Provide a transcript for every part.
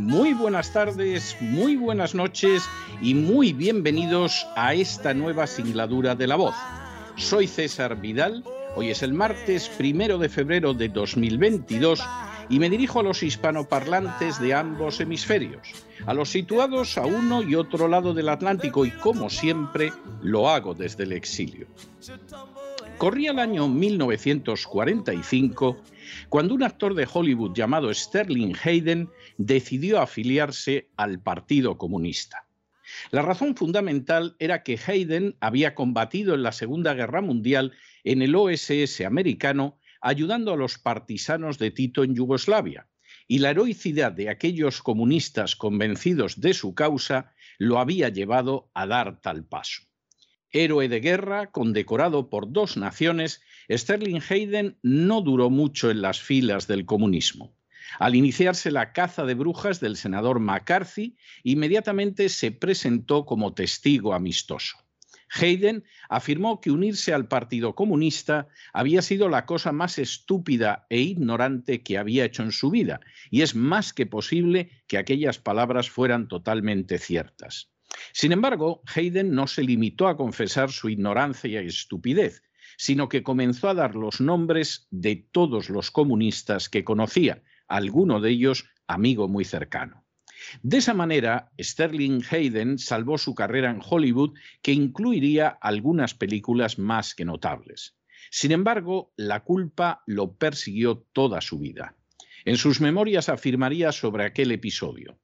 muy buenas tardes, muy buenas noches y muy bienvenidos a esta nueva singladura de la voz. Soy César Vidal, hoy es el martes primero de febrero de 2022 y me dirijo a los hispanoparlantes de ambos hemisferios, a los situados a uno y otro lado del Atlántico y como siempre lo hago desde el exilio. Corría el año 1945 cuando un actor de Hollywood llamado Sterling Hayden decidió afiliarse al Partido Comunista. La razón fundamental era que Hayden había combatido en la Segunda Guerra Mundial en el OSS americano ayudando a los partisanos de Tito en Yugoslavia, y la heroicidad de aquellos comunistas convencidos de su causa lo había llevado a dar tal paso. Héroe de guerra, condecorado por dos naciones, Sterling Hayden no duró mucho en las filas del comunismo. Al iniciarse la caza de brujas del senador McCarthy, inmediatamente se presentó como testigo amistoso. Hayden afirmó que unirse al Partido Comunista había sido la cosa más estúpida e ignorante que había hecho en su vida, y es más que posible que aquellas palabras fueran totalmente ciertas. Sin embargo, Hayden no se limitó a confesar su ignorancia y estupidez, sino que comenzó a dar los nombres de todos los comunistas que conocía, alguno de ellos amigo muy cercano. De esa manera, Sterling Hayden salvó su carrera en Hollywood, que incluiría algunas películas más que notables. Sin embargo, la culpa lo persiguió toda su vida. En sus memorias afirmaría sobre aquel episodio,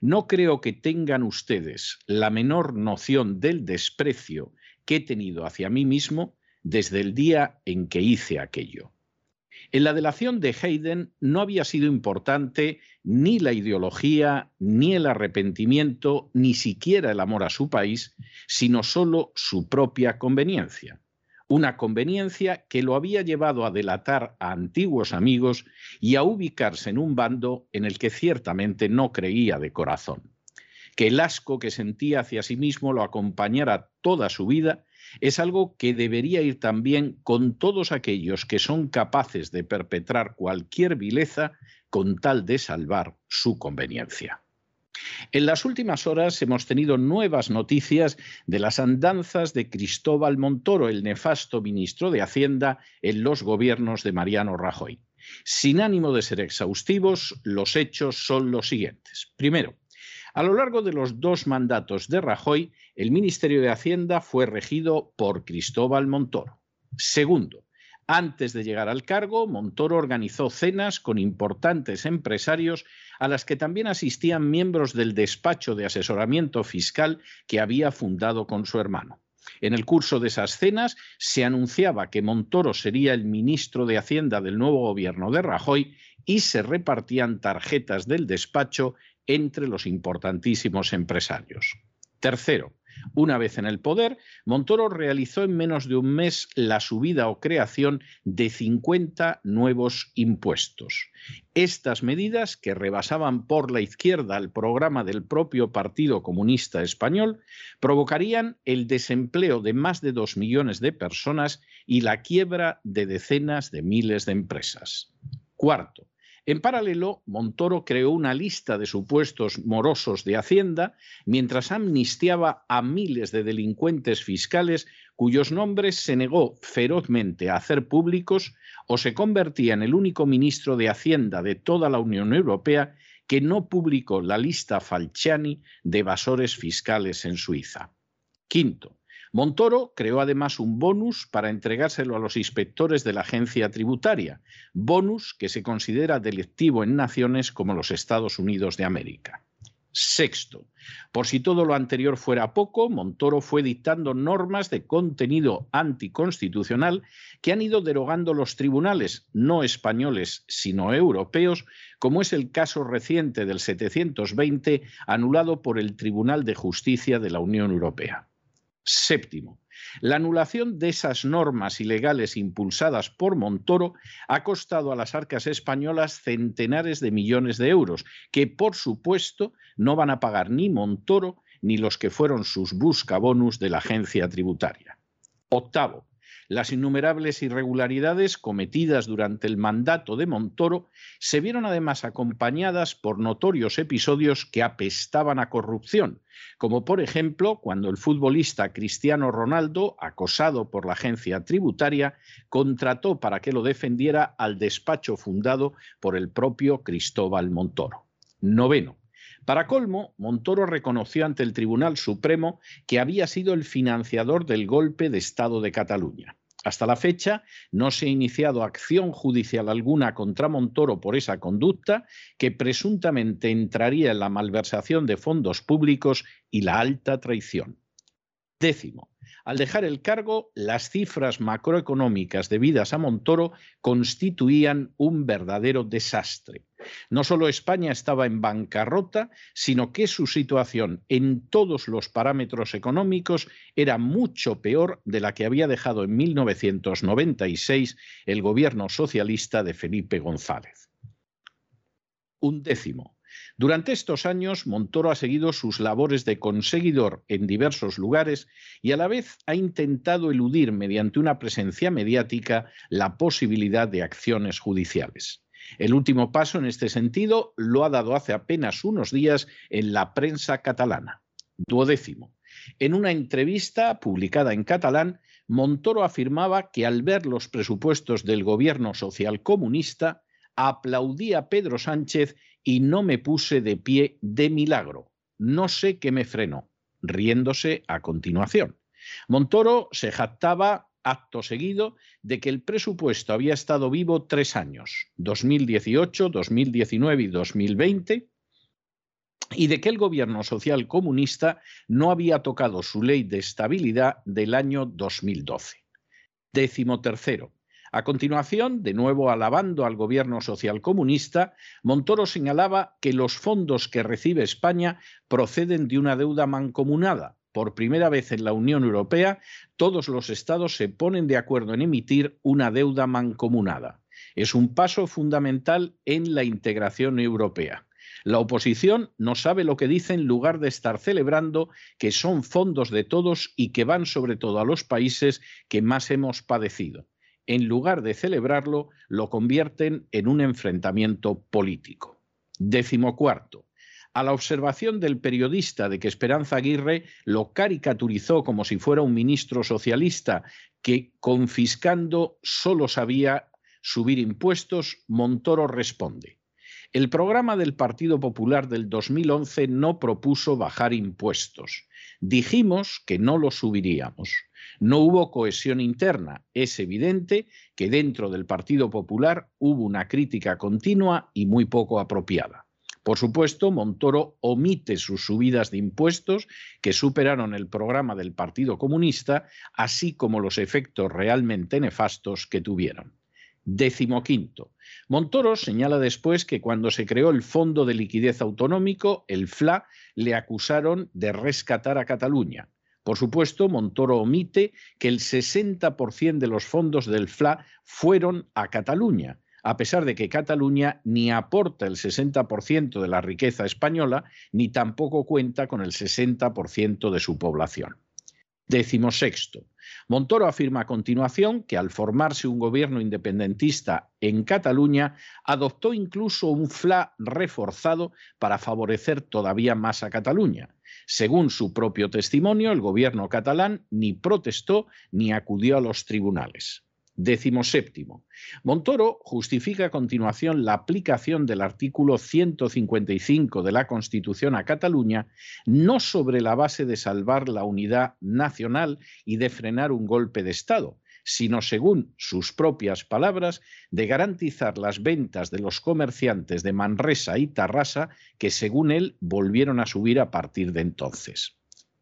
no creo que tengan ustedes la menor noción del desprecio que he tenido hacia mí mismo desde el día en que hice aquello. En la delación de Hayden no había sido importante ni la ideología, ni el arrepentimiento, ni siquiera el amor a su país, sino solo su propia conveniencia. Una conveniencia que lo había llevado a delatar a antiguos amigos y a ubicarse en un bando en el que ciertamente no creía de corazón. Que el asco que sentía hacia sí mismo lo acompañara toda su vida es algo que debería ir también con todos aquellos que son capaces de perpetrar cualquier vileza con tal de salvar su conveniencia. En las últimas horas hemos tenido nuevas noticias de las andanzas de Cristóbal Montoro, el nefasto ministro de Hacienda en los gobiernos de Mariano Rajoy. Sin ánimo de ser exhaustivos, los hechos son los siguientes. Primero, a lo largo de los dos mandatos de Rajoy, el Ministerio de Hacienda fue regido por Cristóbal Montoro. Segundo, antes de llegar al cargo, Montoro organizó cenas con importantes empresarios a las que también asistían miembros del despacho de asesoramiento fiscal que había fundado con su hermano. En el curso de esas cenas se anunciaba que Montoro sería el ministro de Hacienda del nuevo gobierno de Rajoy y se repartían tarjetas del despacho entre los importantísimos empresarios. Tercero, una vez en el poder, Montoro realizó en menos de un mes la subida o creación de 50 nuevos impuestos. Estas medidas, que rebasaban por la izquierda el programa del propio Partido Comunista Español, provocarían el desempleo de más de dos millones de personas y la quiebra de decenas de miles de empresas. Cuarto, en paralelo, Montoro creó una lista de supuestos morosos de Hacienda mientras amnistiaba a miles de delincuentes fiscales cuyos nombres se negó ferozmente a hacer públicos o se convertía en el único ministro de Hacienda de toda la Unión Europea que no publicó la lista Falciani de evasores fiscales en Suiza. Quinto, Montoro creó además un bonus para entregárselo a los inspectores de la agencia tributaria, bonus que se considera delictivo en naciones como los Estados Unidos de América. Sexto, por si todo lo anterior fuera poco, Montoro fue dictando normas de contenido anticonstitucional que han ido derogando los tribunales, no españoles, sino europeos, como es el caso reciente del 720, anulado por el Tribunal de Justicia de la Unión Europea. Séptimo, la anulación de esas normas ilegales impulsadas por Montoro ha costado a las arcas españolas centenares de millones de euros, que por supuesto no van a pagar ni Montoro ni los que fueron sus buscabonus de la agencia tributaria. Octavo, las innumerables irregularidades cometidas durante el mandato de Montoro se vieron además acompañadas por notorios episodios que apestaban a corrupción, como por ejemplo cuando el futbolista Cristiano Ronaldo, acosado por la agencia tributaria, contrató para que lo defendiera al despacho fundado por el propio Cristóbal Montoro. Noveno. Para colmo, Montoro reconoció ante el Tribunal Supremo que había sido el financiador del golpe de Estado de Cataluña. Hasta la fecha no se ha iniciado acción judicial alguna contra Montoro por esa conducta que presuntamente entraría en la malversación de fondos públicos y la alta traición. Décimo, al dejar el cargo, las cifras macroeconómicas debidas a Montoro constituían un verdadero desastre. No solo España estaba en bancarrota, sino que su situación en todos los parámetros económicos era mucho peor de la que había dejado en 1996 el gobierno socialista de Felipe González. Un décimo. Durante estos años, Montoro ha seguido sus labores de conseguidor en diversos lugares y a la vez ha intentado eludir mediante una presencia mediática la posibilidad de acciones judiciales. El último paso en este sentido lo ha dado hace apenas unos días en la prensa catalana. Duodécimo. En una entrevista publicada en catalán, Montoro afirmaba que al ver los presupuestos del gobierno socialcomunista, aplaudía a Pedro Sánchez y no me puse de pie de milagro. No sé qué me frenó, riéndose a continuación. Montoro se jactaba acto seguido de que el presupuesto había estado vivo tres años, 2018, 2019 y 2020, y de que el gobierno social comunista no había tocado su ley de estabilidad del año 2012. Décimo tercero. A continuación, de nuevo alabando al gobierno socialcomunista, Montoro señalaba que los fondos que recibe España proceden de una deuda mancomunada. Por primera vez en la Unión Europea, todos los estados se ponen de acuerdo en emitir una deuda mancomunada. Es un paso fundamental en la integración europea. La oposición no sabe lo que dice en lugar de estar celebrando que son fondos de todos y que van sobre todo a los países que más hemos padecido en lugar de celebrarlo, lo convierten en un enfrentamiento político. Décimo cuarto. A la observación del periodista de que Esperanza Aguirre lo caricaturizó como si fuera un ministro socialista que confiscando solo sabía subir impuestos, Montoro responde. El programa del Partido Popular del 2011 no propuso bajar impuestos. Dijimos que no lo subiríamos. No hubo cohesión interna. Es evidente que dentro del Partido Popular hubo una crítica continua y muy poco apropiada. Por supuesto, Montoro omite sus subidas de impuestos que superaron el programa del Partido Comunista, así como los efectos realmente nefastos que tuvieron. Décimo quinto. Montoro señala después que cuando se creó el Fondo de Liquidez Autonómico, el FLA, le acusaron de rescatar a Cataluña. Por supuesto, Montoro omite que el 60% de los fondos del FLA fueron a Cataluña, a pesar de que Cataluña ni aporta el 60% de la riqueza española, ni tampoco cuenta con el 60% de su población. Décimo sexto. Montoro afirma a continuación que al formarse un gobierno independentista en Cataluña, adoptó incluso un FLA reforzado para favorecer todavía más a Cataluña. Según su propio testimonio, el gobierno catalán ni protestó ni acudió a los tribunales. Décimo séptimo. Montoro justifica a continuación la aplicación del artículo 155 de la Constitución a Cataluña no sobre la base de salvar la unidad nacional y de frenar un golpe de Estado, sino según sus propias palabras, de garantizar las ventas de los comerciantes de Manresa y Tarrasa, que según él volvieron a subir a partir de entonces.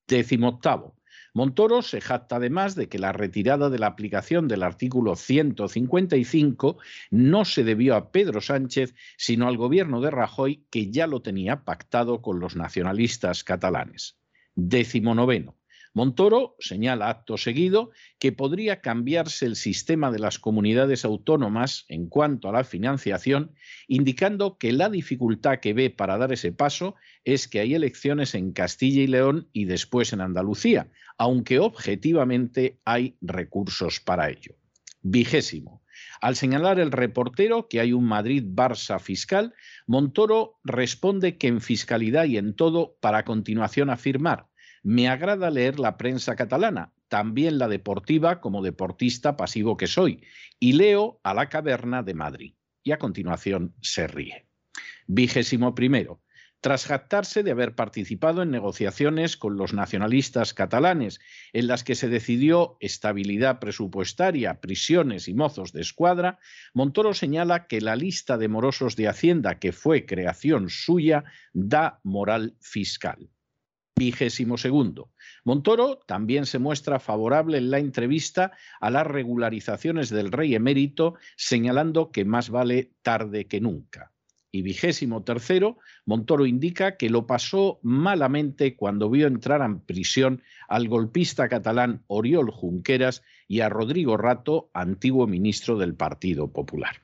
Décimo octavo. Montoro se jacta además de que la retirada de la aplicación del artículo 155 no se debió a Pedro Sánchez, sino al gobierno de Rajoy, que ya lo tenía pactado con los nacionalistas catalanes. Décimo noveno. Montoro señala acto seguido que podría cambiarse el sistema de las comunidades autónomas en cuanto a la financiación, indicando que la dificultad que ve para dar ese paso es que hay elecciones en Castilla y León y después en Andalucía, aunque objetivamente hay recursos para ello. Vigésimo. Al señalar el reportero que hay un Madrid-Barça fiscal, Montoro responde que en fiscalidad y en todo, para continuación afirmar, me agrada leer la prensa catalana, también la deportiva como deportista pasivo que soy, y leo a la caverna de Madrid. Y a continuación se ríe. Vigésimo primero. Tras jactarse de haber participado en negociaciones con los nacionalistas catalanes, en las que se decidió estabilidad presupuestaria, prisiones y mozos de escuadra, Montoro señala que la lista de morosos de Hacienda, que fue creación suya, da moral fiscal. Vigésimo segundo. Montoro también se muestra favorable en la entrevista a las regularizaciones del rey emérito, señalando que más vale tarde que nunca. Y vigésimo tercero, Montoro indica que lo pasó malamente cuando vio entrar en prisión al golpista catalán Oriol Junqueras y a Rodrigo Rato, antiguo ministro del Partido Popular.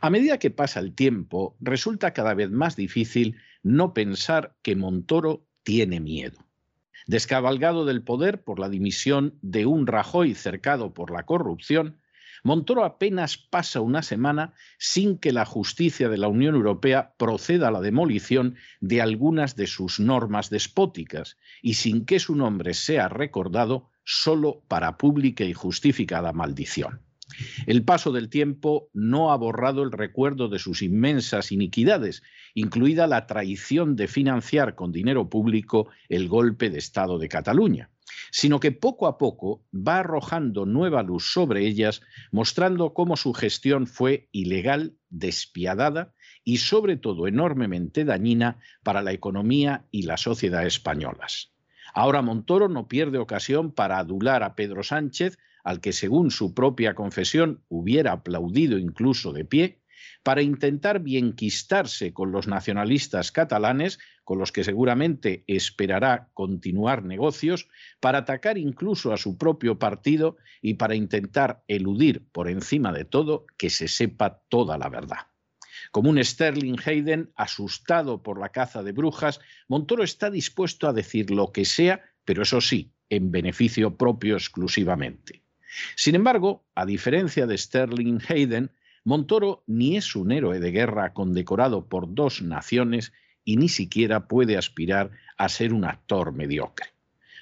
A medida que pasa el tiempo, resulta cada vez más difícil no pensar que Montoro tiene miedo. Descabalgado del poder por la dimisión de un Rajoy cercado por la corrupción, Montoro apenas pasa una semana sin que la justicia de la Unión Europea proceda a la demolición de algunas de sus normas despóticas y sin que su nombre sea recordado solo para pública y justificada maldición. El paso del tiempo no ha borrado el recuerdo de sus inmensas iniquidades, incluida la traición de financiar con dinero público el golpe de Estado de Cataluña, sino que poco a poco va arrojando nueva luz sobre ellas, mostrando cómo su gestión fue ilegal, despiadada y sobre todo enormemente dañina para la economía y la sociedad españolas. Ahora Montoro no pierde ocasión para adular a Pedro Sánchez, al que según su propia confesión hubiera aplaudido incluso de pie, para intentar bienquistarse con los nacionalistas catalanes, con los que seguramente esperará continuar negocios, para atacar incluso a su propio partido y para intentar eludir por encima de todo que se sepa toda la verdad. Como un Sterling Hayden asustado por la caza de brujas, Montoro está dispuesto a decir lo que sea, pero eso sí, en beneficio propio exclusivamente. Sin embargo, a diferencia de Sterling Hayden, Montoro ni es un héroe de guerra condecorado por dos naciones y ni siquiera puede aspirar a ser un actor mediocre.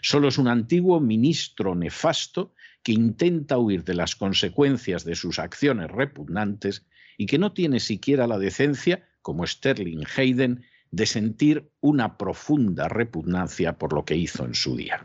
Solo es un antiguo ministro nefasto que intenta huir de las consecuencias de sus acciones repugnantes y que no tiene siquiera la decencia, como Sterling Hayden, de sentir una profunda repugnancia por lo que hizo en su día.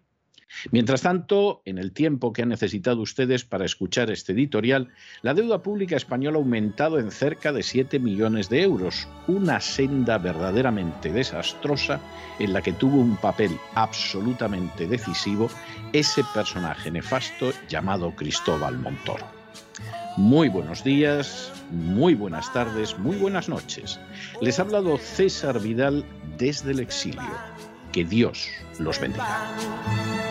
Mientras tanto, en el tiempo que han necesitado ustedes para escuchar este editorial, la deuda pública española ha aumentado en cerca de 7 millones de euros, una senda verdaderamente desastrosa en la que tuvo un papel absolutamente decisivo ese personaje nefasto llamado Cristóbal Montoro. Muy buenos días, muy buenas tardes, muy buenas noches. Les ha hablado César Vidal desde el exilio. Que Dios los bendiga.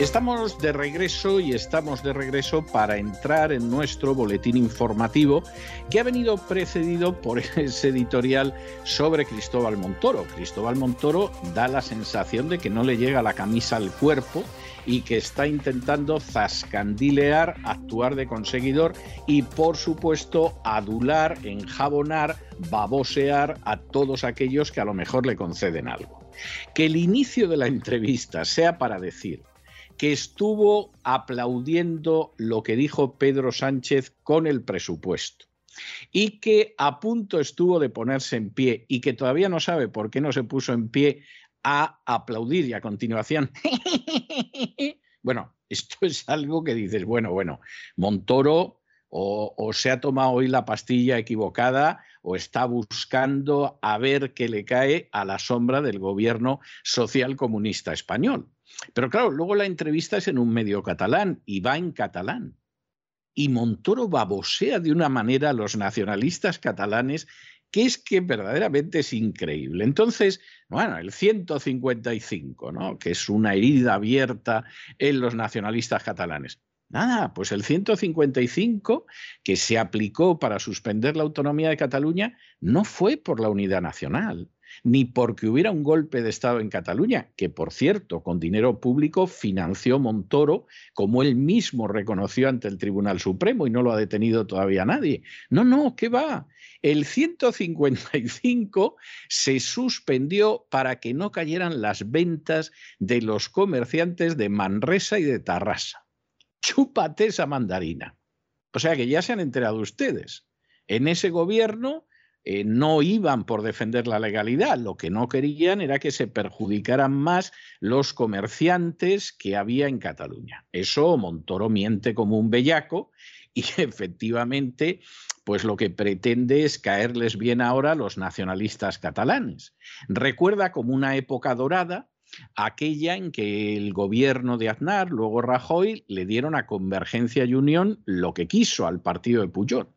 Estamos de regreso y estamos de regreso para entrar en nuestro boletín informativo que ha venido precedido por ese editorial sobre Cristóbal Montoro. Cristóbal Montoro da la sensación de que no le llega la camisa al cuerpo y que está intentando zascandilear, actuar de conseguidor y por supuesto adular, enjabonar, babosear a todos aquellos que a lo mejor le conceden algo. Que el inicio de la entrevista sea para decir que estuvo aplaudiendo lo que dijo Pedro Sánchez con el presupuesto y que a punto estuvo de ponerse en pie y que todavía no sabe por qué no se puso en pie a aplaudir y a continuación. bueno, esto es algo que dices, bueno, bueno, Montoro o, o, se ha tomado hoy la pastilla equivocada o está buscando a ver qué le cae a la sombra del gobierno social comunista español. Pero claro, luego la entrevista es en un medio catalán y va en catalán. Y Montoro babosea de una manera a los nacionalistas catalanes que es que verdaderamente es increíble. Entonces, bueno, el 155, ¿no? que es una herida abierta en los nacionalistas catalanes. Nada, pues el 155 que se aplicó para suspender la autonomía de Cataluña no fue por la unidad nacional, ni porque hubiera un golpe de Estado en Cataluña, que por cierto, con dinero público financió Montoro, como él mismo reconoció ante el Tribunal Supremo y no lo ha detenido todavía nadie. No, no, ¿qué va? El 155 se suspendió para que no cayeran las ventas de los comerciantes de Manresa y de Tarrasa. Chúpate esa mandarina. O sea que ya se han enterado ustedes. En ese gobierno eh, no iban por defender la legalidad, lo que no querían era que se perjudicaran más los comerciantes que había en Cataluña. Eso Montoro miente como un bellaco y efectivamente pues lo que pretende es caerles bien ahora a los nacionalistas catalanes. Recuerda como una época dorada aquella en que el gobierno de Aznar, luego Rajoy, le dieron a Convergencia y Unión lo que quiso al partido de Puyol.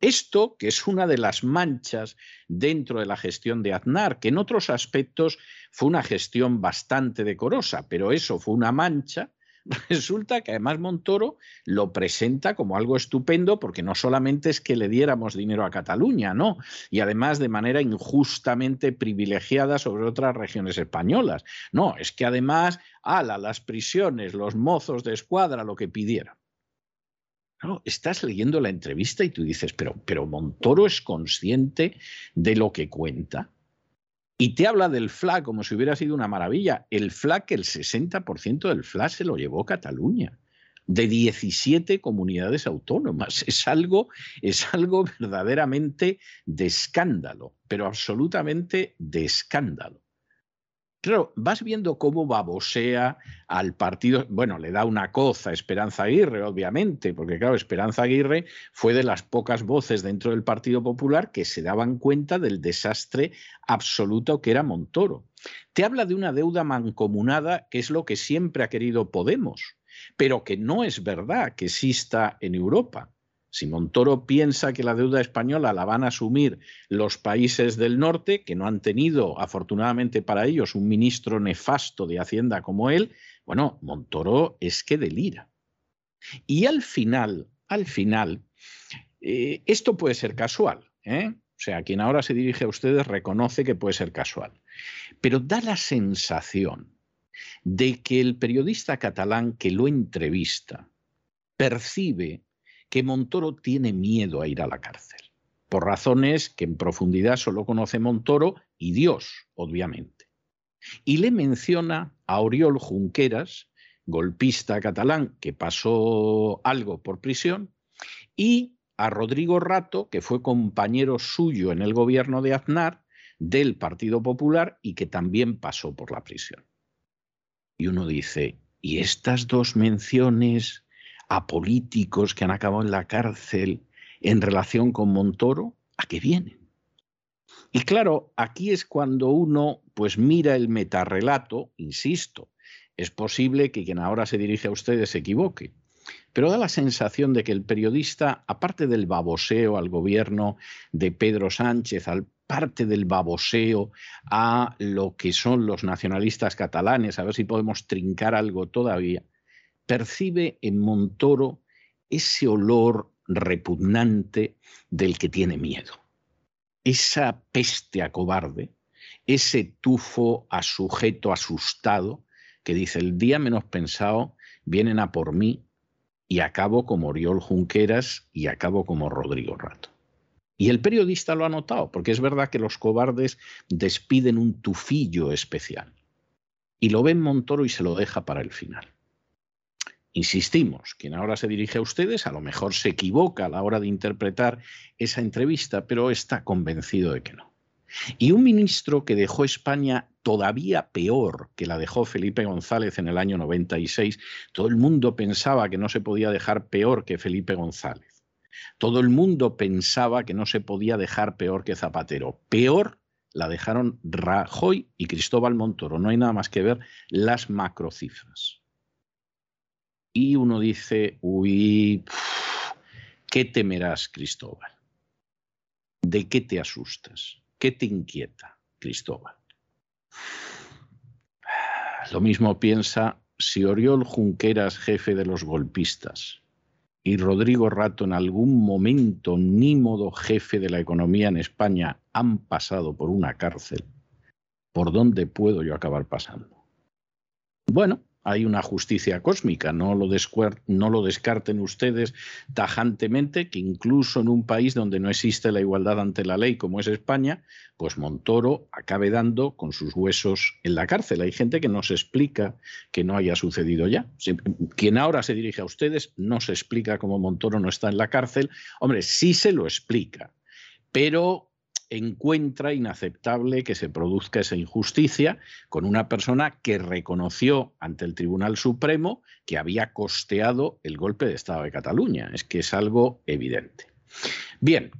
Esto, que es una de las manchas dentro de la gestión de Aznar, que en otros aspectos fue una gestión bastante decorosa, pero eso fue una mancha, resulta que además Montoro lo presenta como algo estupendo porque no solamente es que le diéramos dinero a Cataluña, no, y además de manera injustamente privilegiada sobre otras regiones españolas. No, es que además, ala, las prisiones, los mozos de escuadra, lo que pidieran estás leyendo la entrevista y tú dices, pero, pero Montoro es consciente de lo que cuenta. Y te habla del FLA como si hubiera sido una maravilla. El FLA, que el 60% del FLA se lo llevó Cataluña, de 17 comunidades autónomas. Es algo, es algo verdaderamente de escándalo, pero absolutamente de escándalo. Claro, vas viendo cómo babosea al partido, bueno, le da una coza a Esperanza Aguirre, obviamente, porque claro, Esperanza Aguirre fue de las pocas voces dentro del Partido Popular que se daban cuenta del desastre absoluto que era Montoro. Te habla de una deuda mancomunada, que es lo que siempre ha querido Podemos, pero que no es verdad que exista en Europa. Si Montoro piensa que la deuda española la van a asumir los países del norte, que no han tenido, afortunadamente para ellos, un ministro nefasto de Hacienda como él, bueno, Montoro es que delira. Y al final, al final, eh, esto puede ser casual. ¿eh? O sea, quien ahora se dirige a ustedes reconoce que puede ser casual. Pero da la sensación de que el periodista catalán que lo entrevista percibe que Montoro tiene miedo a ir a la cárcel, por razones que en profundidad solo conoce Montoro y Dios, obviamente. Y le menciona a Oriol Junqueras, golpista catalán que pasó algo por prisión, y a Rodrigo Rato, que fue compañero suyo en el gobierno de Aznar, del Partido Popular y que también pasó por la prisión. Y uno dice, ¿y estas dos menciones a políticos que han acabado en la cárcel en relación con Montoro, ¿a qué vienen? Y claro, aquí es cuando uno pues mira el metarrelato, insisto, es posible que quien ahora se dirige a ustedes se equivoque, pero da la sensación de que el periodista, aparte del baboseo al gobierno de Pedro Sánchez, aparte del baboseo a lo que son los nacionalistas catalanes, a ver si podemos trincar algo todavía, percibe en Montoro ese olor repugnante del que tiene miedo, esa peste a cobarde, ese tufo a sujeto asustado que dice el día menos pensado vienen a por mí y acabo como Oriol Junqueras y acabo como Rodrigo Rato. Y el periodista lo ha notado, porque es verdad que los cobardes despiden un tufillo especial. Y lo ven Montoro y se lo deja para el final. Insistimos, quien ahora se dirige a ustedes a lo mejor se equivoca a la hora de interpretar esa entrevista, pero está convencido de que no. Y un ministro que dejó España todavía peor que la dejó Felipe González en el año 96, todo el mundo pensaba que no se podía dejar peor que Felipe González. Todo el mundo pensaba que no se podía dejar peor que Zapatero. Peor la dejaron Rajoy y Cristóbal Montoro. No hay nada más que ver las macrocifras. Y uno dice, uy, ¿qué temerás, Cristóbal? ¿De qué te asustas? ¿Qué te inquieta, Cristóbal? Lo mismo piensa si Oriol Junqueras, jefe de los golpistas, y Rodrigo Rato en algún momento nímodo jefe de la economía en España han pasado por una cárcel, ¿por dónde puedo yo acabar pasando? Bueno, hay una justicia cósmica, no lo, descarten ustedes tajantemente, que incluso en un país donde no existe la igualdad ante la ley como es España, pues Montoro acabe dando con sus huesos en la cárcel. Hay gente que no se explica que no haya sucedido ya. Quien ahora se dirige a ustedes no se explica cómo Montoro no está en la cárcel. Hombre, sí se lo explica, pero encuentra inaceptable que se produzca esa injusticia con una persona que reconoció ante el Tribunal Supremo que había costeado el golpe de Estado de Cataluña. Es que es algo evidente. Bien,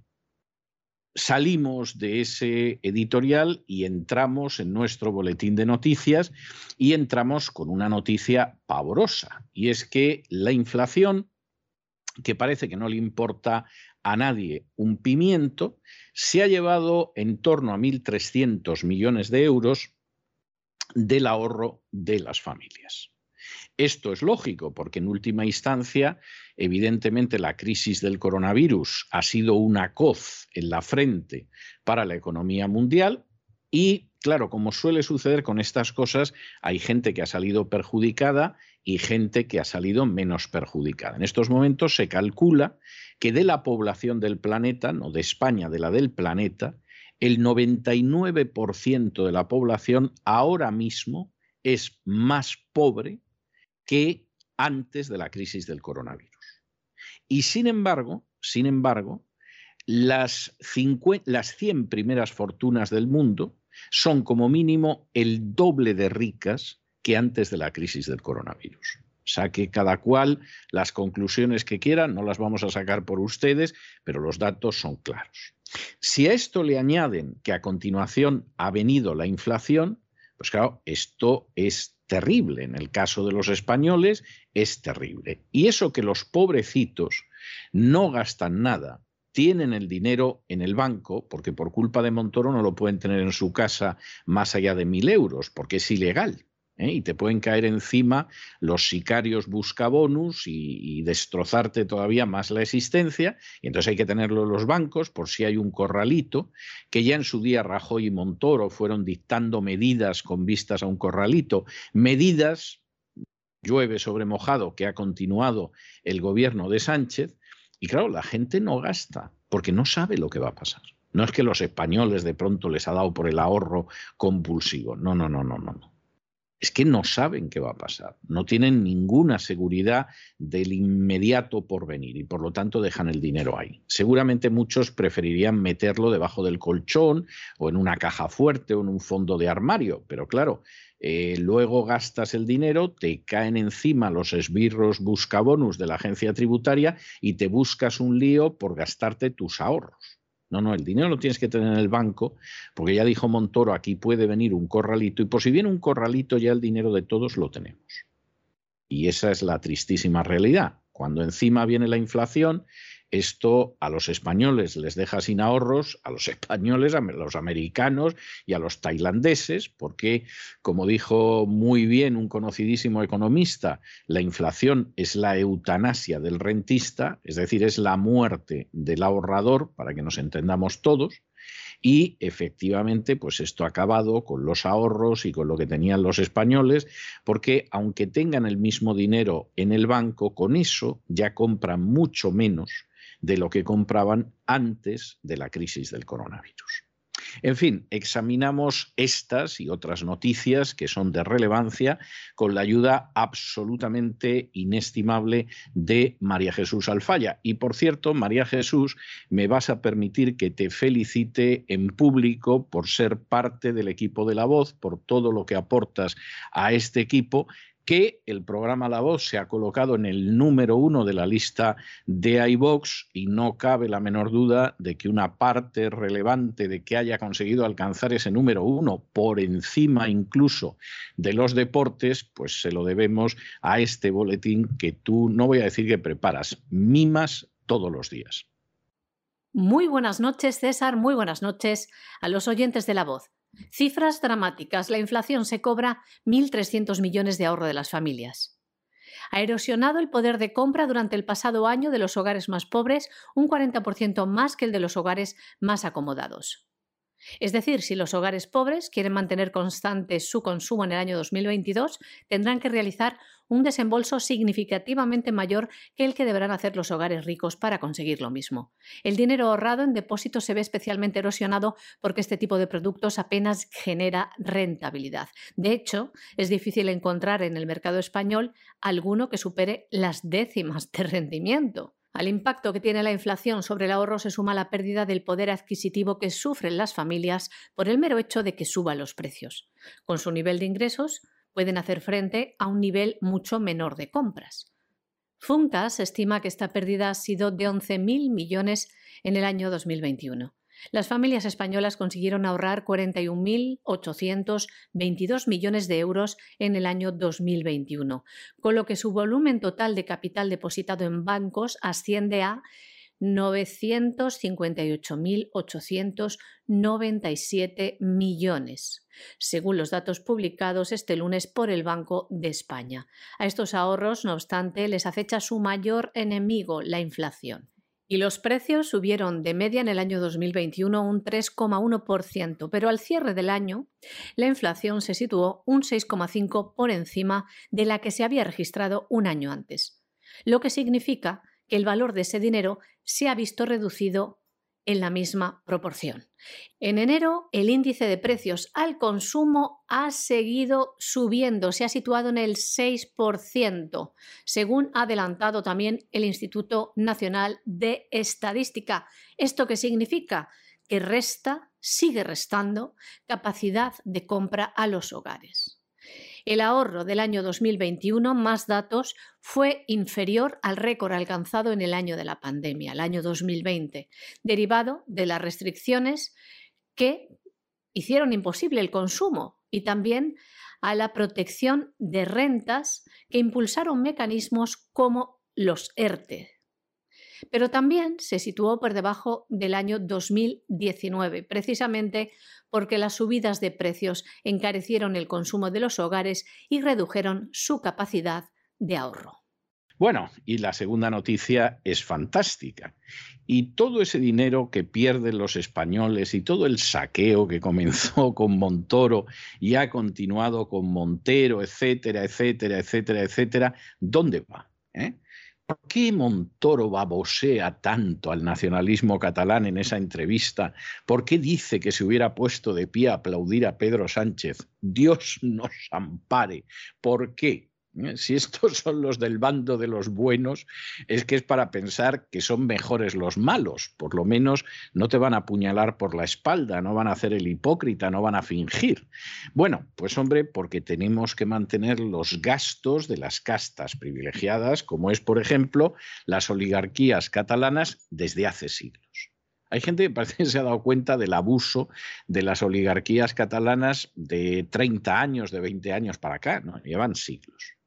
salimos de ese editorial y entramos en nuestro boletín de noticias y entramos con una noticia pavorosa, y es que la inflación, que parece que no le importa a nadie un pimiento, se ha llevado en torno a 1.300 millones de euros del ahorro de las familias. Esto es lógico porque en última instancia, evidentemente, la crisis del coronavirus ha sido una coz en la frente para la economía mundial y, claro, como suele suceder con estas cosas, hay gente que ha salido perjudicada y gente que ha salido menos perjudicada. En estos momentos se calcula que de la población del planeta, no de España, de la del planeta, el 99% de la población ahora mismo es más pobre que antes de la crisis del coronavirus. Y sin embargo, sin embargo, las, las 100 primeras fortunas del mundo son como mínimo el doble de ricas que antes de la crisis del coronavirus. Saque cada cual las conclusiones que quiera, no las vamos a sacar por ustedes, pero los datos son claros. Si a esto le añaden que a continuación ha venido la inflación, pues claro, esto es terrible. En el caso de los españoles es terrible. Y eso que los pobrecitos no gastan nada, tienen el dinero en el banco, porque por culpa de Montoro no lo pueden tener en su casa más allá de mil euros, porque es ilegal. ¿Eh? y te pueden caer encima los sicarios buscabonus y, y destrozarte todavía más la existencia. Y entonces hay que tenerlo en los bancos por si hay un corralito, que ya en su día Rajoy y Montoro fueron dictando medidas con vistas a un corralito, medidas llueve sobre mojado que ha continuado el gobierno de Sánchez. Y claro, la gente no gasta porque no sabe lo que va a pasar. No es que los españoles de pronto les ha dado por el ahorro compulsivo. No, no, no, no, no es que no saben qué va a pasar, no tienen ninguna seguridad del inmediato porvenir y por lo tanto dejan el dinero ahí. Seguramente muchos preferirían meterlo debajo del colchón o en una caja fuerte o en un fondo de armario, pero claro, eh, luego gastas el dinero, te caen encima los esbirros buscabonus de la agencia tributaria y te buscas un lío por gastarte tus ahorros. No, no, el dinero lo tienes que tener en el banco, porque ya dijo Montoro, aquí puede venir un corralito, y por si viene un corralito, ya el dinero de todos lo tenemos. Y esa es la tristísima realidad. Cuando encima viene la inflación, esto a los españoles les deja sin ahorros, a los españoles, a los americanos y a los tailandeses, porque, como dijo muy bien un conocidísimo economista, la inflación es la eutanasia del rentista, es decir, es la muerte del ahorrador, para que nos entendamos todos, y efectivamente, pues esto ha acabado con los ahorros y con lo que tenían los españoles, porque aunque tengan el mismo dinero en el banco, con eso ya compran mucho menos de lo que compraban antes de la crisis del coronavirus. En fin, examinamos estas y otras noticias que son de relevancia con la ayuda absolutamente inestimable de María Jesús Alfaya. Y por cierto, María Jesús, me vas a permitir que te felicite en público por ser parte del equipo de La Voz, por todo lo que aportas a este equipo que el programa La Voz se ha colocado en el número uno de la lista de iVox y no cabe la menor duda de que una parte relevante de que haya conseguido alcanzar ese número uno por encima incluso de los deportes, pues se lo debemos a este boletín que tú, no voy a decir que preparas, mimas todos los días. Muy buenas noches, César, muy buenas noches a los oyentes de La Voz. Cifras dramáticas. La inflación se cobra 1.300 millones de ahorro de las familias. Ha erosionado el poder de compra durante el pasado año de los hogares más pobres un 40% más que el de los hogares más acomodados. Es decir, si los hogares pobres quieren mantener constante su consumo en el año 2022, tendrán que realizar un desembolso significativamente mayor que el que deberán hacer los hogares ricos para conseguir lo mismo. El dinero ahorrado en depósitos se ve especialmente erosionado porque este tipo de productos apenas genera rentabilidad. De hecho, es difícil encontrar en el mercado español alguno que supere las décimas de rendimiento. Al impacto que tiene la inflación sobre el ahorro se suma la pérdida del poder adquisitivo que sufren las familias por el mero hecho de que suban los precios. Con su nivel de ingresos pueden hacer frente a un nivel mucho menor de compras. Funcas estima que esta pérdida ha sido de 11.000 millones en el año 2021. Las familias españolas consiguieron ahorrar 41.822 millones de euros en el año 2021, con lo que su volumen total de capital depositado en bancos asciende a 958.897 millones, según los datos publicados este lunes por el Banco de España. A estos ahorros, no obstante, les acecha su mayor enemigo, la inflación. Y los precios subieron de media en el año 2021 un 3,1%, pero al cierre del año la inflación se situó un 6,5% por encima de la que se había registrado un año antes, lo que significa el valor de ese dinero se ha visto reducido en la misma proporción. En enero, el índice de precios al consumo ha seguido subiendo, se ha situado en el 6%, según ha adelantado también el Instituto Nacional de Estadística. ¿Esto qué significa? Que resta, sigue restando, capacidad de compra a los hogares. El ahorro del año 2021, más datos, fue inferior al récord alcanzado en el año de la pandemia, el año 2020, derivado de las restricciones que hicieron imposible el consumo y también a la protección de rentas que impulsaron mecanismos como los ERTE, pero también se situó por debajo del año 2019, precisamente porque las subidas de precios encarecieron el consumo de los hogares y redujeron su capacidad de ahorro. Bueno, y la segunda noticia es fantástica. Y todo ese dinero que pierden los españoles y todo el saqueo que comenzó con Montoro y ha continuado con Montero, etcétera, etcétera, etcétera, etcétera, ¿dónde va? ¿Eh? ¿Por qué Montoro babosea tanto al nacionalismo catalán en esa entrevista? ¿Por qué dice que se hubiera puesto de pie a aplaudir a Pedro Sánchez? Dios nos ampare. ¿Por qué? ¿Eh? Si estos son los del bando de los buenos, es que es para pensar que son mejores los malos. Por lo menos no te van a apuñalar por la espalda, no van a hacer el hipócrita, no van a fingir. Bueno, pues hombre, porque tenemos que mantener los gastos de las castas privilegiadas, como es, por ejemplo, las oligarquías catalanas desde hace siglos. Hay gente que parece que se ha dado cuenta del abuso de las oligarquías catalanas de 30 años, de 20 años para acá, ¿no? Llevan siglos.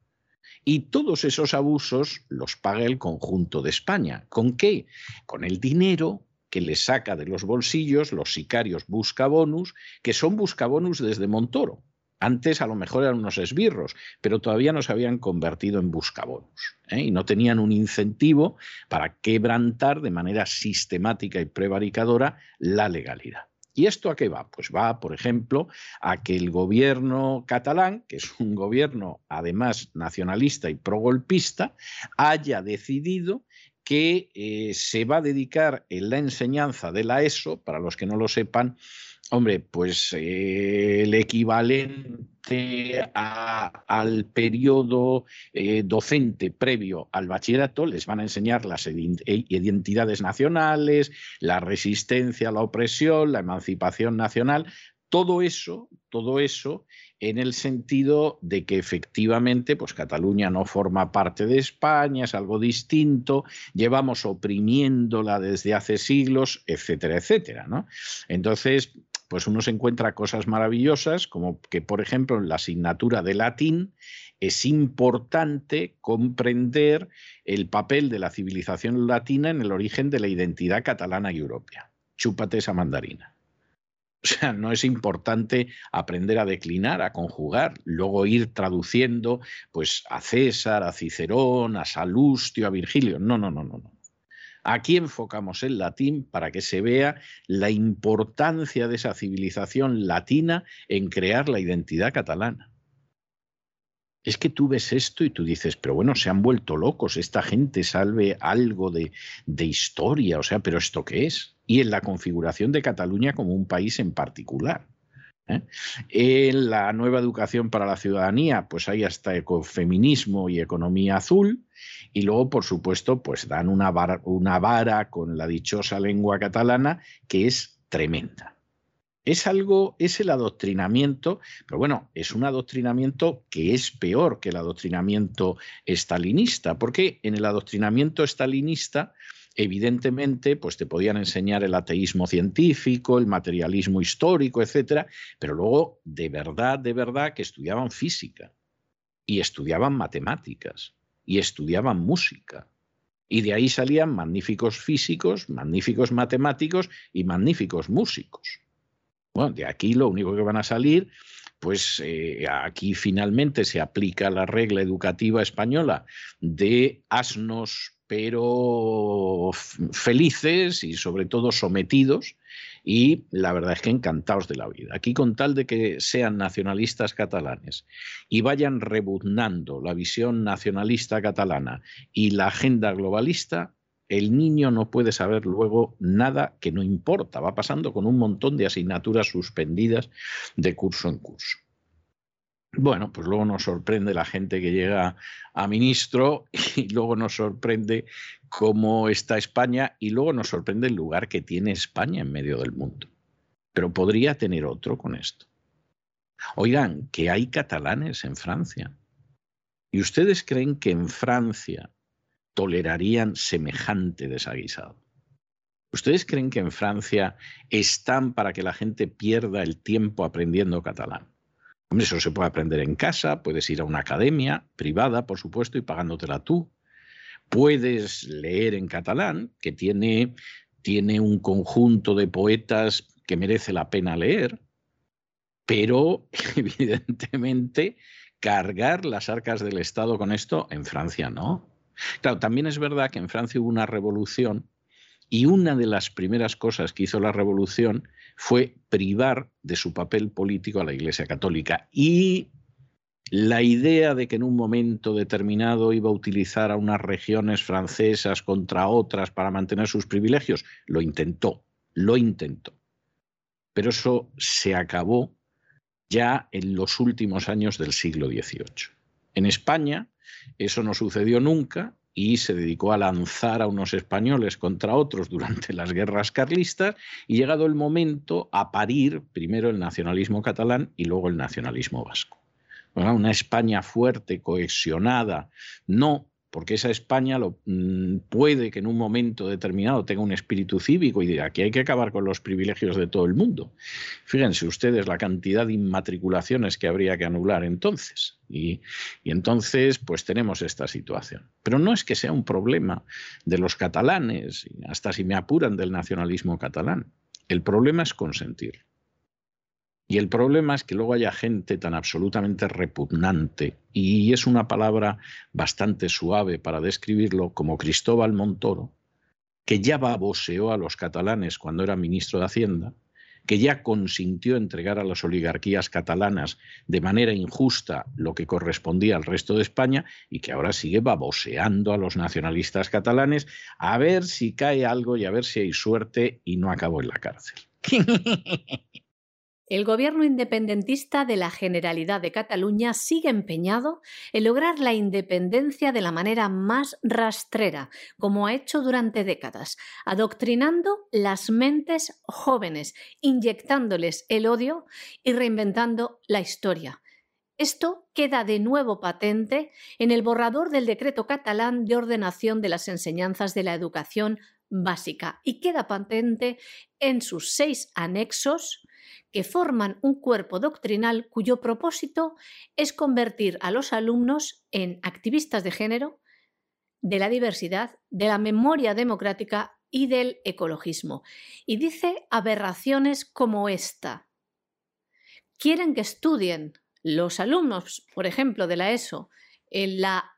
Y todos esos abusos los paga el conjunto de España. ¿Con qué? Con el dinero que le saca de los bolsillos los sicarios buscabonus, que son buscabonus desde Montoro. Antes a lo mejor eran unos esbirros, pero todavía no se habían convertido en buscabonus ¿eh? y no tenían un incentivo para quebrantar de manera sistemática y prevaricadora la legalidad. ¿Y esto a qué va? Pues va, por ejemplo, a que el gobierno catalán, que es un gobierno además nacionalista y progolpista, haya decidido que eh, se va a dedicar en la enseñanza de la ESO, para los que no lo sepan, Hombre, pues eh, el equivalente al periodo eh, docente previo al bachillerato les van a enseñar las e, identidades nacionales, la resistencia a la opresión, la emancipación nacional, todo eso, todo eso en el sentido de que efectivamente pues Cataluña no forma parte de España, es algo distinto, llevamos oprimiéndola desde hace siglos, etcétera, etcétera, ¿no? Entonces, pues uno se encuentra cosas maravillosas, como que, por ejemplo, en la asignatura de latín es importante comprender el papel de la civilización latina en el origen de la identidad catalana y europea. Chúpate esa mandarina. O sea, no es importante aprender a declinar, a conjugar, luego ir traduciendo pues a César, a Cicerón, a Salustio, a Virgilio. No, no, no, no, no. Aquí enfocamos el latín para que se vea la importancia de esa civilización latina en crear la identidad catalana. Es que tú ves esto y tú dices, pero bueno, se han vuelto locos, esta gente salve algo de, de historia, o sea, pero ¿esto qué es? Y en la configuración de Cataluña como un país en particular. ¿Eh? En la nueva educación para la ciudadanía, pues hay hasta ecofeminismo y economía azul. Y luego, por supuesto, pues dan una vara, una vara con la dichosa lengua catalana que es tremenda. Es algo, es el adoctrinamiento, pero bueno, es un adoctrinamiento que es peor que el adoctrinamiento estalinista, porque en el adoctrinamiento estalinista evidentemente, pues te podían enseñar el ateísmo científico, el materialismo histórico, etcétera, pero luego de verdad, de verdad que estudiaban física y estudiaban matemáticas y estudiaban música. Y de ahí salían magníficos físicos, magníficos matemáticos y magníficos músicos. Bueno, de aquí lo único que van a salir, pues eh, aquí finalmente se aplica la regla educativa española de asnos pero felices y sobre todo sometidos y la verdad es que encantados de la vida. Aquí con tal de que sean nacionalistas catalanes y vayan rebuznando la visión nacionalista catalana y la agenda globalista, el niño no puede saber luego nada que no importa. Va pasando con un montón de asignaturas suspendidas de curso en curso. Bueno, pues luego nos sorprende la gente que llega a ministro y luego nos sorprende cómo está España y luego nos sorprende el lugar que tiene España en medio del mundo. Pero podría tener otro con esto. Oigan, que hay catalanes en Francia. ¿Y ustedes creen que en Francia tolerarían semejante desaguisado? ¿Ustedes creen que en Francia están para que la gente pierda el tiempo aprendiendo catalán? Eso se puede aprender en casa, puedes ir a una academia privada, por supuesto, y pagándotela tú. Puedes leer en catalán, que tiene, tiene un conjunto de poetas que merece la pena leer, pero evidentemente cargar las arcas del Estado con esto en Francia no. Claro, también es verdad que en Francia hubo una revolución y una de las primeras cosas que hizo la revolución fue privar de su papel político a la Iglesia Católica. Y la idea de que en un momento determinado iba a utilizar a unas regiones francesas contra otras para mantener sus privilegios, lo intentó, lo intentó. Pero eso se acabó ya en los últimos años del siglo XVIII. En España eso no sucedió nunca y se dedicó a lanzar a unos españoles contra otros durante las guerras carlistas y llegado el momento a parir primero el nacionalismo catalán y luego el nacionalismo vasco. Una España fuerte, cohesionada, no porque esa España lo, mm, puede que en un momento determinado tenga un espíritu cívico y diga que hay que acabar con los privilegios de todo el mundo. Fíjense ustedes la cantidad de inmatriculaciones que habría que anular entonces. Y, y entonces, pues tenemos esta situación. Pero no es que sea un problema de los catalanes, hasta si me apuran del nacionalismo catalán. El problema es consentir. Y el problema es que luego haya gente tan absolutamente repugnante, y es una palabra bastante suave para describirlo, como Cristóbal Montoro, que ya baboseó a los catalanes cuando era ministro de Hacienda, que ya consintió entregar a las oligarquías catalanas de manera injusta lo que correspondía al resto de España y que ahora sigue baboseando a los nacionalistas catalanes a ver si cae algo y a ver si hay suerte y no acabó en la cárcel. El gobierno independentista de la Generalidad de Cataluña sigue empeñado en lograr la independencia de la manera más rastrera, como ha hecho durante décadas, adoctrinando las mentes jóvenes, inyectándoles el odio y reinventando la historia. Esto queda de nuevo patente en el borrador del decreto catalán de ordenación de las enseñanzas de la educación básica y queda patente en sus seis anexos que forman un cuerpo doctrinal cuyo propósito es convertir a los alumnos en activistas de género, de la diversidad, de la memoria democrática y del ecologismo. Y dice aberraciones como esta. Quieren que estudien los alumnos, por ejemplo, de la ESO, en la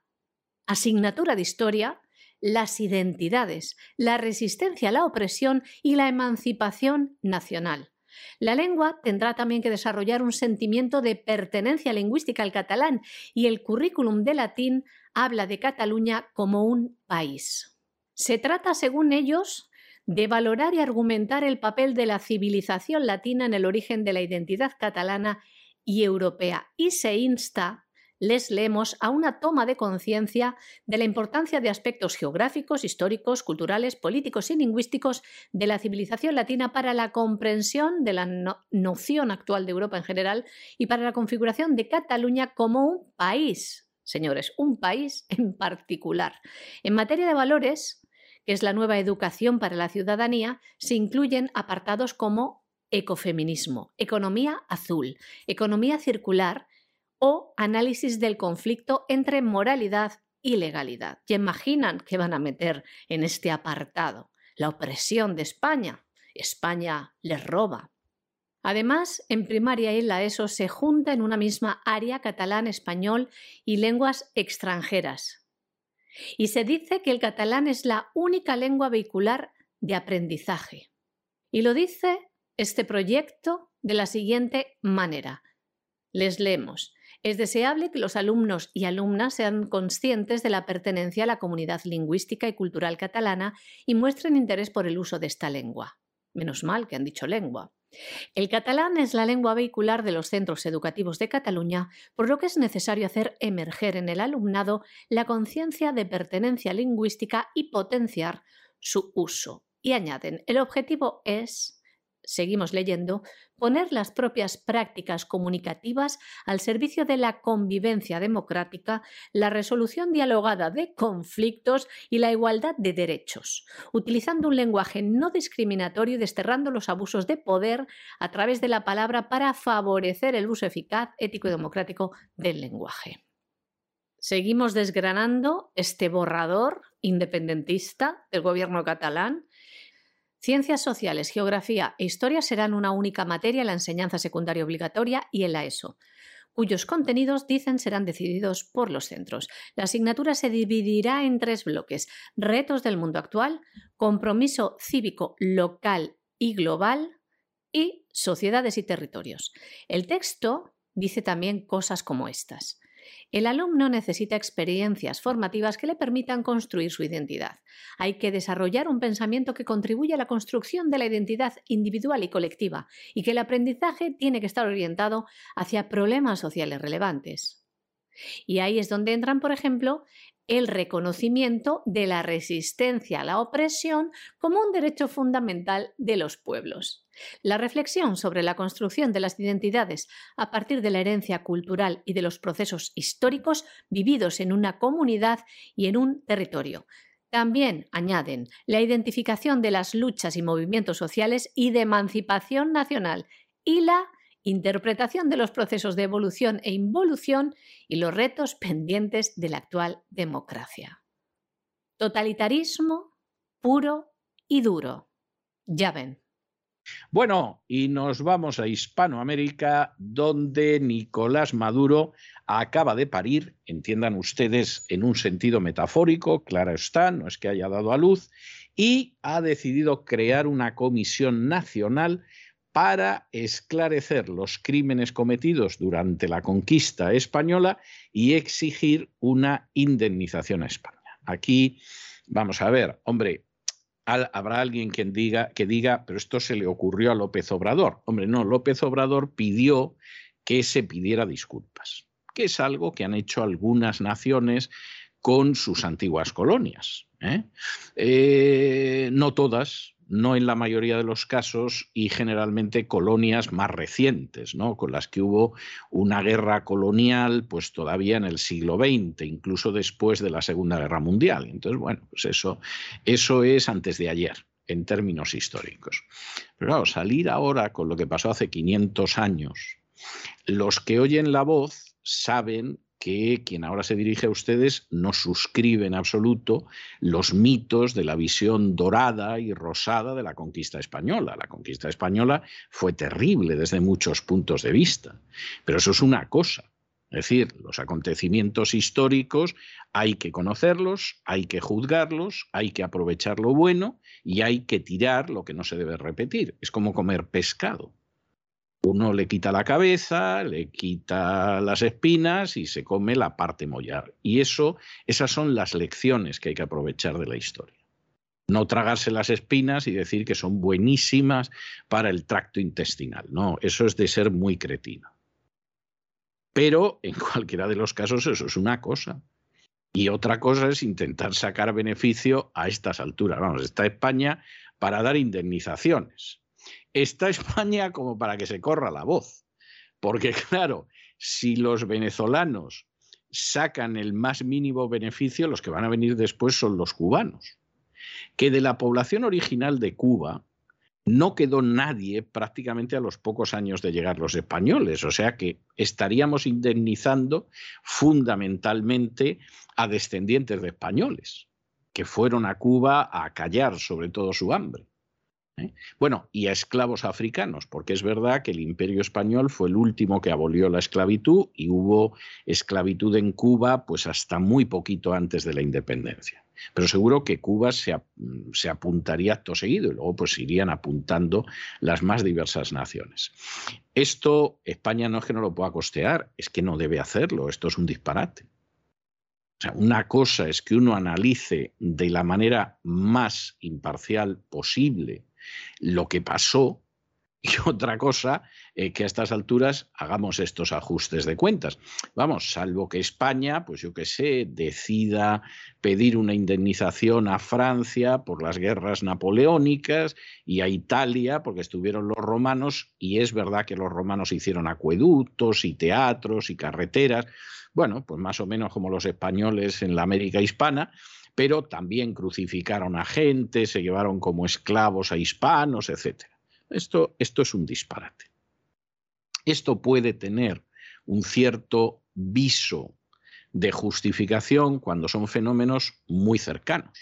asignatura de historia, las identidades, la resistencia a la opresión y la emancipación nacional. La lengua tendrá también que desarrollar un sentimiento de pertenencia lingüística al catalán y el currículum de latín habla de Cataluña como un país. Se trata, según ellos, de valorar y argumentar el papel de la civilización latina en el origen de la identidad catalana y europea y se insta les leemos a una toma de conciencia de la importancia de aspectos geográficos, históricos, culturales, políticos y lingüísticos de la civilización latina para la comprensión de la noción actual de Europa en general y para la configuración de Cataluña como un país, señores, un país en particular. En materia de valores, que es la nueva educación para la ciudadanía, se incluyen apartados como ecofeminismo, economía azul, economía circular, o análisis del conflicto entre moralidad y legalidad. ¿Y imaginan que van a meter en este apartado? La opresión de España. España les roba. Además, en primaria y la ESO se junta en una misma área catalán, español y lenguas extranjeras. Y se dice que el catalán es la única lengua vehicular de aprendizaje. Y lo dice este proyecto de la siguiente manera. Les leemos. Es deseable que los alumnos y alumnas sean conscientes de la pertenencia a la comunidad lingüística y cultural catalana y muestren interés por el uso de esta lengua. Menos mal que han dicho lengua. El catalán es la lengua vehicular de los centros educativos de Cataluña, por lo que es necesario hacer emerger en el alumnado la conciencia de pertenencia lingüística y potenciar su uso. Y añaden, el objetivo es seguimos leyendo, poner las propias prácticas comunicativas al servicio de la convivencia democrática, la resolución dialogada de conflictos y la igualdad de derechos, utilizando un lenguaje no discriminatorio y desterrando los abusos de poder a través de la palabra para favorecer el uso eficaz, ético y democrático del lenguaje. Seguimos desgranando este borrador independentista del gobierno catalán Ciencias sociales, geografía e historia serán una única materia en la enseñanza secundaria obligatoria y en la ESO, cuyos contenidos, dicen, serán decididos por los centros. La asignatura se dividirá en tres bloques. Retos del mundo actual, compromiso cívico local y global y sociedades y territorios. El texto dice también cosas como estas. El alumno necesita experiencias formativas que le permitan construir su identidad. Hay que desarrollar un pensamiento que contribuya a la construcción de la identidad individual y colectiva y que el aprendizaje tiene que estar orientado hacia problemas sociales relevantes. Y ahí es donde entran, por ejemplo, el reconocimiento de la resistencia a la opresión como un derecho fundamental de los pueblos. La reflexión sobre la construcción de las identidades a partir de la herencia cultural y de los procesos históricos vividos en una comunidad y en un territorio. También añaden la identificación de las luchas y movimientos sociales y de emancipación nacional y la interpretación de los procesos de evolución e involución y los retos pendientes de la actual democracia. Totalitarismo puro y duro. Ya ven. Bueno, y nos vamos a Hispanoamérica, donde Nicolás Maduro acaba de parir, entiendan ustedes en un sentido metafórico, claro está, no es que haya dado a luz, y ha decidido crear una comisión nacional para esclarecer los crímenes cometidos durante la conquista española y exigir una indemnización a España. Aquí vamos a ver, hombre, habrá alguien quien diga, que diga, pero esto se le ocurrió a López Obrador. Hombre, no, López Obrador pidió que se pidiera disculpas, que es algo que han hecho algunas naciones con sus antiguas colonias. ¿eh? Eh, no todas, no en la mayoría de los casos y generalmente colonias más recientes, ¿no? con las que hubo una guerra colonial pues todavía en el siglo XX, incluso después de la Segunda Guerra Mundial. Entonces, bueno, pues eso, eso es antes de ayer en términos históricos. Pero claro, salir ahora con lo que pasó hace 500 años, los que oyen la voz saben que quien ahora se dirige a ustedes no suscribe en absoluto los mitos de la visión dorada y rosada de la conquista española. La conquista española fue terrible desde muchos puntos de vista, pero eso es una cosa. Es decir, los acontecimientos históricos hay que conocerlos, hay que juzgarlos, hay que aprovechar lo bueno y hay que tirar lo que no se debe repetir. Es como comer pescado. Uno le quita la cabeza, le quita las espinas y se come la parte mollar. Y eso, esas son las lecciones que hay que aprovechar de la historia. No tragarse las espinas y decir que son buenísimas para el tracto intestinal. No, eso es de ser muy cretino. Pero en cualquiera de los casos eso es una cosa. Y otra cosa es intentar sacar beneficio a estas alturas. Vamos, está España para dar indemnizaciones está España como para que se corra la voz. Porque claro, si los venezolanos sacan el más mínimo beneficio, los que van a venir después son los cubanos. Que de la población original de Cuba no quedó nadie prácticamente a los pocos años de llegar los españoles, o sea que estaríamos indemnizando fundamentalmente a descendientes de españoles que fueron a Cuba a callar sobre todo su hambre. ¿Eh? Bueno, y a esclavos africanos, porque es verdad que el imperio español fue el último que abolió la esclavitud y hubo esclavitud en Cuba pues hasta muy poquito antes de la independencia. Pero seguro que Cuba se, se apuntaría acto seguido y luego pues irían apuntando las más diversas naciones. Esto España no es que no lo pueda costear, es que no debe hacerlo, esto es un disparate. O sea, una cosa es que uno analice de la manera más imparcial posible lo que pasó y otra cosa que a estas alturas hagamos estos ajustes de cuentas. Vamos, salvo que España, pues yo qué sé, decida pedir una indemnización a Francia por las guerras napoleónicas y a Italia porque estuvieron los romanos y es verdad que los romanos hicieron acueductos y teatros y carreteras, bueno, pues más o menos como los españoles en la América hispana, pero también crucificaron a gente, se llevaron como esclavos a hispanos, etc. Esto, esto es un disparate. Esto puede tener un cierto viso de justificación cuando son fenómenos muy cercanos.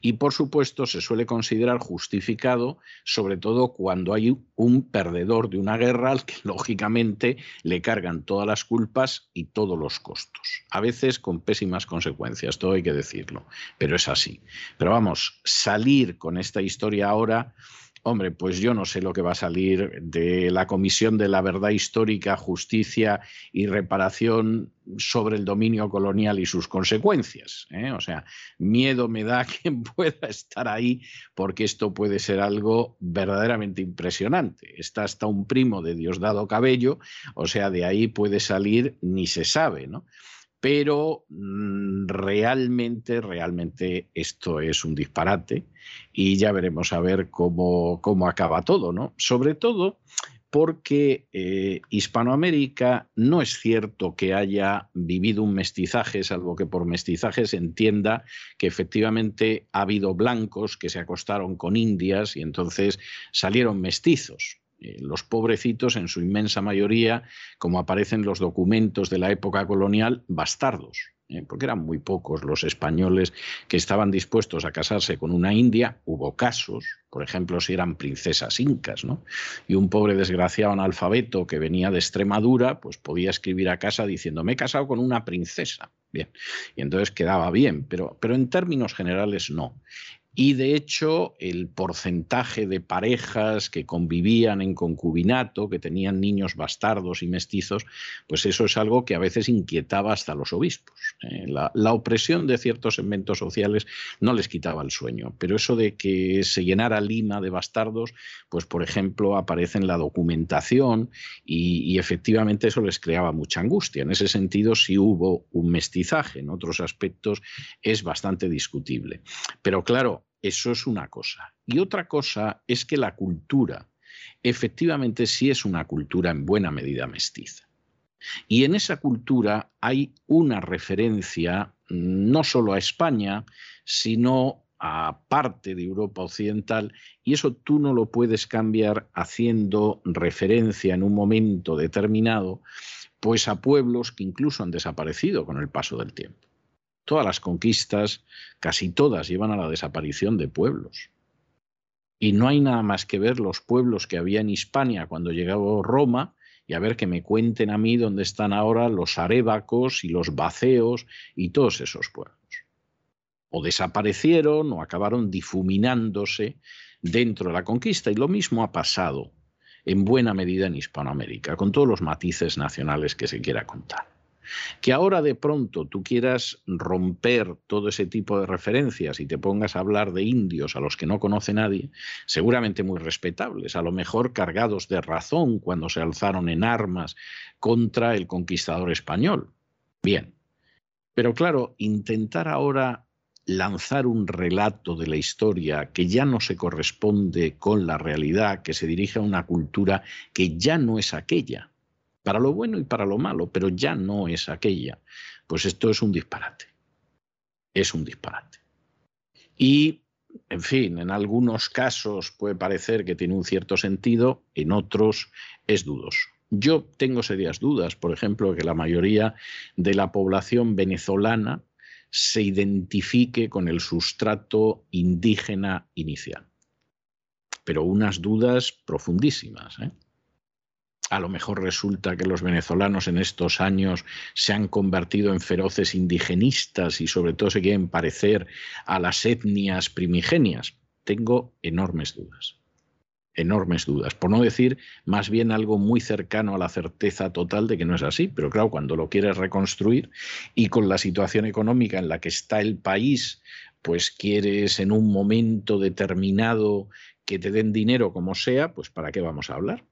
Y por supuesto se suele considerar justificado, sobre todo cuando hay un perdedor de una guerra al que lógicamente le cargan todas las culpas y todos los costos. A veces con pésimas consecuencias, todo hay que decirlo, pero es así. Pero vamos, salir con esta historia ahora Hombre, pues yo no sé lo que va a salir de la Comisión de la Verdad Histórica, Justicia y Reparación sobre el dominio colonial y sus consecuencias. ¿eh? O sea, miedo me da quien pueda estar ahí porque esto puede ser algo verdaderamente impresionante. Está hasta un primo de Diosdado Cabello, o sea, de ahí puede salir ni se sabe, ¿no? Pero mm, realmente, realmente esto es un disparate y ya veremos a ver cómo, cómo acaba todo, ¿no? Sobre todo porque eh, Hispanoamérica no es cierto que haya vivido un mestizaje, salvo que por mestizaje se entienda que efectivamente ha habido blancos que se acostaron con indias y entonces salieron mestizos. Eh, los pobrecitos, en su inmensa mayoría, como aparecen los documentos de la época colonial, bastardos. ¿eh? porque eran muy pocos los españoles que estaban dispuestos a casarse con una india. Hubo casos, por ejemplo, si eran princesas incas, ¿no? Y un pobre desgraciado analfabeto que venía de Extremadura, pues podía escribir a casa diciendo, me he casado con una princesa. Bien, y entonces quedaba bien, pero, pero en términos generales no. Y de hecho, el porcentaje de parejas que convivían en concubinato, que tenían niños bastardos y mestizos, pues eso es algo que a veces inquietaba hasta los obispos. ¿eh? La, opresión de ciertos segmentos sociales no les quitaba el sueño, pero eso de que se llenara Lima de bastardos, pues por ejemplo aparece en la documentación y, y efectivamente eso les creaba mucha angustia. En ese sentido sí hubo un mestizaje, en otros aspectos es bastante discutible. Pero claro, eso es una cosa. Y otra cosa es que la cultura efectivamente sí es una cultura en buena medida mestiza. Y en esa cultura hay una referencia no solo a España, sino a parte de Europa Occidental, y eso tú no lo puedes cambiar haciendo referencia en un momento determinado, pues a pueblos que incluso han desaparecido con el paso del tiempo. Todas las conquistas, casi todas, llevan a la desaparición de pueblos. Y no hay nada más que ver los pueblos que había en Hispania cuando llegó Roma y a ver que me cuenten a mí dónde están ahora los arébacos y los baceos y todos esos pueblos. O desaparecieron o acabaron difuminándose dentro de la conquista. Y lo mismo ha pasado en buena medida en Hispanoamérica, con todos los matices nacionales que se quiera contar. Que ahora de pronto tú quieras romper todo ese tipo de referencias y te pongas a hablar de indios a los que no conoce nadie, seguramente muy respetables, a lo mejor cargados de razón cuando se alzaron en armas contra el conquistador español. Bien, pero claro, intentar ahora lanzar un relato de la historia que ya no se corresponde con la realidad, que se dirige a una cultura que ya no es aquella, para lo bueno y para lo malo, pero ya no es aquella. Pues esto es un disparate. Es un disparate. Y, en fin, en algunos casos puede parecer que tiene un cierto sentido, en otros es dudoso. Yo tengo serias dudas, por ejemplo, que la mayoría de la población venezolana se identifique con el sustrato indígena inicial. Pero unas dudas profundísimas. ¿eh? A lo mejor resulta que los venezolanos en estos años se han convertido en feroces indigenistas y sobre todo se quieren parecer a las etnias primigenias. Tengo enormes dudas, enormes dudas, por no decir más bien algo muy cercano a la certeza total de que no es así, pero claro, cuando lo quieres reconstruir y con la situación económica en la que está el país, pues quieres en un momento determinado que te den dinero como sea, pues ¿para qué vamos a hablar?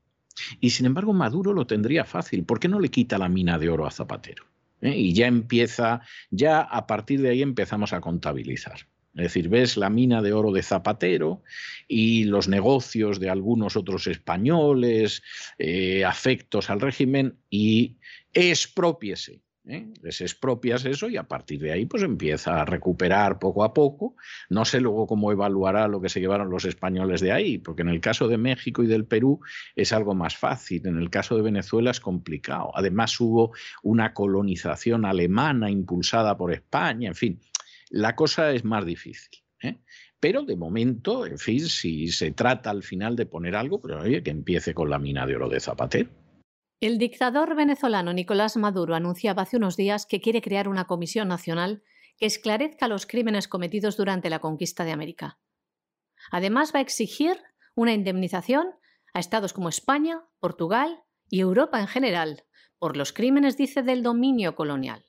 Y sin embargo, Maduro lo tendría fácil. ¿Por qué no le quita la mina de oro a Zapatero? ¿Eh? Y ya empieza, ya a partir de ahí empezamos a contabilizar. Es decir, ves la mina de oro de Zapatero y los negocios de algunos otros españoles, eh, afectos al régimen, y expropiese ¿eh? les expropias eso y a partir de ahí pues empieza a recuperar poco a poco. No sé luego cómo evaluará lo que se llevaron los españoles de ahí, porque en el caso de México y del Perú es algo más fácil, en el caso de Venezuela es complicado. Además hubo una colonización alemana impulsada por España, en fin, la cosa es más difícil. ¿eh? Pero de momento, en fin, si se trata al final de poner algo, pero oye, que empiece con la mina de oro de Zapatero. El dictador venezolano Nicolás Maduro anunciaba hace unos días que quiere crear una comisión nacional que esclarezca los crímenes cometidos durante la conquista de América. Además, va a exigir una indemnización a estados como España, Portugal y Europa en general por los crímenes, dice, del dominio colonial.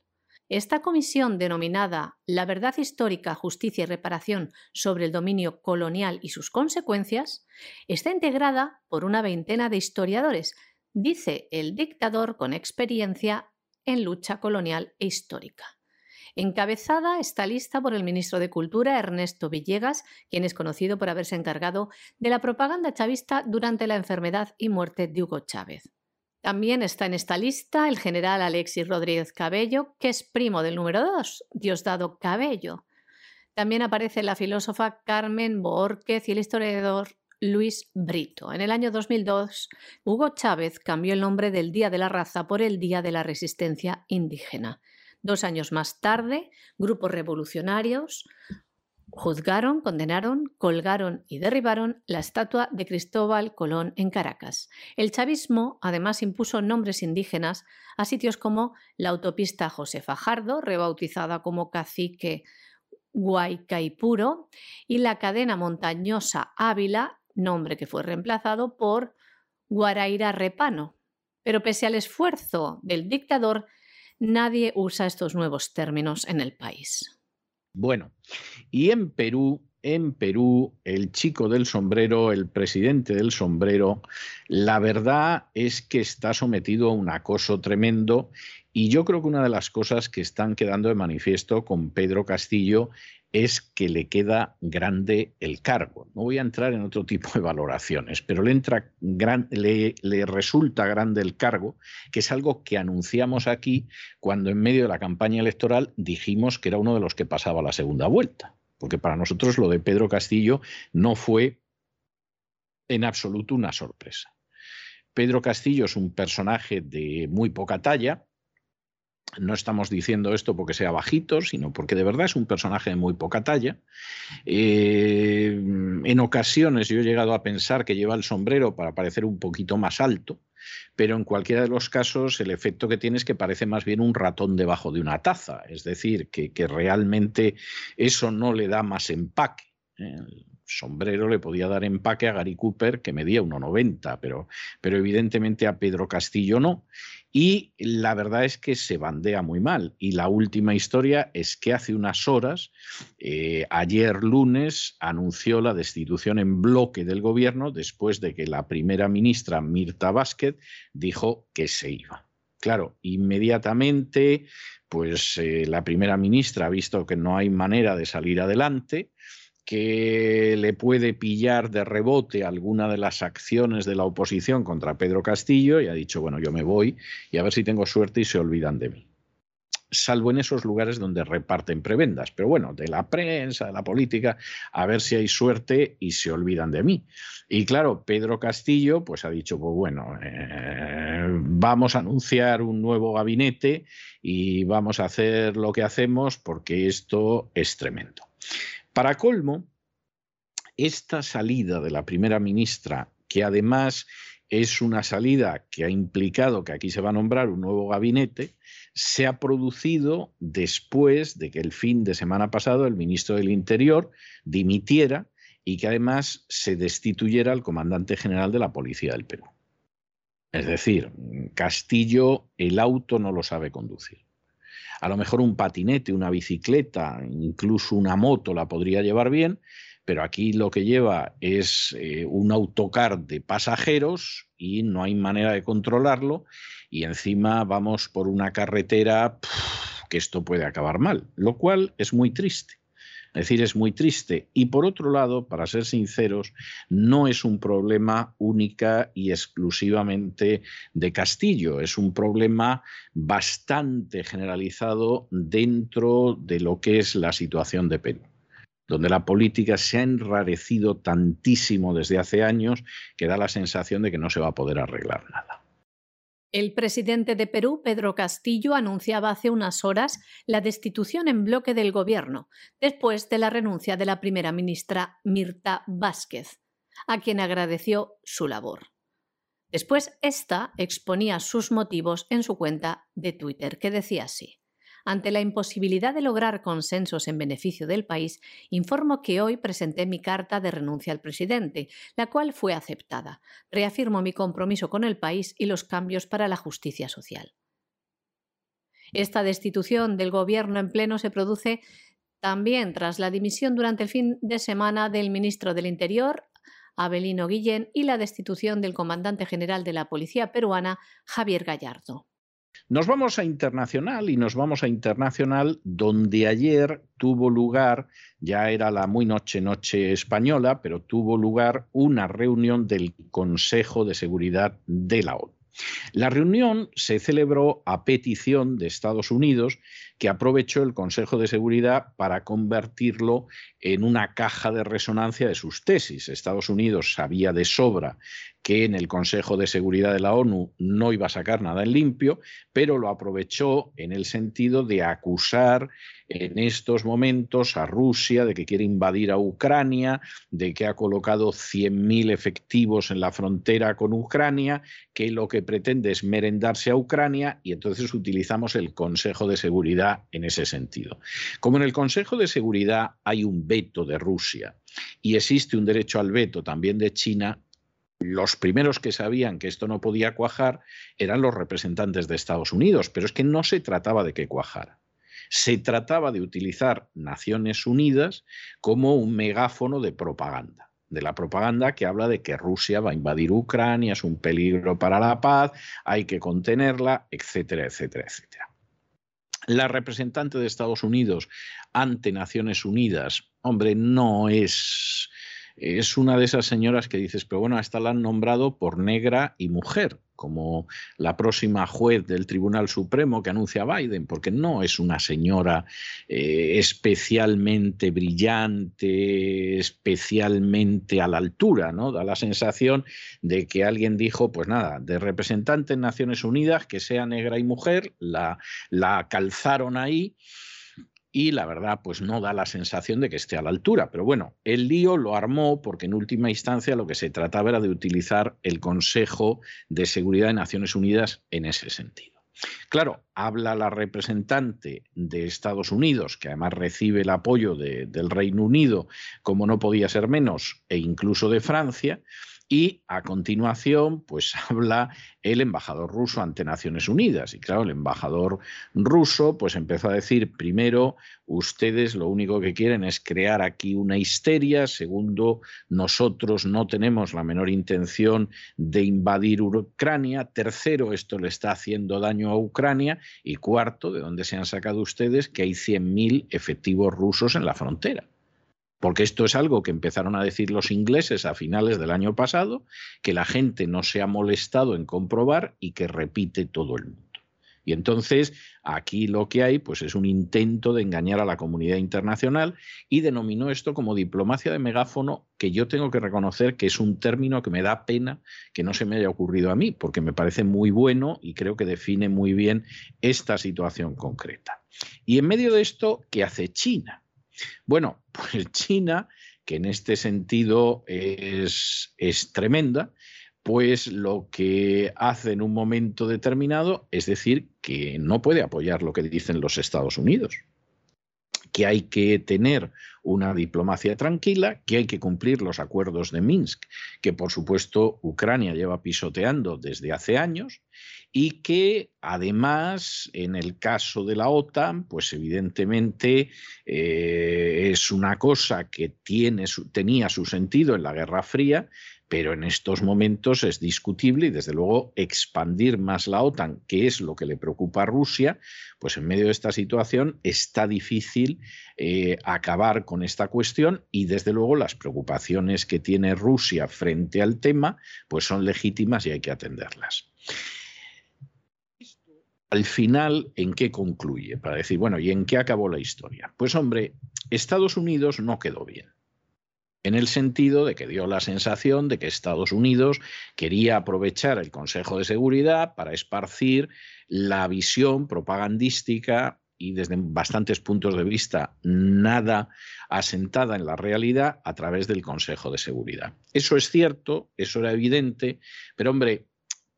Esta comisión, denominada La verdad histórica, justicia y reparación sobre el dominio colonial y sus consecuencias, está integrada por una veintena de historiadores dice el dictador con experiencia en lucha colonial e histórica. Encabezada esta lista por el ministro de Cultura, Ernesto Villegas, quien es conocido por haberse encargado de la propaganda chavista durante la enfermedad y muerte de Hugo Chávez. También está en esta lista el general Alexis Rodríguez Cabello, que es primo del número 2, Diosdado Cabello. También aparece la filósofa Carmen Borquez y el historiador Luis Brito. En el año 2002, Hugo Chávez cambió el nombre del Día de la Raza por el Día de la Resistencia Indígena. Dos años más tarde, grupos revolucionarios juzgaron, condenaron, colgaron y derribaron la estatua de Cristóbal Colón en Caracas. El chavismo además impuso nombres indígenas a sitios como la autopista José Fajardo, rebautizada como Cacique Guaycaipuro, y la cadena montañosa Ávila, nombre que fue reemplazado por Guaraira Repano. Pero pese al esfuerzo del dictador, nadie usa estos nuevos términos en el país. Bueno, y en Perú, en Perú, el chico del sombrero, el presidente del sombrero, la verdad es que está sometido a un acoso tremendo y yo creo que una de las cosas que están quedando de manifiesto con Pedro Castillo es que le queda grande el cargo. No voy a entrar en otro tipo de valoraciones, pero le, entra le, le, resulta grande el cargo, que es algo que anunciamos aquí cuando en medio de la campaña electoral dijimos que era uno de los que pasaba la segunda vuelta. Porque para nosotros lo de Pedro Castillo no fue en absoluto una sorpresa. Pedro Castillo es un personaje de muy poca talla, no estamos diciendo esto porque sea bajito, sino porque de verdad es un personaje de muy poca talla. Eh, en ocasiones yo he llegado a pensar que lleva el sombrero para parecer un poquito más alto, pero en cualquiera de los casos el efecto que tiene es que parece más bien un ratón debajo de una taza, es decir, que, realmente eso no le da más empaque. El sombrero le podía dar empaque a Gary Cooper, que medía 1,90, pero, pero evidentemente a Pedro Castillo no. Y la verdad es que se bandea muy mal. Y la última historia es que hace unas horas, eh, ayer lunes, anunció la destitución en bloque del gobierno después de que la primera ministra Mirta Vázquez dijo que se iba. Claro, inmediatamente, pues eh, la primera ministra ha visto que no hay manera de salir adelante que le puede pillar de rebote alguna de las acciones de la oposición contra Pedro Castillo y ha dicho, bueno, yo me voy y a ver si tengo suerte y se olvidan de mí. Salvo en esos lugares donde reparten prebendas, pero bueno, de la prensa, de la política, a ver si hay suerte y se olvidan de mí. Y claro, Pedro Castillo pues ha dicho, pues bueno, eh, vamos a anunciar un nuevo gabinete y vamos a hacer lo que hacemos porque esto es tremendo. Para colmo, esta salida de la primera ministra, que además es una salida que ha implicado que aquí se va a nombrar un nuevo gabinete, se ha producido después de que el fin de semana pasado el ministro del Interior dimitiera y que además se destituyera al comandante general de la Policía del Perú. Es decir, Castillo el auto no lo sabe conducir. A lo mejor un patinete, una bicicleta, incluso una moto la podría llevar bien, pero aquí lo que lleva es eh, un autocar de pasajeros y no hay manera de controlarlo y encima vamos por una carretera que esto puede acabar mal, lo cual es muy triste. Es decir, es muy triste. Y por otro lado, para ser sinceros, no es un problema única y exclusivamente de Castillo, es un problema bastante generalizado dentro de lo que es la situación de Perú donde la política se ha enrarecido tantísimo desde hace años que da la sensación de que no se va a poder arreglar nada. El presidente de Perú, Pedro Castillo, anunciaba hace unas horas la destitución en bloque del gobierno, después de la renuncia de la primera ministra Mirta Vázquez, a quien agradeció su labor. Después, esta exponía sus motivos en su cuenta de Twitter, que decía así. Ante la imposibilidad de lograr consensos en beneficio del país, informo que hoy presenté mi carta de renuncia al presidente, la cual fue aceptada. Reafirmo mi compromiso con el país y los cambios para la justicia social. Esta destitución del gobierno en pleno se produce también tras la dimisión durante el fin de semana del ministro del Interior, Abelino Guillén, y la destitución del comandante general de la Policía peruana, Javier Gallardo. Nos vamos a internacional y nos vamos a internacional donde ayer tuvo lugar, ya era la muy noche noche española, pero tuvo lugar una reunión del Consejo de Seguridad de la ONU. La reunión se celebró a petición de Estados Unidos, que aprovechó el Consejo de Seguridad para convertirlo en una caja de resonancia de sus tesis. Estados Unidos sabía de sobra que en el Consejo de Seguridad de la ONU no iba a sacar nada en limpio, pero lo aprovechó en el sentido de acusar en estos momentos a Rusia de que quiere invadir a Ucrania, de que ha colocado 100.000 efectivos en la frontera con Ucrania, que lo que pretende es merendarse a Ucrania y entonces utilizamos el Consejo de Seguridad en ese sentido. Como en el Consejo de Seguridad hay un veto de Rusia y existe un derecho al veto también de China, los primeros que sabían que esto no podía cuajar eran los representantes de Estados Unidos, pero es que no se trataba de que cuajara. Se trataba de utilizar Naciones Unidas como un megáfono de propaganda de la propaganda que habla de que Rusia va a invadir Ucrania, es un peligro para la paz, hay que contenerla, etcétera, etcétera, etcétera. La representante de Estados Unidos ante Naciones Unidas, hombre, no es es una de esas señoras que dices, pero bueno, esta la han nombrado por negra y mujer, como la próxima juez del Tribunal Supremo que anuncia Biden, porque no es una señora eh, especialmente brillante, especialmente a la altura, ¿no? Da la sensación de que alguien dijo, pues nada, de representante en Naciones Unidas, que sea negra y mujer, la, la calzaron ahí y la verdad pues no da la sensación de que esté a la altura. Pero bueno, el lío lo armó porque en última instancia lo que se trataba era de utilizar el Consejo de Seguridad de Naciones Unidas en ese sentido. Claro, habla la representante de Estados Unidos, que además recibe el apoyo del Reino Unido, como no podía ser menos, e incluso de Francia, y a continuación, pues habla el embajador ruso ante Naciones Unidas. Y claro, el embajador ruso pues empezó a decir, primero, ustedes lo único que quieren es crear aquí una histeria. Segundo, nosotros no tenemos la menor intención de invadir Ucrania. Tercero, esto le está haciendo daño a Ucrania. Y cuarto, de dónde se han sacado ustedes que hay 100.000 efectivos rusos en la frontera porque esto es algo que empezaron a decir los ingleses a finales del año pasado, que la gente no se ha molestado en comprobar y que repite todo el mundo. Y entonces aquí lo que hay pues es un intento de engañar a la comunidad internacional y denominó esto como diplomacia de megáfono, que yo tengo que reconocer que es un término que me da pena que no se me haya ocurrido a mí, porque me parece muy bueno y creo que define muy bien esta situación concreta. Y en medio de esto, ¿qué hace China? Bueno, pues China, que en este sentido es, es tremenda, pues lo que hace en un momento determinado es decir que no puede apoyar lo que dicen los Estados Unidos que hay que tener una diplomacia tranquila, que hay que cumplir los acuerdos de Minsk, que por supuesto Ucrania lleva pisoteando desde hace años, y que además en el caso de la OTAN, pues evidentemente eh, es una cosa que tiene tenía su sentido en la Guerra Fría, pero en estos momentos es discutible y desde luego expandir más la OTAN, que es lo que le preocupa a Rusia, pues en medio de esta situación está difícil eh, acabar con esta cuestión y desde luego las preocupaciones que tiene Rusia frente al tema pues son legítimas y hay que atenderlas. Al final, ¿en qué concluye? Para decir, bueno, ¿y en qué acabó la historia? Pues hombre, Estados Unidos no quedó bien en el sentido de que dio la sensación de que Estados Unidos quería aprovechar el Consejo de Seguridad para esparcir la visión propagandística y desde bastantes puntos de vista nada asentada en la realidad a través del Consejo de Seguridad. Eso es cierto, eso era evidente, pero hombre,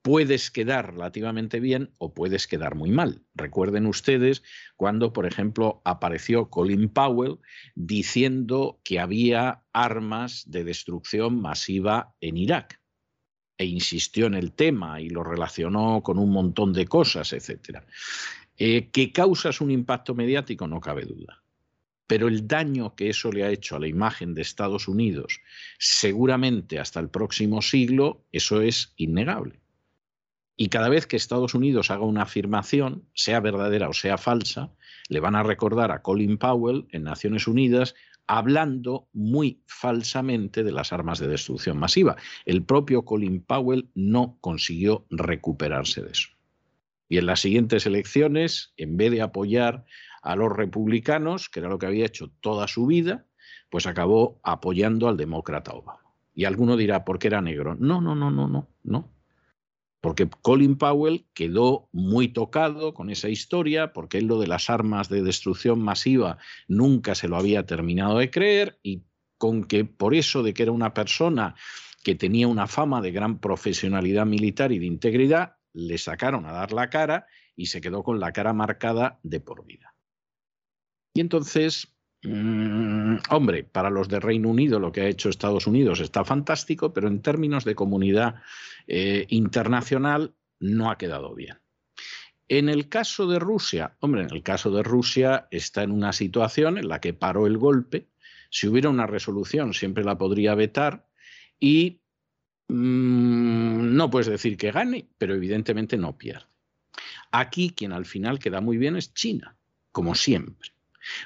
puedes quedar relativamente bien o puedes quedar muy mal. Recuerden ustedes cuando, por ejemplo, apareció Colin Powell diciendo que había armas de destrucción masiva en Irak e insistió en el tema y lo relacionó con un montón de cosas, etc. Eh, que causas un impacto mediático, no cabe duda. Pero el daño que eso le ha hecho a la imagen de Estados Unidos, seguramente hasta el próximo siglo, eso es innegable. Y cada vez que Estados Unidos haga una afirmación, sea verdadera o sea falsa, le van a recordar a Colin Powell en Naciones Unidas hablando muy falsamente de las armas de destrucción masiva. El propio Colin Powell no consiguió recuperarse de eso. Y en las siguientes elecciones, en vez de apoyar a los republicanos, que era lo que había hecho toda su vida, pues acabó apoyando al demócrata Obama. Y alguno dirá, ¿por qué era negro? No, no, no, no, no, no. Porque Colin Powell quedó muy tocado con esa historia, porque él lo de las armas de destrucción masiva nunca se lo había terminado de creer y con que por eso de que era una persona que tenía una fama de gran profesionalidad militar y de integridad, le sacaron a dar la cara y se quedó con la cara marcada de por vida. Y entonces, mm, hombre, para los de Reino Unido lo que ha hecho Estados Unidos está fantástico, pero en términos de comunidad eh, internacional no ha quedado bien. En el caso de Rusia, hombre, en el caso de Rusia está en una situación en la que paró el golpe. Si hubiera una resolución, siempre la podría vetar y Mm, no puedes decir que gane, pero evidentemente no pierde. Aquí quien al final queda muy bien es China, como siempre.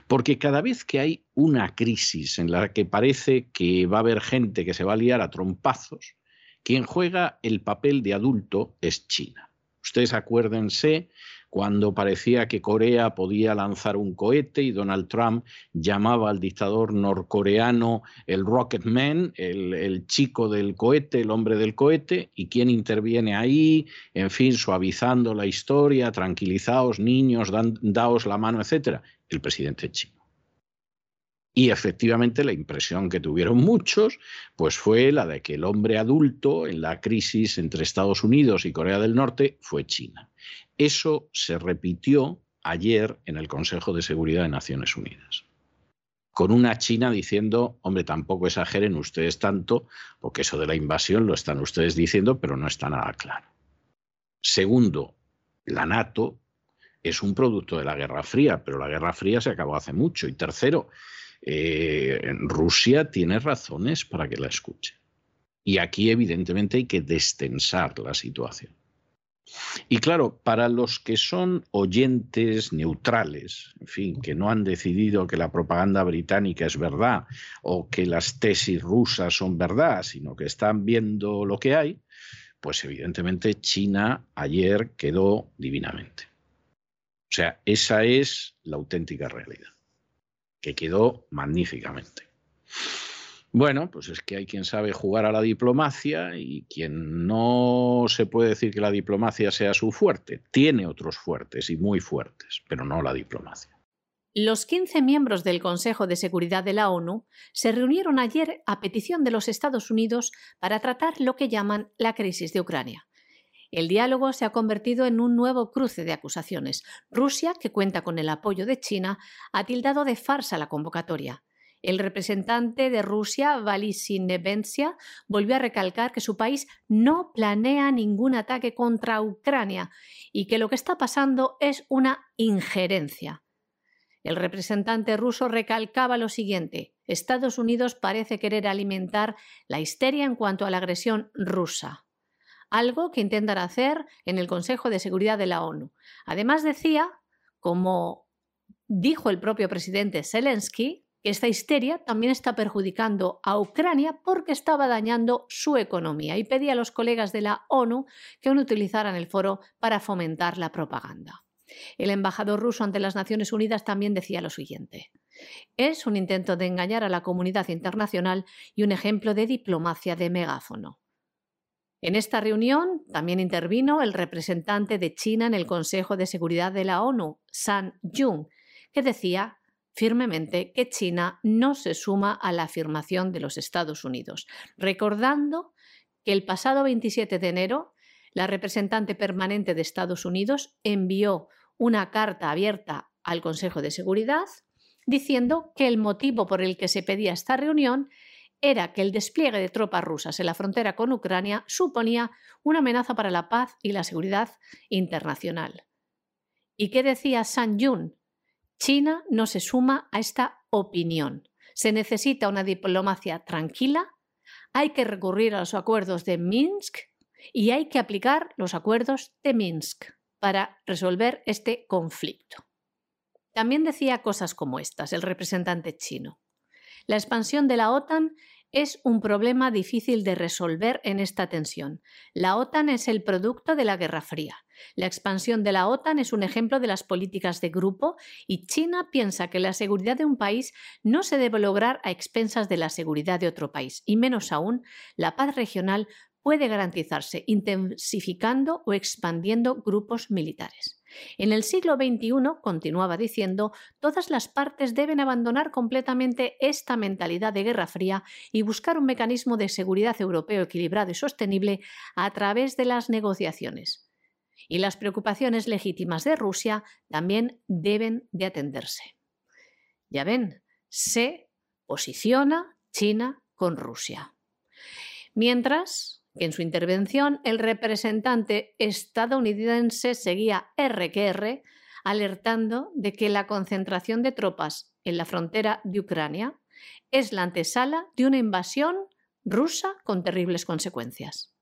Porque cada vez que hay una crisis en la que parece que va a haber gente que se va a liar a trompazos, quien juega el papel de adulto es China. Ustedes acuérdense cuando parecía que Corea podía lanzar un cohete y Donald Trump llamaba al dictador norcoreano el Rocket Man, el, chico del cohete, el hombre del cohete, y quién interviene ahí, en fin, suavizando la historia, tranquilizaos niños, daos la mano, etcétera, el presidente chino. Y efectivamente la impresión que tuvieron muchos pues fue la de que el hombre adulto en la crisis entre Estados Unidos y Corea del Norte fue China. Eso se repitió ayer en el Consejo de Seguridad de Naciones Unidas. Con una China diciendo, hombre, tampoco exageren ustedes tanto, porque eso de la invasión lo están ustedes diciendo, pero no está nada claro. Segundo, la NATO es un producto de la Guerra Fría, pero la Guerra Fría se acabó hace mucho. Y tercero, eh, Rusia tiene razones para que la escuche. Y aquí evidentemente hay que destensar la situación. Y claro, para los que son oyentes neutrales, en fin, que no han decidido que la propaganda británica es verdad o que las tesis rusas son verdad, sino que están viendo lo que hay, pues evidentemente China ayer quedó divinamente. O sea, esa es la auténtica realidad que quedó magníficamente. Bueno, pues es que hay quien sabe jugar a la diplomacia y quien no se puede decir que la diplomacia sea su fuerte. Tiene otros fuertes y muy fuertes, pero no la diplomacia. Los 15 miembros del Consejo de Seguridad de la ONU se reunieron ayer a petición de los Estados Unidos para tratar lo que llaman la crisis de Ucrania. El diálogo se ha convertido en un nuevo cruce de acusaciones. Rusia, que cuenta con el apoyo de China, ha tildado de farsa la convocatoria. El representante de Rusia, Valisy Nebensia, volvió a recalcar que su país no planea ningún ataque contra Ucrania y que lo que está pasando es una injerencia. El representante ruso recalcaba lo siguiente Estados Unidos parece querer alimentar la histeria en cuanto a la agresión rusa algo que intentan hacer en el Consejo de Seguridad de la ONU. Además decía, como dijo el propio presidente Zelensky, que esta histeria también está perjudicando a Ucrania porque estaba dañando su economía y pedía a los colegas de la ONU que no utilizaran el foro para fomentar la propaganda. El embajador ruso ante las Naciones Unidas también decía lo siguiente. Es un intento de engañar a la comunidad internacional y un ejemplo de diplomacia de megáfono. En esta reunión también intervino el representante de China en el Consejo de Seguridad de la ONU, San Jung, que decía firmemente que China no se suma a la afirmación de los Estados Unidos, recordando que el pasado 27 de enero la representante permanente de Estados Unidos envió una carta abierta al Consejo de Seguridad diciendo que el motivo por el que se pedía esta reunión era que el despliegue de tropas rusas en la frontera con Ucrania suponía una amenaza para la paz y la seguridad internacional. ¿Y qué decía San Yun? China no se suma a esta opinión. Se necesita una diplomacia tranquila, hay que recurrir a los acuerdos de Minsk y hay que aplicar los acuerdos de Minsk para resolver este conflicto. También decía cosas como estas el representante chino. La expansión de la OTAN es un problema difícil de resolver en esta tensión. La OTAN es el producto de la Guerra Fría. La expansión de la OTAN es un ejemplo de las políticas de grupo y China piensa que la seguridad de un país no se debe lograr a expensas de la seguridad de otro país, y menos aún, la paz regional puede garantizarse intensificando o expandiendo grupos militares. En el siglo XXI, continuaba diciendo, todas las partes deben abandonar completamente esta mentalidad de guerra fría y buscar un mecanismo de seguridad europeo equilibrado y sostenible a través de las negociaciones. Y las preocupaciones legítimas de Rusia también deben de atenderse. Ya ven, se posiciona China con Rusia. Mientras, en su intervención el representante estadounidense seguía R alertando de que la concentración de tropas en la frontera de Ucrania es la antesala de una invasión rusa con terribles consecuencias.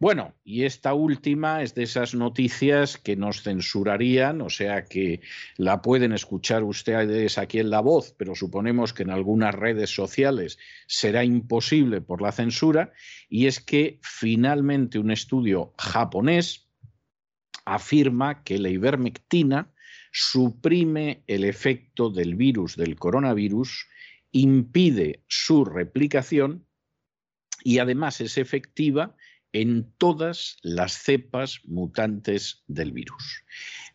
Bueno, y esta última es de esas noticias que nos censurarían, o sea que la pueden escuchar ustedes aquí en La Voz, pero suponemos que en algunas redes sociales será imposible por la censura, y es que finalmente un estudio japonés afirma que la ivermectina suprime el efecto del virus del coronavirus, impide su replicación y además es efectiva en todas las cepas mutantes del virus.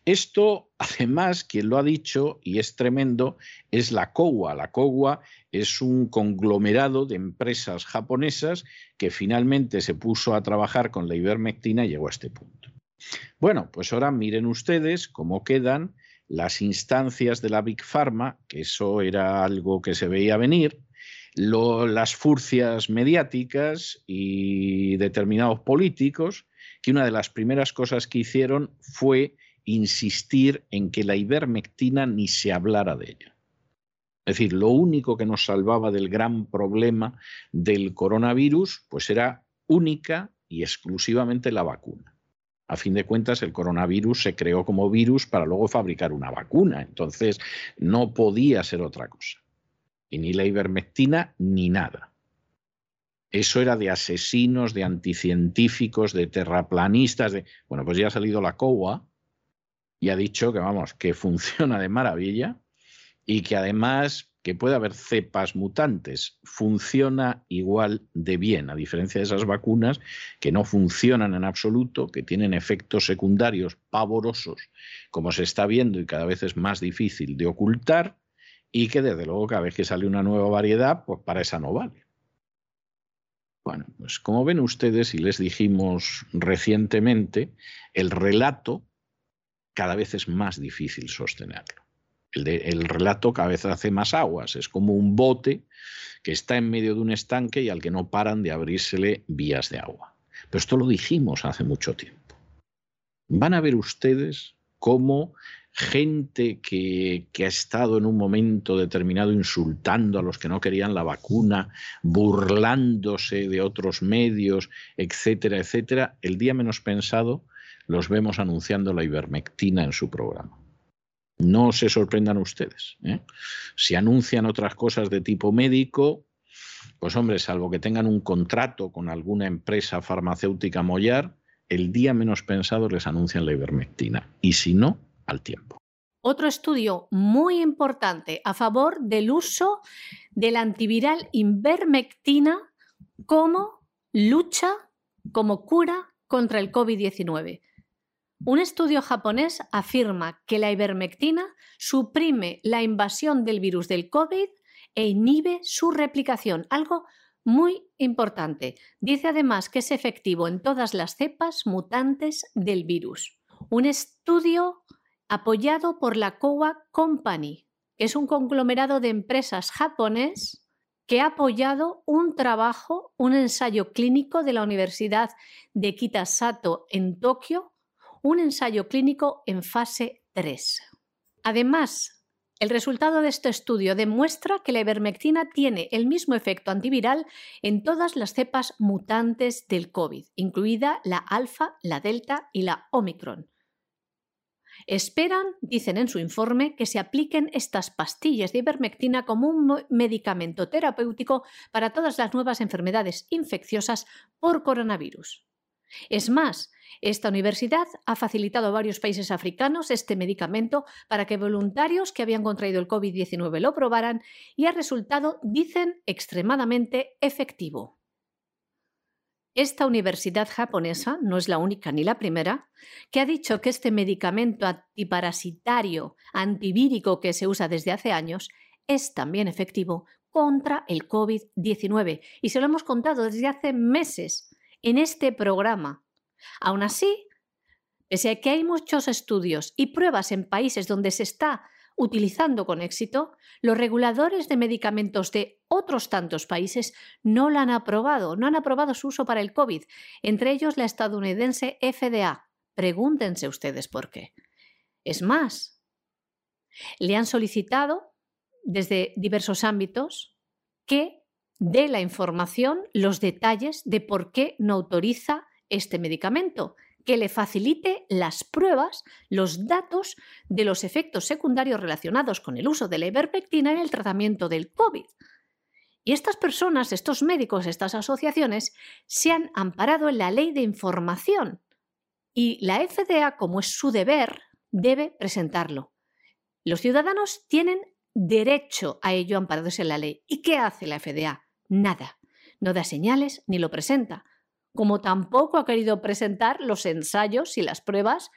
Esto, además, quien lo ha dicho, y es tremendo, es la COWA. La COWA es un conglomerado de empresas japonesas que finalmente se puso a trabajar con la ivermectina y llegó a este punto. Bueno, pues ahora miren ustedes cómo quedan las instancias de la Big Pharma, que eso era algo que se veía venir, las furcias mediáticas y determinados políticos, que una de las primeras cosas que hicieron fue insistir en que la ivermectina ni se hablara de ella. Es decir, lo único que nos salvaba del gran problema del coronavirus, pues era única y exclusivamente la vacuna. A fin de cuentas, el coronavirus se creó como virus para luego fabricar una vacuna, entonces no podía ser otra cosa. Y ni la ivermectina ni nada. Eso era de asesinos, de anticientíficos, de terraplanistas. De... Bueno, pues ya ha salido la COA y ha dicho que, vamos, que funciona de maravilla y que además que puede haber cepas mutantes, funciona igual de bien, a diferencia de esas vacunas que no funcionan en absoluto, que tienen efectos secundarios pavorosos, como se está viendo y cada vez es más difícil de ocultar, y que desde luego cada vez que sale una nueva variedad, pues para esa no vale. Bueno, pues como ven ustedes y les dijimos recientemente, el relato cada vez es más difícil sostenerlo. El, el, relato cada vez hace más aguas, es como un bote que está en medio de un estanque y al que no paran de abrírsele vías de agua. Pero esto lo dijimos hace mucho tiempo. Van a ver ustedes cómo gente que, ha estado en un momento determinado insultando a los que no querían la vacuna, burlándose de otros medios, etcétera, etcétera, el día menos pensado los vemos anunciando la ivermectina en su programa. No se sorprendan ustedes. ¿eh? Si anuncian otras cosas de tipo médico, pues hombre, salvo que tengan un contrato con alguna empresa farmacéutica mollar, el día menos pensado les anuncian la ivermectina. Y si no, al tiempo. Otro estudio muy importante a favor del uso del antiviral invermectina como lucha, como cura contra el COVID-19. Un estudio japonés afirma que la ivermectina suprime la invasión del virus del COVID e inhibe su replicación, algo muy importante. Dice además que es efectivo en todas las cepas mutantes del virus. Un estudio apoyado por la Kowa Company, que es un conglomerado de empresas japonés que ha apoyado un trabajo, un ensayo clínico de la Universidad de Kitasato en Tokio, un ensayo clínico en fase 3. Además El resultado de este estudio demuestra que la ivermectina tiene el mismo efecto antiviral en todas las cepas mutantes del COVID, incluida la alfa, la delta y la omicron. Esperan, dicen en su informe, que se apliquen estas pastillas de ivermectina como un medicamento terapéutico para todas las nuevas enfermedades infecciosas por coronavirus. Es más, esta universidad ha facilitado a varios países africanos este medicamento para que voluntarios que habían contraído el COVID-19 lo probaran y ha resultado, dicen, extremadamente efectivo. Esta universidad japonesa no es la única ni la primera que ha dicho que este medicamento antiparasitario antivírico que se usa desde hace años es también efectivo contra el COVID-19 y se lo hemos contado desde hace meses en este programa. Aún así, pese a que hay muchos estudios y pruebas en países donde se está utilizando con éxito, los reguladores de medicamentos de otros tantos países no la han aprobado, no han aprobado su uso para el COVID, entre ellos la estadounidense FDA. Pregúntense ustedes por qué. Es más, le han solicitado desde diversos ámbitos que dé la información, los detalles de por qué no autoriza este medicamento, que le facilite las pruebas, los datos de los efectos secundarios relacionados con el uso de la ivermectina en el tratamiento del COVID. Y estas personas, estos médicos, estas asociaciones, se han amparado en la ley de información. Y la FDA, como es su deber, debe presentarlo. Los ciudadanos tienen derecho a ello amparados en la ley. ¿Y qué hace la FDA? Nada. No da señales ni lo presenta como tampoco ha querido presentar los ensayos y las pruebas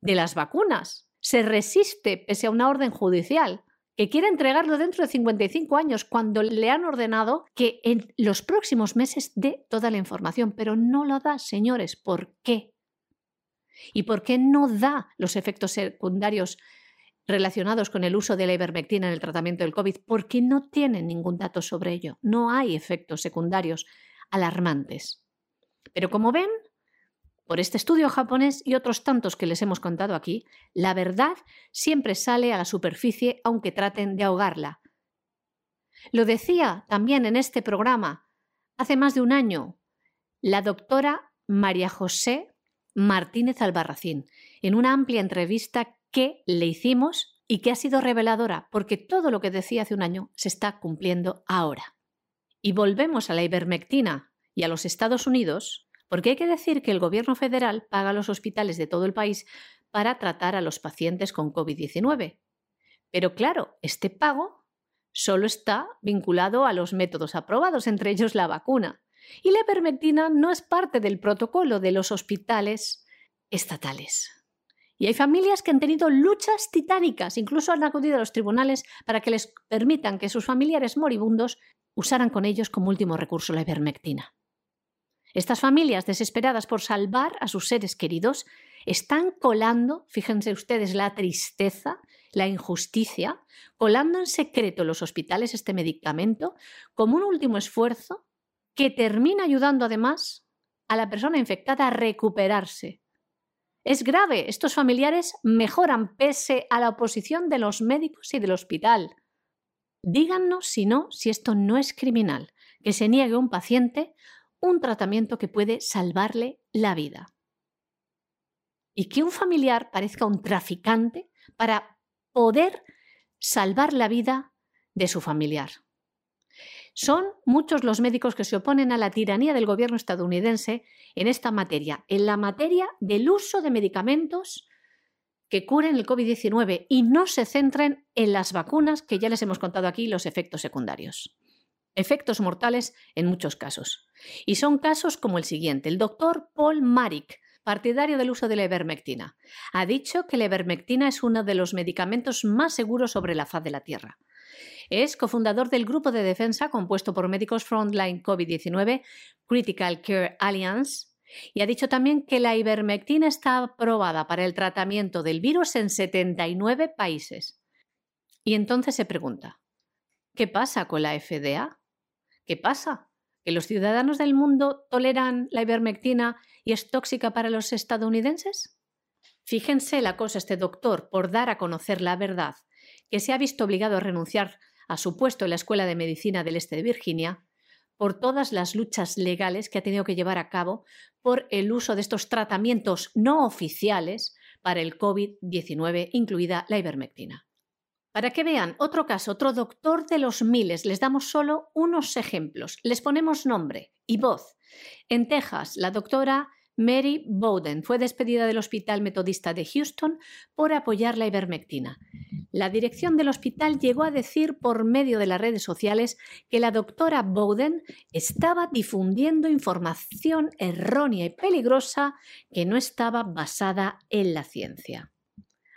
de las vacunas. Se resiste pese a una orden judicial que quiere entregarlo dentro de 55 años cuando le han ordenado que en los próximos meses dé toda la información, pero no lo da, señores. ¿Por qué? ¿Y por qué no da los efectos secundarios relacionados con el uso de la ivermectina en el tratamiento del COVID? Porque no tienen ningún dato sobre ello. No hay efectos secundarios alarmantes. Pero como ven, por este estudio japonés y otros tantos que les hemos contado aquí, la verdad siempre sale a la superficie aunque traten de ahogarla. Lo decía también en este programa hace más de un año la doctora María José Martínez Albarracín en una amplia entrevista que le hicimos y que ha sido reveladora porque todo lo que decía hace un año se está cumpliendo ahora. Y volvemos a la ivermectina, y a los Estados Unidos, porque hay que decir que el gobierno federal paga a los hospitales de todo el país para tratar a los pacientes con COVID-19. Pero claro, este pago solo está vinculado a los métodos aprobados, entre ellos la vacuna. Y la ivermectina no es parte del protocolo de los hospitales estatales. Y hay familias que han tenido luchas titánicas, incluso han acudido a los tribunales para que les permitan que sus familiares moribundos usaran con ellos como último recurso la ivermectina. Estas familias desesperadas por salvar a sus seres queridos están colando, fíjense ustedes, la tristeza, la injusticia, colando en secreto en los hospitales este medicamento como un último esfuerzo que termina ayudando además a la persona infectada a recuperarse. Es grave, estos familiares mejoran pese a la oposición de los médicos y del hospital. Díganos si no, si esto no es criminal, que se niegue un paciente un tratamiento que puede salvarle la vida. Y que un familiar parezca un traficante para poder salvar la vida de su familiar. Son muchos los médicos que se oponen a la tiranía del gobierno estadounidense en esta materia, en la materia del uso de medicamentos que curen el COVID-19 y no se centren en las vacunas que ya les hemos contado aquí los efectos secundarios efectos mortales en muchos casos. Y son casos como el siguiente. El doctor Paul Marik, partidario del uso de la ivermectina, ha dicho que la ivermectina es uno de los medicamentos más seguros sobre la faz de la Tierra. Es cofundador del grupo de defensa compuesto por médicos Frontline COVID-19, Critical Care Alliance, y ha dicho también que la ivermectina está aprobada para el tratamiento del virus en 79 países. Y entonces se pregunta, ¿qué pasa con la FDA? ¿Qué pasa? ¿Que los ciudadanos del mundo toleran la ivermectina y es tóxica para los estadounidenses? Fíjense la cosa este doctor por dar a conocer la verdad, que se ha visto obligado a renunciar a su puesto en la Escuela de Medicina del Este de Virginia por todas las luchas legales que ha tenido que llevar a cabo por el uso de estos tratamientos no oficiales para el COVID-19, incluida la ivermectina. Para que vean otro caso, otro doctor de los miles, les damos solo unos ejemplos. Les ponemos nombre y voz. En Texas, la doctora Mary Bowden fue despedida del Hospital Metodista de Houston por apoyar la ivermectina. La dirección del hospital llegó a decir por medio de las redes sociales que la doctora Bowden estaba difundiendo información errónea y peligrosa que no estaba basada en la ciencia.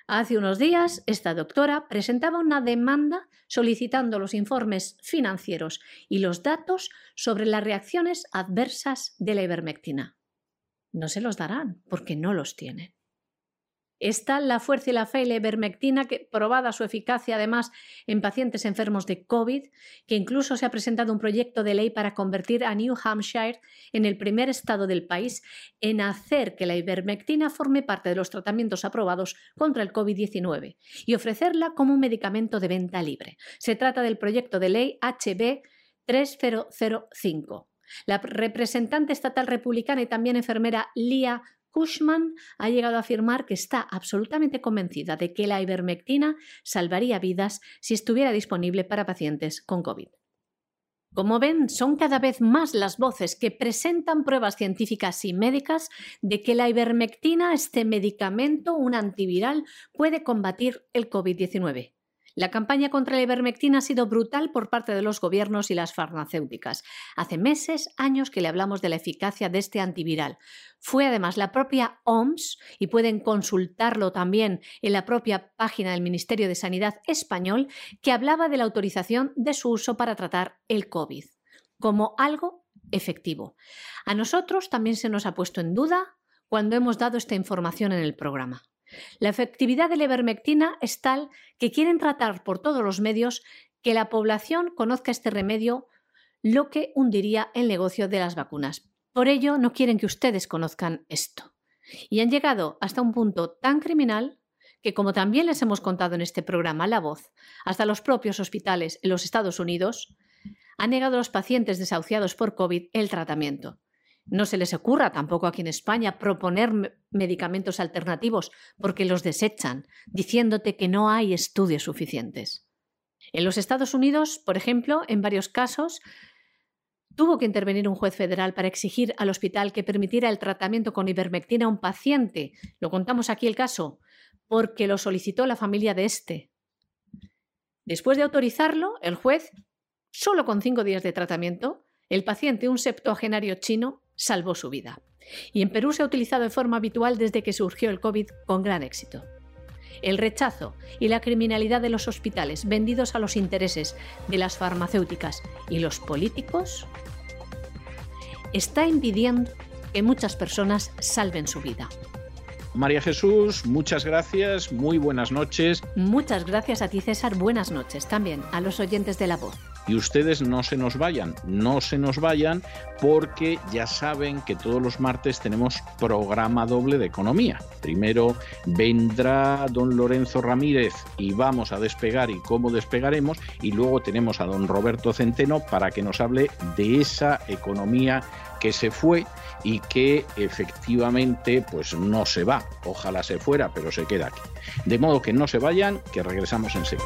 Hace unos días, esta doctora presentaba una demanda solicitando los informes financieros y los datos sobre las reacciones adversas de la ivermectina. No se los darán porque no los tienen. Está la fuerza y la fe y la ivermectina, que, probada su eficacia además en pacientes enfermos de COVID, que incluso se ha presentado un proyecto de ley para convertir a New Hampshire en el primer estado del país en hacer que la ivermectina forme parte de los tratamientos aprobados contra el COVID-19 y ofrecerla como un medicamento de venta libre. Se trata del proyecto de ley HB 3005. La representante estatal republicana y también enfermera Lia Cushman ha llegado a afirmar que está absolutamente convencida de que la ivermectina salvaría vidas si estuviera disponible para pacientes con COVID. Como ven, son cada vez más las voces que presentan pruebas científicas y médicas de que la ivermectina, este medicamento, un antiviral, puede combatir el COVID-19. La campaña contra la ivermectina ha sido brutal por parte de los gobiernos y las farmacéuticas. Hace meses, años que le hablamos de la eficacia de este antiviral. Fue además la propia OMS, y pueden consultarlo también en la propia página del Ministerio de Sanidad español, que hablaba de la autorización de su uso para tratar el COVID como algo efectivo. A nosotros también se nos ha puesto en duda cuando hemos dado esta información en el programa. La efectividad de la ivermectina es tal que quieren tratar por todos los medios que la población conozca este remedio, lo que hundiría el negocio de las vacunas. Por ello, no quieren que ustedes conozcan esto. Y han llegado hasta un punto tan criminal que, como también les hemos contado en este programa La Voz, hasta los propios hospitales en los Estados Unidos han negado a los pacientes desahuciados por COVID el tratamiento. No se les ocurra tampoco aquí en España proponer medicamentos alternativos porque los desechan, diciéndote que no hay estudios suficientes. En los Estados Unidos, por ejemplo, en varios casos, tuvo que intervenir un juez federal para exigir al hospital que permitiera el tratamiento con ivermectina a un paciente. Lo contamos aquí el caso, porque lo solicitó la familia de este. Después de autorizarlo, el juez, solo con cinco días de tratamiento, el paciente, un septuagenario chino, salvó su vida. Y en Perú se ha utilizado de forma habitual desde que surgió el COVID con gran éxito. El rechazo y la criminalidad de los hospitales vendidos a los intereses de las farmacéuticas y los políticos está impidiendo que muchas personas salven su vida. María Jesús, muchas gracias, muy buenas noches. Muchas gracias a ti César, buenas noches también a los oyentes de la voz. Y ustedes no se nos vayan, no se nos vayan porque ya saben que todos los martes tenemos programa doble de economía. Primero vendrá don Lorenzo Ramírez y vamos a despegar y cómo despegaremos y luego tenemos a don Roberto Centeno para que nos hable de esa economía que se fue y que efectivamente pues no se va. Ojalá se fuera, pero se queda aquí. De modo que no se vayan, que regresamos enseguida.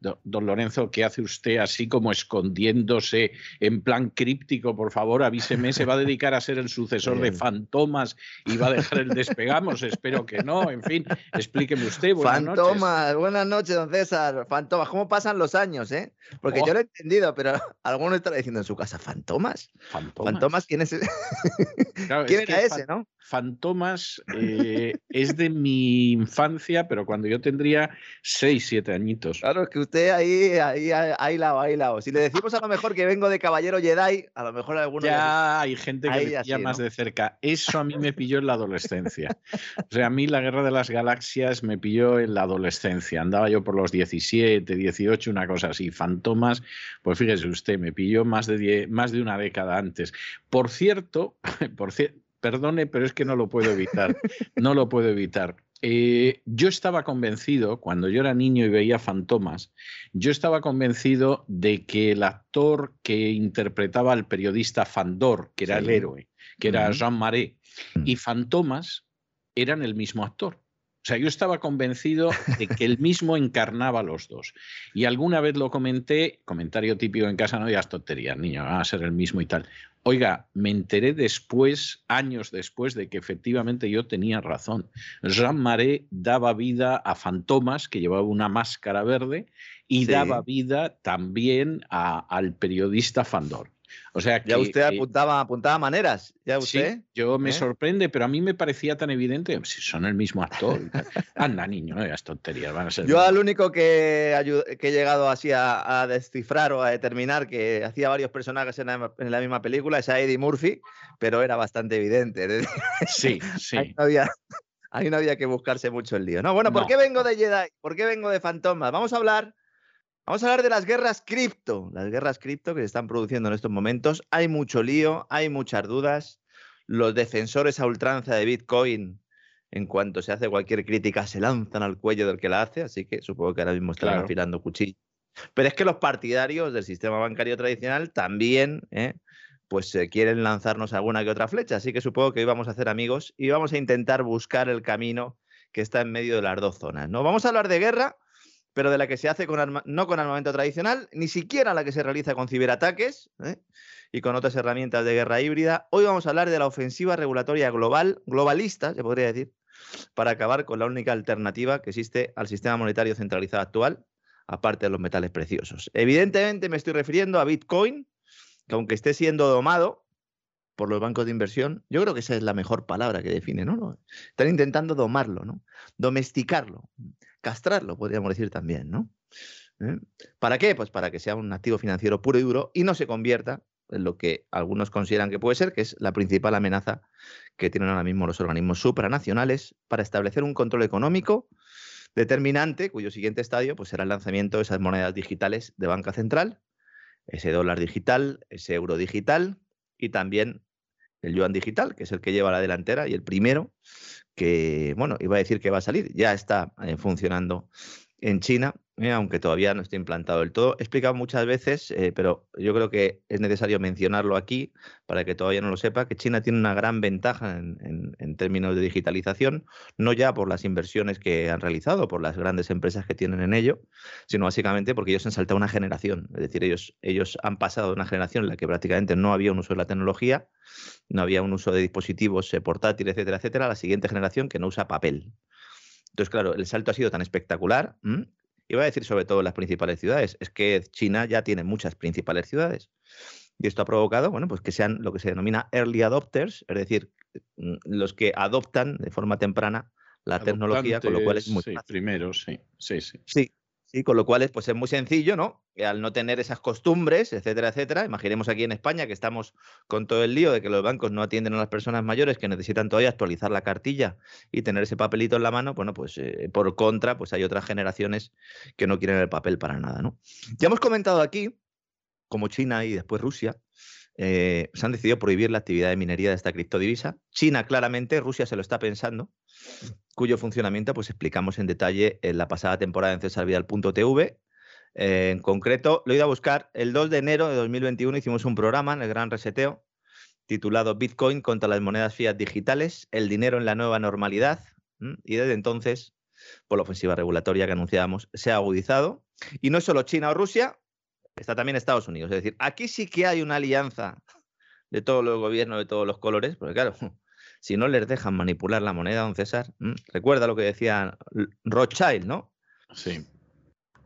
Don Lorenzo, ¿qué hace usted así como escondiéndose en plan críptico? Por favor, avíseme, ¿se va a dedicar a ser el sucesor de Fantomas y va a dejar el despegamos? Espero que no. En fin, explíqueme usted. Buenas Fantomas, buenas noches, don César. Fantomas, ¿cómo pasan los años, eh? Porque yo oh. lo he entendido, pero alguno estará diciendo en su casa, ¿Fantomas? Fantomas. ¿quién es ese? ¿Quién era ese, no? Fantomas eh, es de mi infancia, pero cuando yo tendría 6, 7 añitos. Claro, es que usted ahí, ahí, ahí lado, ahí lado. Si le decimos a lo mejor que vengo de Caballero Jedi, a lo mejor alguno. Ya hay gente que me pilla más de cerca. Eso a mí me pilló en la adolescencia. O sea, a mí la guerra de las galaxias me pilló en la adolescencia. Andaba yo por los 17, 18, una cosa así. Fantomas, pues fíjese usted, me pilló más de, más de una década antes. Por cierto, por cierto perdone, pero es que no lo puedo evitar. No lo puedo evitar. Eh, yo estaba convencido, cuando yo era niño y veía fantomas, yo estaba convencido de que el actor que interpretaba al periodista Fandor, que era el héroe, que era Jean Marais, y mm. Fantomas eran el mismo actor. O sea, yo estaba convencido de que él mismo encarnaba los dos. Y alguna vez lo comenté, comentario típico en casa, no digas tonterías, niño, va a ser el mismo y tal. Oiga, me enteré después, años después, de que efectivamente yo tenía razón. Jean Marais daba vida a Fantomas, que llevaba una máscara verde, y daba vida también al periodista Fandor. O sea ya usted apuntaba, apuntaba maneras. ¿Ya usted? Sí, yo me ¿Eh? sorprende, pero a mí me parecía tan evidente. Si son el mismo actor. Anda, niño, no digas tonterías. Van a ser yo al único que, he llegado así a, descifrar o a determinar que hacía varios personajes en la, misma película es a Eddie Murphy, pero era bastante evidente. Sí, sí. Ahí no había, que buscarse mucho el lío. No, bueno, ¿por qué vengo de Jedi? ¿Por qué vengo de Fantomas? Vamos a hablar Vamos a hablar de las guerras cripto, las guerras cripto que se están produciendo en estos momentos. Hay mucho lío, hay muchas dudas. Los defensores a ultranza de Bitcoin, en cuanto se hace cualquier crítica, se lanzan al cuello del que la hace, así que supongo que ahora mismo están afilando cuchillos. Pero es que los partidarios del sistema bancario tradicional también, ¿eh? pues eh, quieren lanzarnos alguna que otra flecha, así que supongo que hoy vamos a hacer amigos y vamos a intentar buscar el camino que está en medio de las dos zonas. ¿no? Vamos a hablar de guerra pero de la que se hace con no con armamento tradicional, ni siquiera la que se realiza con ciberataques ¿eh? y con otras herramientas de guerra híbrida. Hoy vamos a hablar de la ofensiva regulatoria global, globalista, se podría decir, para acabar con la única alternativa que existe al sistema monetario centralizado actual, aparte de los metales preciosos. Evidentemente me estoy refiriendo a Bitcoin, que aunque esté siendo domado por los bancos de inversión, yo creo que esa es la mejor palabra que define, ¿no? Están intentando domarlo, ¿no? Domesticarlo castrarlo, podríamos decir también, ¿no? ¿Eh? ¿Para qué? Pues para que sea un activo financiero puro y duro y no se convierta en lo que algunos consideran que puede ser, que es la principal amenaza que tienen ahora mismo los organismos supranacionales para establecer un control económico determinante, cuyo siguiente estadio pues, será el lanzamiento de esas monedas digitales de banca central, ese dólar digital, ese euro digital y también el yuan digital, que es el que lleva la delantera y el primero que, bueno, iba a decir que va a salir, ya está eh, funcionando en China, eh, aunque todavía no está implantado del todo. He explicado muchas veces, eh, pero yo creo que es necesario mencionarlo aquí para que todavía no lo sepa, que China tiene una gran ventaja en, en, términos de digitalización, no ya por las inversiones que han realizado, por las grandes empresas que tienen en ello, sino básicamente porque ellos han saltado una generación. Es decir, ellos, ellos han pasado de una generación en la que prácticamente no había un uso de la tecnología no había un uso de dispositivos eh, portátiles, etcétera, etcétera, la siguiente generación que no usa papel. Entonces, claro, el salto ha sido tan espectacular. Voy a decir sobre todo las principales ciudades. Es que China ya tiene muchas principales ciudades. Y esto ha provocado, bueno, pues que sean lo que se denomina early adopters, es decir, mm, los que adoptan de forma temprana la tecnología, con lo cual es muy sí, Primero, sí, sí, sí. Sí, Sí, con lo cual pues es muy sencillo, ¿no? Que al no tener esas costumbres, etcétera, etcétera, imaginemos aquí en España que estamos con todo el lío de que los bancos no atienden a las personas mayores que necesitan todavía actualizar la cartilla y tener ese papelito en la mano, bueno, pues eh, por contra, pues hay otras generaciones que no quieren el papel para nada, ¿no? Ya hemos comentado aquí, como China y después Rusia, eh, se han decidido prohibir la actividad de minería de esta criptodivisa. China, claramente, Rusia se lo está pensando, cuyo funcionamiento pues explicamos en detalle en la pasada temporada en cesarvidal.tv. Eh, en concreto, lo he ido a buscar el 2 de enero de 2021, hicimos un programa en el Gran Reseteo titulado Bitcoin contra las monedas fiat digitales, el dinero en la nueva normalidad. Y desde entonces, por la ofensiva regulatoria que anunciábamos, se ha agudizado. Y no solo China o Rusia, está también Estados Unidos. Es decir, aquí sí que hay una alianza de todos los gobiernos, de todos los colores, porque claro, si no les dejan manipular la moneda, don César, recuerda lo que decía Rothschild, ¿no? Sí.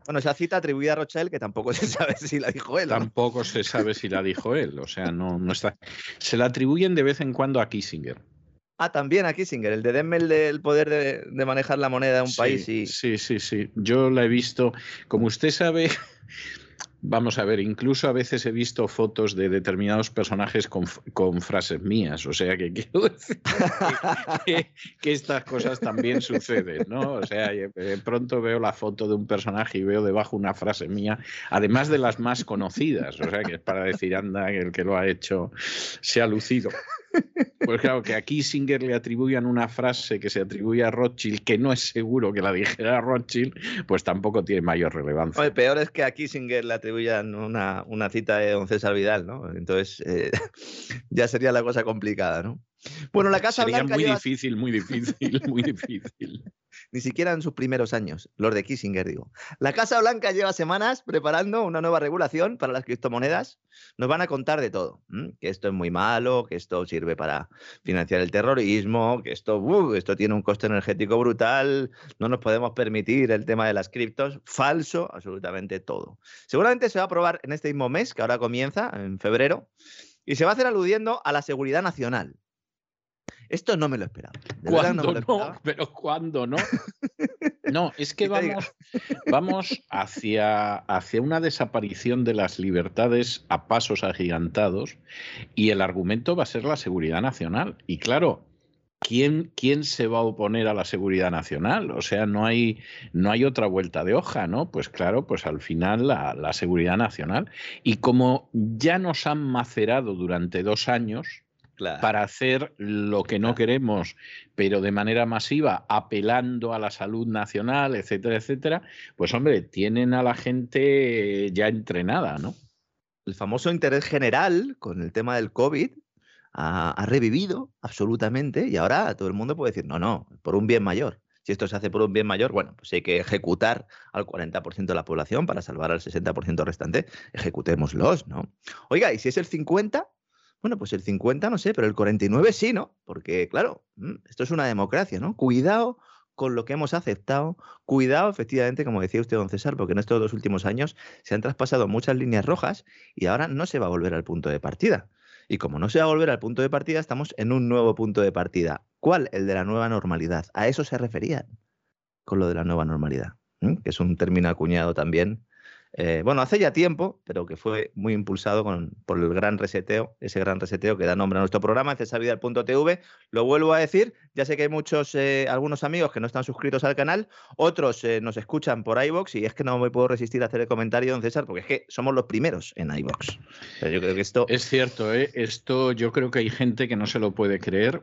Bueno, esa cita atribuida a Rothschild que tampoco se sabe si la dijo él. Tampoco se sabe si la dijo él, o sea, no, no está. Se la atribuyen de vez en cuando a Kissinger. Ah, también a Kissinger, el de denme el, poder de, manejar la moneda de un país. Y... Sí, sí, sí. Yo la he visto. Como usted sabe, Vamos a ver, incluso a veces he visto fotos de determinados personajes con, frases mías, o sea que quiero decir que, estas cosas también suceden, ¿no? O sea, de pronto veo la foto de un personaje y veo debajo una frase mía, además de las más conocidas, o sea que es para decir, anda, el que lo ha hecho se ha lucido. Pues claro, que a Kissinger le atribuyan una frase que se atribuye a Rothschild, que no es seguro que la dijera Rothschild, pues tampoco tiene mayor relevancia. El peor es que a Kissinger le atribuyan una, una cita de don César Vidal, ¿no? Entonces eh, ya sería la cosa complicada, ¿no? Bueno, la Casa Sería Blanca. Muy difícil, muy difícil, muy difícil. Ni siquiera en sus primeros años, los de Kissinger, digo. La Casa Blanca lleva semanas preparando una nueva regulación para las criptomonedas. Nos van a contar de todo: que esto es muy malo, que esto sirve para financiar el terrorismo, que esto, uh, esto tiene un coste energético brutal, no nos podemos permitir el tema de las criptos. Falso, absolutamente todo. Seguramente se va a aprobar en este mismo mes, que ahora comienza, en febrero, y se va a hacer aludiendo a la seguridad nacional. Esto no me lo esperaba. ¿Cuándo no, Pero ¿cuándo no? No, es que vamos, vamos hacia, hacia una desaparición de las libertades a pasos agigantados y el argumento va a ser la seguridad nacional. Y claro, ¿quién, quién se va a oponer a la seguridad nacional? O sea, no hay, no hay otra vuelta de hoja, ¿no? Pues claro, pues al final la, la seguridad nacional. Y como ya nos han macerado durante dos años, para hacer lo que no queremos, pero de manera masiva, apelando a la salud nacional, etcétera, etcétera, pues hombre, tienen a la gente ya entrenada, ¿no? El famoso interés general con el tema del COVID ha, revivido absolutamente y ahora todo el mundo puede decir, no, no, por un bien mayor. Si esto se hace por un bien mayor, bueno, pues hay que ejecutar al 40% de la población para salvar al 60% restante, ejecutémoslos, ¿no? Oiga, ¿y si es el 50%? Bueno, pues el 50 no sé, pero el 49 sí, ¿no? Porque, claro, mm, esto es una democracia, ¿no? Cuidado con lo que hemos aceptado. Cuidado, efectivamente, como decía usted, don César, porque en estos dos últimos años se han traspasado muchas líneas rojas y ahora no se va a volver al punto de partida. Y como no se va a volver al punto de partida, estamos en un nuevo punto de partida. ¿Cuál? El de la nueva normalidad. A eso se referían con lo de la nueva normalidad, que es un término acuñado también eh, bueno, hace ya tiempo, pero que fue muy impulsado por el gran reseteo, ese gran reseteo que da nombre a nuestro programa, cesavidal.tv. Lo vuelvo a decir, ya sé que hay muchos, eh, algunos amigos que no están suscritos al canal, otros eh, nos escuchan por iBox y es que no me puedo resistir a hacer el comentario, don César, porque es que somos los primeros en iBox. yo creo que esto... Es cierto, esto yo creo que hay gente que no se lo puede creer.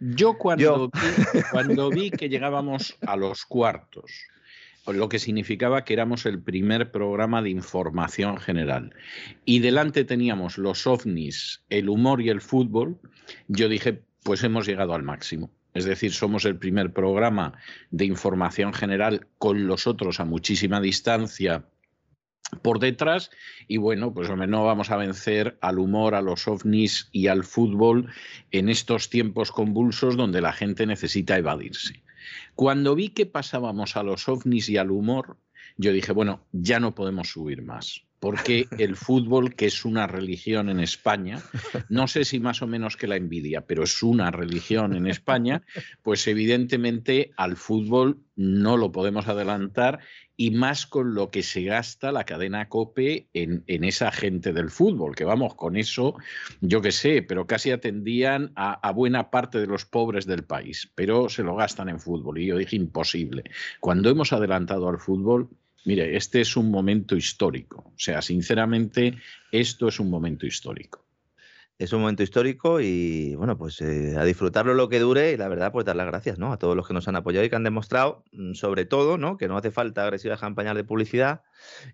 yo cuando, cuando vi que llegábamos a los cuartos, lo que significaba que éramos el primer programa de información general. Y delante teníamos los ovnis, el humor y el fútbol. Yo dije, pues hemos llegado al máximo. Es decir, somos el primer programa de información general con los otros a muchísima distancia por detrás y bueno, pues no vamos a vencer al humor, a los ovnis y al fútbol en estos tiempos convulsos donde la gente necesita evadirse. Cuando vi que pasábamos a los ovnis y al humor, yo dije, bueno, ya no podemos subir más, porque el fútbol, que es una religión en España, no sé si más o menos que la envidia, pero es una religión en España, pues evidentemente al fútbol no lo podemos adelantar y más con lo que se gasta la cadena COPE en, esa gente del fútbol, que vamos, con eso, yo qué sé, pero casi atendían a, a, buena parte de los pobres del país, pero se lo gastan en fútbol. Y yo dije, imposible. Cuando hemos adelantado al fútbol, mire, este es un momento histórico. O sea, sinceramente, esto es un momento histórico. Es un momento histórico y bueno, pues eh, a disfrutarlo lo que dure y la verdad, pues dar las gracias ¿no? a todos los que nos han apoyado y que han demostrado, mm, sobre todo, ¿no? que no hace falta agresivas campañas de publicidad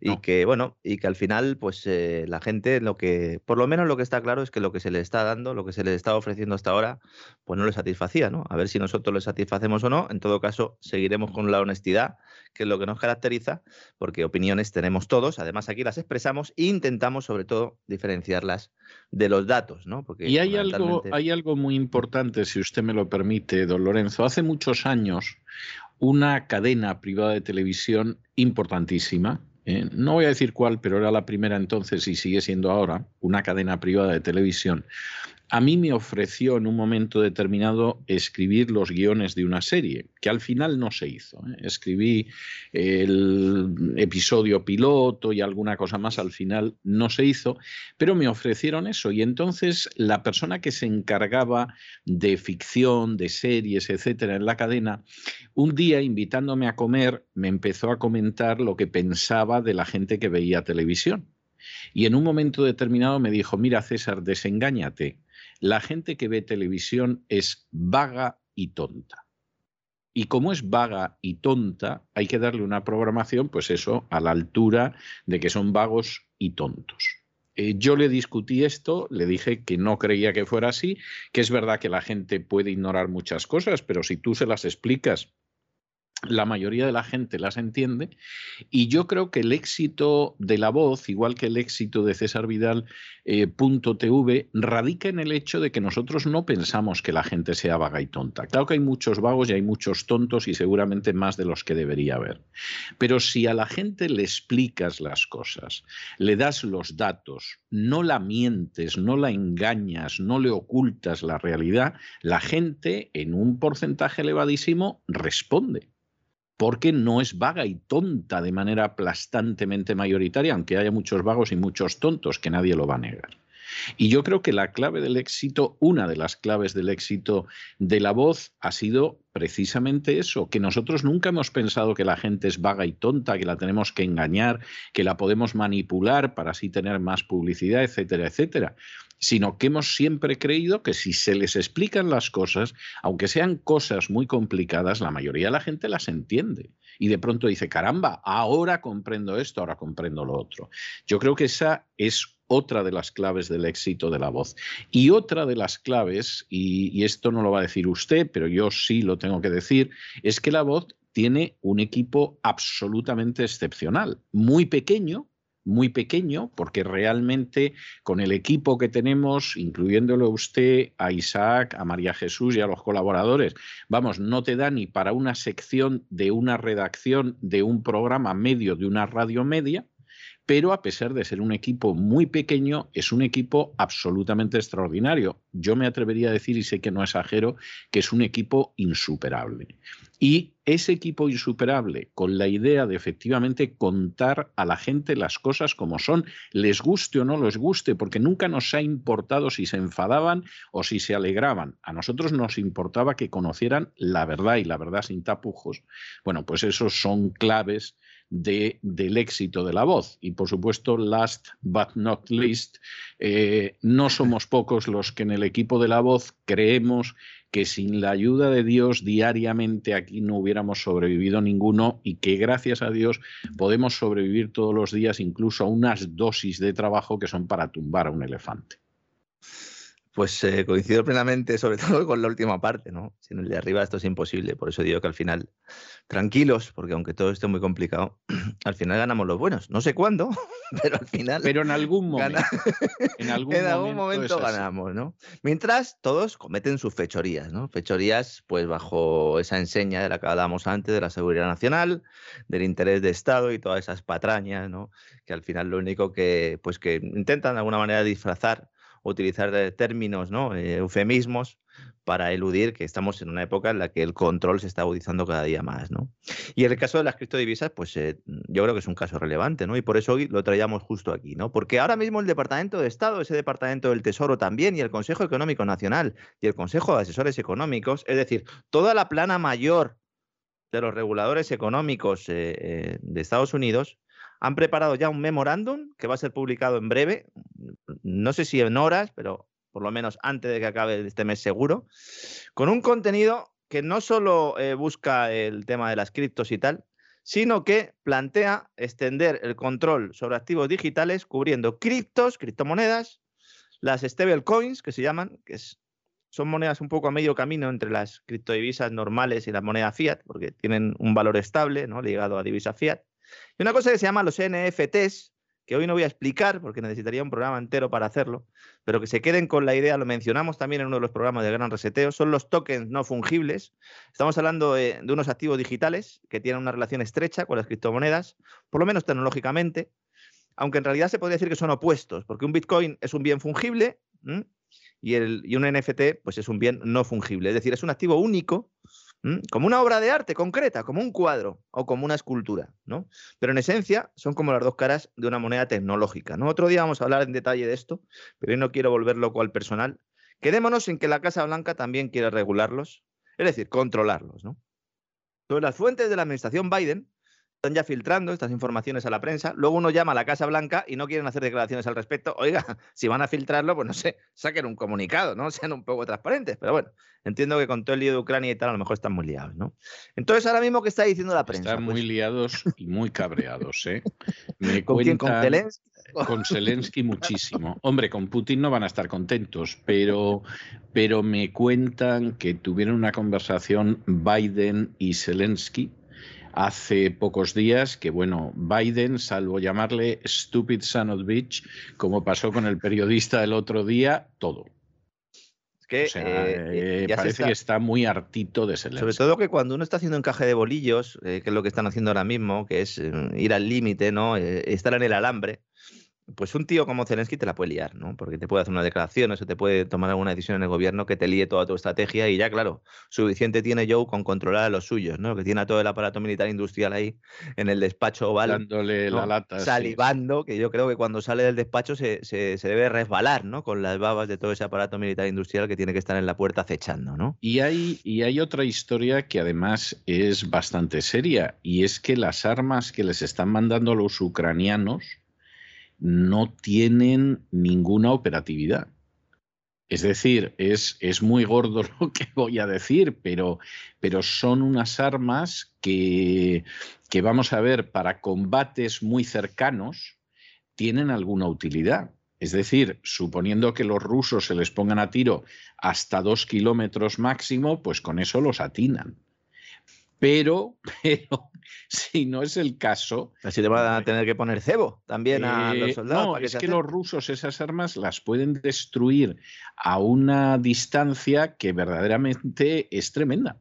y que, bueno, y que al final, pues eh, la gente, lo que, por lo menos lo que está claro es que lo que se le está dando, lo que se le está ofreciendo hasta ahora, pues no le satisfacía, ¿no? A ver si nosotros le satisfacemos o no. En todo caso, seguiremos con la honestidad, que es lo que nos caracteriza, porque opiniones tenemos todos, además aquí las expresamos e intentamos, sobre todo, diferenciarlas de los datos, ¿no? Porque y hay algo, hay algo muy importante, si usted me lo permite, don Lorenzo. Hace muchos años, una cadena privada de televisión importantísima, eh, no voy a decir cuál, pero era la primera entonces y sigue siendo ahora, una cadena privada de televisión, a mí me ofreció en un momento determinado escribir los guiones de una serie, que al final no se hizo. ¿eh? Escribí el episodio piloto y alguna cosa más, al final no se hizo, pero me ofrecieron eso. Y entonces la persona que se encargaba de ficción, de series, etcétera, en la cadena, un día invitándome a comer, me empezó a comentar lo que pensaba de la gente que veía televisión. Y en un momento determinado me dijo, mira César, desengáñate la gente que ve televisión es vaga y tonta. Y como es vaga y tonta, hay que darle una programación, pues eso, a la altura de que son vagos y tontos. Eh, yo le discutí esto, le dije que no creía que fuera así, que es verdad que la gente puede ignorar muchas cosas, pero si tú se las explicas la mayoría de la gente las entiende y yo creo que el éxito de la voz, igual que el éxito de César Vidal eh, radica en el hecho de que nosotros no pensamos que la gente sea vaga y tonta. Claro que hay muchos vagos y hay muchos tontos y seguramente más de los que debería haber. Pero si a la gente le explicas las cosas, le das los datos, no la mientes, no la engañas, no le ocultas la realidad, la gente en un porcentaje elevadísimo responde porque no es vaga y tonta de manera aplastantemente mayoritaria, aunque haya muchos vagos y muchos tontos, que nadie lo va a negar. Y yo creo que la clave del éxito, una de las claves del éxito de la voz ha sido precisamente eso, que nosotros nunca hemos pensado que la gente es vaga y tonta, que la tenemos que engañar, que la podemos manipular para así tener más publicidad, etcétera, etcétera sino que hemos siempre creído que si se les explican las cosas, aunque sean cosas muy complicadas, la mayoría de la gente las entiende. Y de pronto dice, caramba, ahora comprendo esto, ahora comprendo lo otro. Yo creo que esa es otra de las claves del éxito de la voz. Y otra de las claves, y, y, esto no lo va a decir usted, pero yo sí lo tengo que decir, es que la voz tiene un equipo absolutamente excepcional, muy pequeño, muy pequeño, porque realmente con el equipo que tenemos, incluyéndolo usted, a Isaac, a María Jesús y a los colaboradores, vamos, no te da ni para una sección de una redacción de un programa medio de una radio media, pero a pesar de ser un equipo muy pequeño, es un equipo absolutamente extraordinario. Yo me atrevería a decir, y sé que no exagero, que es un equipo insuperable. Y ese equipo insuperable, con la idea de efectivamente contar a la gente las cosas como son, les guste o no les guste, porque nunca nos ha importado si se enfadaban o si se alegraban. A nosotros nos importaba que conocieran la verdad y la verdad sin tapujos. Bueno, pues esos son claves de, del éxito de la voz. Y por supuesto, last but not least, eh, no somos pocos los que en el equipo de la voz creemos que sin la ayuda de Dios diariamente aquí no hubiéramos sobrevivido ninguno y que gracias a Dios podemos sobrevivir todos los días incluso a unas dosis de trabajo que son para tumbar a un elefante. Pues eh, coincido plenamente, sobre todo con la última parte, ¿no? Sin el de arriba esto es imposible. Por eso digo que al final, tranquilos, porque aunque todo esté muy complicado, al final ganamos los buenos. No sé cuándo, pero al final. Pero en algún momento. en algún, momento, ganamos, ¿no? Mientras todos cometen sus fechorías, ¿no? Fechorías, pues bajo esa enseña de la que hablábamos antes, de la seguridad nacional, del interés de Estado y todas esas patrañas, ¿no? Que al final lo único que, pues que intentan de alguna manera disfrazar utilizar términos, ¿no? Eh, eufemismos para eludir que estamos en una época en la que el control se está agudizando cada día más, ¿no? Y el caso de las criptodivisas, pues eh, yo creo que es un caso relevante, ¿no? Y por eso lo traíamos justo aquí, ¿no? Porque ahora mismo el Departamento de Estado, ese Departamento del Tesoro también, y el Consejo Económico Nacional y el Consejo de Asesores Económicos, es decir, toda la plana mayor de los reguladores económicos eh, de Estados Unidos, han preparado ya un memorándum que va a ser publicado en breve, no sé si en horas, pero por lo menos antes de que acabe este mes seguro, con un contenido que no solo eh, busca el tema de las criptos y tal, sino que plantea extender el control sobre activos digitales cubriendo criptos, criptomonedas, las stablecoins, que se llaman, que son monedas un poco a medio camino entre las criptodivisas normales y la moneda fiat, porque tienen un valor estable ¿no? ligado a divisa fiat. Y una cosa que se llama los NFTs, que hoy no voy a explicar porque necesitaría un programa entero para hacerlo, pero que se queden con la idea, lo mencionamos también en uno de los programas de Gran Reseteo, son los tokens no fungibles. Estamos hablando de, unos activos digitales que tienen una relación estrecha con las criptomonedas, por lo menos tecnológicamente, aunque en realidad se podría decir que son opuestos, porque un Bitcoin es un bien fungible y, y un NFT pues es un bien no fungible, es decir, es un activo único como una obra de arte concreta, como un cuadro o como una escultura, ¿no? Pero en esencia son como las dos caras de una moneda tecnológica, ¿no? Otro día vamos a hablar en detalle de esto, pero hoy no quiero volver loco al personal. Quedémonos en que la Casa Blanca también quiere regularlos, es decir, controlarlos, ¿no? Entonces, las fuentes de la administración Biden están ya filtrando estas informaciones a la prensa. Luego uno llama a la Casa Blanca y no quieren hacer declaraciones al respecto. Oiga, si van a filtrarlo, pues no sé, saquen un comunicado, ¿no? Sean un poco transparentes. Pero bueno, entiendo que con todo el lío de Ucrania y tal, a lo mejor están muy liados, ¿no? Entonces, ahora mismo, ¿qué está diciendo la prensa? Están muy Pues, liados y muy cabreados, ¿eh? Me ¿Con quién? ¿Con cuentan- Zelensky? Con Zelensky muchísimo. Hombre, con Putin no van a estar contentos, pero, pero me cuentan que tuvieron una conversación Biden y Zelensky hace pocos días que, bueno, Biden, salvo llamarle stupid son of bitch, como pasó con el periodista del otro día, todo. Es que, O sea, eh, eh, ya se parece está- que está muy hartito de Zelensky. Sobre todo que cuando uno está haciendo encaje de bolillos, eh, que es lo que están haciendo ahora mismo, que es eh, ir al límite, ¿no? Eh, estar en el alambre, pues un tío como Zelensky te la puede liar, ¿no? Porque te puede hacer una declaración o te puede tomar alguna decisión en el gobierno que te líe toda tu estrategia y ya, claro, suficiente tiene Joe con controlar a los suyos, ¿no? Que tiene a todo el aparato militar industrial ahí en el despacho oval. dándole ¿no? la lata. sí. salivando, que yo creo que cuando sale del despacho se, se- se debe resbalar, ¿no? Con las babas de todo ese aparato militar industrial que tiene que estar en la puerta acechando, ¿no? Y hay, y hay otra historia que además es bastante seria, y es que las armas que les están mandando los ucranianos no tienen ninguna operatividad. Es decir, es, es muy gordo lo que voy a decir, pero, pero son unas armas que, que, vamos a ver, para combates muy cercanos, tienen alguna utilidad. Es decir, suponiendo que los rusos se les pongan a tiro hasta dos kilómetros máximo, pues con eso los atinan. Pero, pero, si no es el caso. Así te van a tener que poner cebo también a eh, los soldados. No, para que es que los rusos esas armas las pueden destruir a una distancia que verdaderamente es tremenda.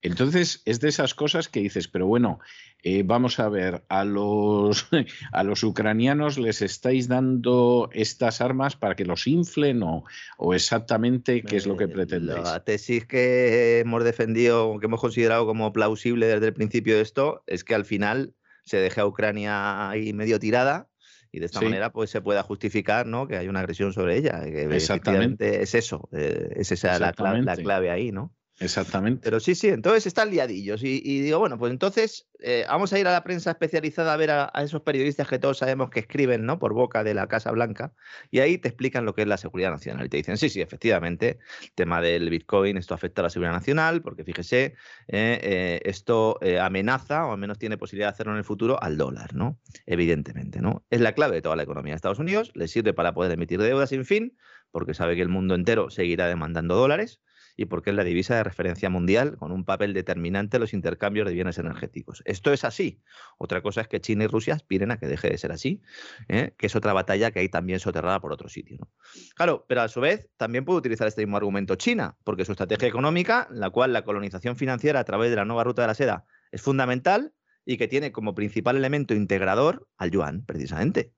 Entonces, es de esas cosas que dices, pero bueno, eh, vamos a ver, a los, a los ucranianos les estáis dando estas armas para que los inflen o, o exactamente qué es lo que pretendéis. La tesis que hemos defendido, que hemos considerado como plausible desde el principio de esto, es que al final se deje a Ucrania ahí medio tirada y de esta Sí. manera pues se pueda justificar ¿no? que hay una agresión sobre ella. Que Exactamente. es eso, eh, es esa la clave, la Exactamente. clave ahí, ¿no? Exactamente. Pero sí, sí, entonces están liadillos. Y, y digo, bueno, pues entonces eh, vamos a ir a la prensa especializada a ver a, a esos periodistas que todos sabemos que escriben, ¿no? Por boca de la Casa Blanca. Y ahí te explican lo que es la seguridad nacional. Y te dicen, sí, sí, efectivamente, tema del Bitcoin, esto afecta a la seguridad nacional, porque fíjese, eh, eh, esto eh, amenaza, o al menos tiene posibilidad de hacerlo en el futuro, al dólar, ¿no? Evidentemente, ¿no? Es la clave de toda la economía de Estados Unidos, le sirve para poder emitir deuda sin fin, porque sabe que el mundo entero seguirá demandando dólares y porque es la divisa de referencia mundial con un papel determinante en los intercambios de bienes energéticos. Esto es así. Otra cosa es que China y Rusia aspiren a que deje de ser así, ¿eh? que es otra batalla que hay también soterrada por otro sitio. Claro, pero a su vez también puede utilizar este mismo argumento China, porque su estrategia económica, la cual la colonización financiera a través de la nueva ruta de la seda es fundamental y que tiene como principal elemento integrador al yuan, precisamente,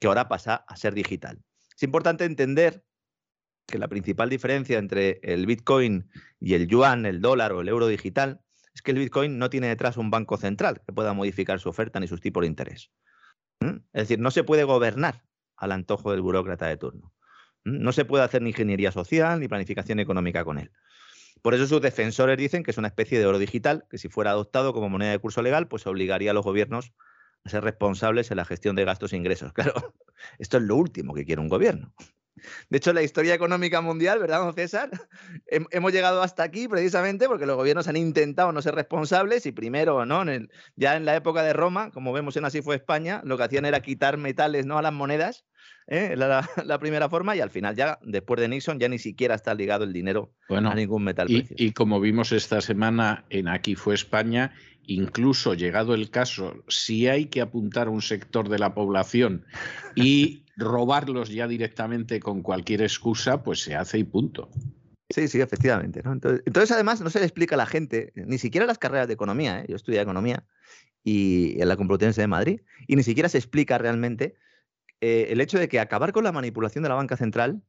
que ahora pasa a ser digital. Es importante entender que la principal diferencia entre el Bitcoin y el yuan, el dólar o el euro digital es que el Bitcoin no tiene detrás un banco central que pueda modificar su oferta ni sus tipos de interés. ¿Mm? Es decir, no se puede gobernar al antojo del burócrata de turno. ¿Mm? No se puede hacer ni ingeniería social ni planificación económica con él. Por eso sus defensores dicen que es una especie de oro digital que si fuera adoptado como moneda de curso legal, pues obligaría a los gobiernos a ser responsables en la gestión de gastos e ingresos. Claro, esto es lo último que quiere un gobierno. De hecho, la historia económica mundial, ¿verdad, don César? Hemos llegado hasta aquí precisamente porque los gobiernos han intentado no ser responsables y primero, ¿no? ya en la época de Roma, como vemos en Así fue España, lo que hacían era quitar metales ¿no? a las monedas, ¿eh? la, la, primera forma, y al final ya, después de Nixon, ya ni siquiera está ligado el dinero a ningún metal. Y, y como vimos esta semana en Aquí fue España, incluso llegado el caso, si hay que apuntar a un sector de la población y robarlos ya directamente con cualquier excusa, pues se hace y punto. Sí, sí, efectivamente. Entonces, además, no se le explica a la gente, ni siquiera las carreras de economía, ¿eh? yo estudié economía y en la Complutense de Madrid, y ni siquiera se explica realmente eh, el hecho de que acabar con la manipulación de la banca central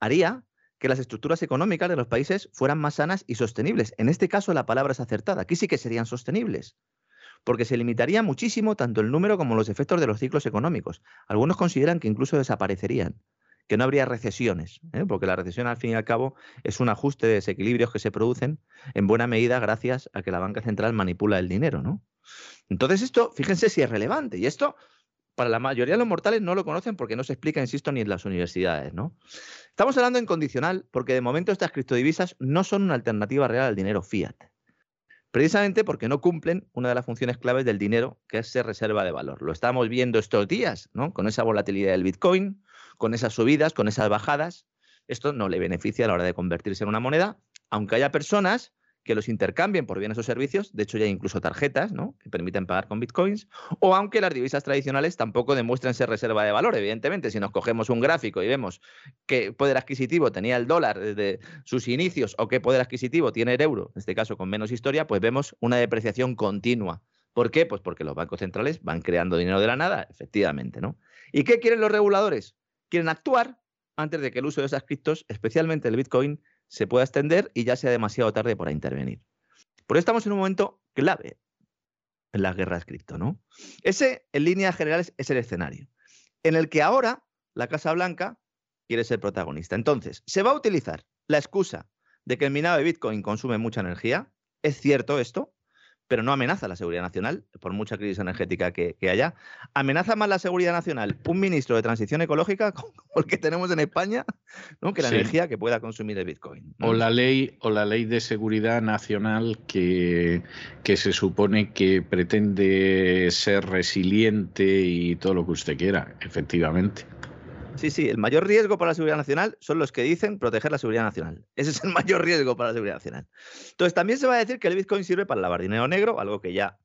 haría que las estructuras económicas de los países fueran más sanas y sostenibles. En este caso la palabra es acertada. Aquí sí que serían sostenibles, porque se limitaría muchísimo tanto el número como los efectos de los ciclos económicos. Algunos consideran que incluso desaparecerían, que no habría recesiones, ¿eh? porque la recesión al fin y al cabo es un ajuste de desequilibrios que se producen en buena medida gracias a que la banca central manipula el dinero, ¿no? Entonces esto, fíjense si es relevante y esto para la mayoría de los mortales no lo conocen porque no se explica, insisto, ni en las universidades, ¿no? Estamos hablando en condicional porque de momento estas criptodivisas no son una alternativa real al dinero fiat. Precisamente porque no cumplen una de las funciones claves del dinero, que es ser reserva de valor. Lo estamos viendo estos días, ¿no? Con esa volatilidad del Bitcoin, con esas subidas, con esas bajadas. Esto no le beneficia a la hora de convertirse en una moneda, aunque haya personas que los intercambien por bienes o servicios, de hecho ya hay incluso tarjetas ¿no? que permiten pagar con bitcoins, o aunque las divisas tradicionales tampoco demuestran ser reserva de valor, evidentemente, si nos cogemos un gráfico y vemos qué poder adquisitivo tenía el dólar desde sus inicios o qué poder adquisitivo tiene el euro, en este caso con menos historia, pues vemos una depreciación continua. ¿Por qué? Pues porque los bancos centrales van creando dinero de la nada, efectivamente, ¿no? ¿Y qué quieren los reguladores? Quieren actuar antes de que el uso de esas criptos, especialmente el Bitcoin, se pueda extender y ya sea demasiado tarde para intervenir. Por eso estamos en un momento clave en las guerras cripto, ¿no? Ese, en líneas generales, es el escenario en el que ahora la Casa Blanca quiere ser protagonista. Entonces, se va a utilizar la excusa de que el minado de Bitcoin consume mucha energía. ¿Es cierto esto? Pero no amenaza la seguridad nacional, por mucha crisis energética que, haya. ¿Amenaza más la seguridad nacional un ministro de transición ecológica como el que tenemos en España ¿no? que la energía que pueda consumir el Bitcoin? O, la ley, o la ley de seguridad nacional que, que se supone que pretende ser resiliente y todo lo que usted quiera, efectivamente. Sí, sí, el mayor riesgo para la seguridad nacional son los que dicen proteger la seguridad nacional. Ese es el mayor riesgo para la seguridad nacional. Entonces, también se va a decir que el Bitcoin sirve para lavar dinero negro, algo que ya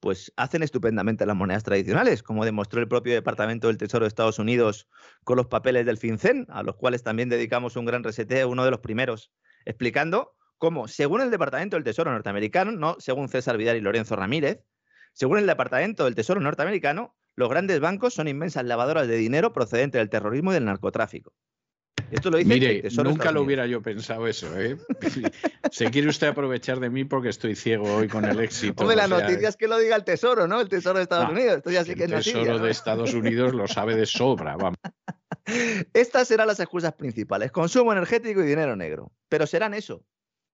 pues hacen estupendamente las monedas tradicionales, como demostró el propio Departamento del Tesoro de Estados Unidos con los papeles del FinCEN, a los cuales también dedicamos un gran reseteo, uno de los primeros, explicando cómo, según el Departamento del Tesoro norteamericano, no según César Vidal y Lorenzo Ramírez, según el Departamento del Tesoro norteamericano, los grandes bancos son inmensas lavadoras de dinero procedente del terrorismo y del narcotráfico. Esto lo dice Mire, nunca lo hubiera yo pensado eso. ¿eh? Se quiere usted aprovechar de mí porque estoy ciego hoy con el éxito. Hombre, la noticia es que lo diga el Tesoro, ¿no? El Tesoro de Estados Unidos. Esto ya sí que el Tesoro de Estados Unidos lo sabe de sobra. Vamos. Estas serán las excusas principales: consumo energético y dinero negro. Pero serán eso,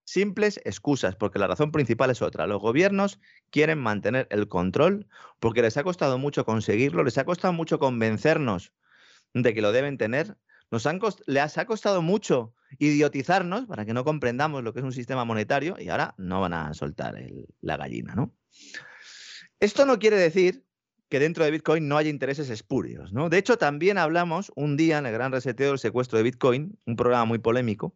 simples excusas, porque la razón principal es otra. Los gobiernos quieren mantener el control porque les ha costado mucho conseguirlo, les ha costado mucho convencernos de que lo deben tener, nos han les ha costado mucho idiotizarnos para que no comprendamos lo que es un sistema monetario y ahora no van a soltar la gallina, ¿no? Esto no quiere decir que dentro de Bitcoin no haya intereses espurios, ¿no? De hecho, también hablamos un día en el gran reseteo del secuestro de Bitcoin, un programa muy polémico,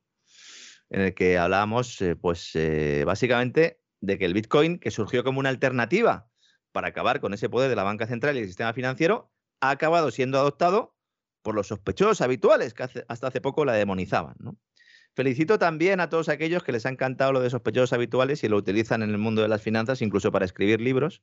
en el que hablábamos, eh, pues eh, básicamente, de que el Bitcoin, que surgió como una alternativa para acabar con ese poder de la banca central y el sistema financiero, ha acabado siendo adoptado por los sospechosos habituales que hasta hace poco la demonizaban. Felicito también a todos aquellos que les ha encantado lo de sospechosos habituales y lo utilizan en el mundo de las finanzas, incluso para escribir libros.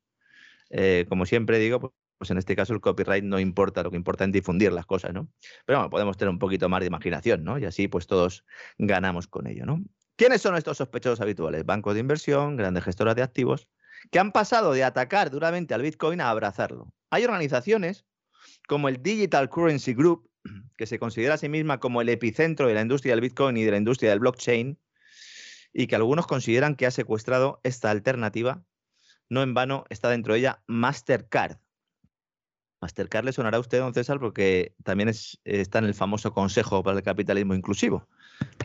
Eh, como siempre digo, pues, en este caso el copyright no importa, lo que importa es difundir las cosas, ¿no? Pero bueno, podemos tener un poquito más de imaginación, ¿no? Y así pues todos ganamos con ello, ¿no? ¿Quiénes son estos sospechosos habituales? Bancos de inversión, grandes gestoras de activos, que han pasado de atacar duramente al Bitcoin a abrazarlo. Hay organizaciones como el Digital Currency Group, que se considera a sí misma como el epicentro de la industria del Bitcoin y de la industria del blockchain, y que algunos consideran que ha secuestrado esta alternativa. No en vano está dentro de ella Mastercard, Mastercard le sonará a usted, don César, porque también es, está en el famoso Consejo para el Capitalismo Inclusivo.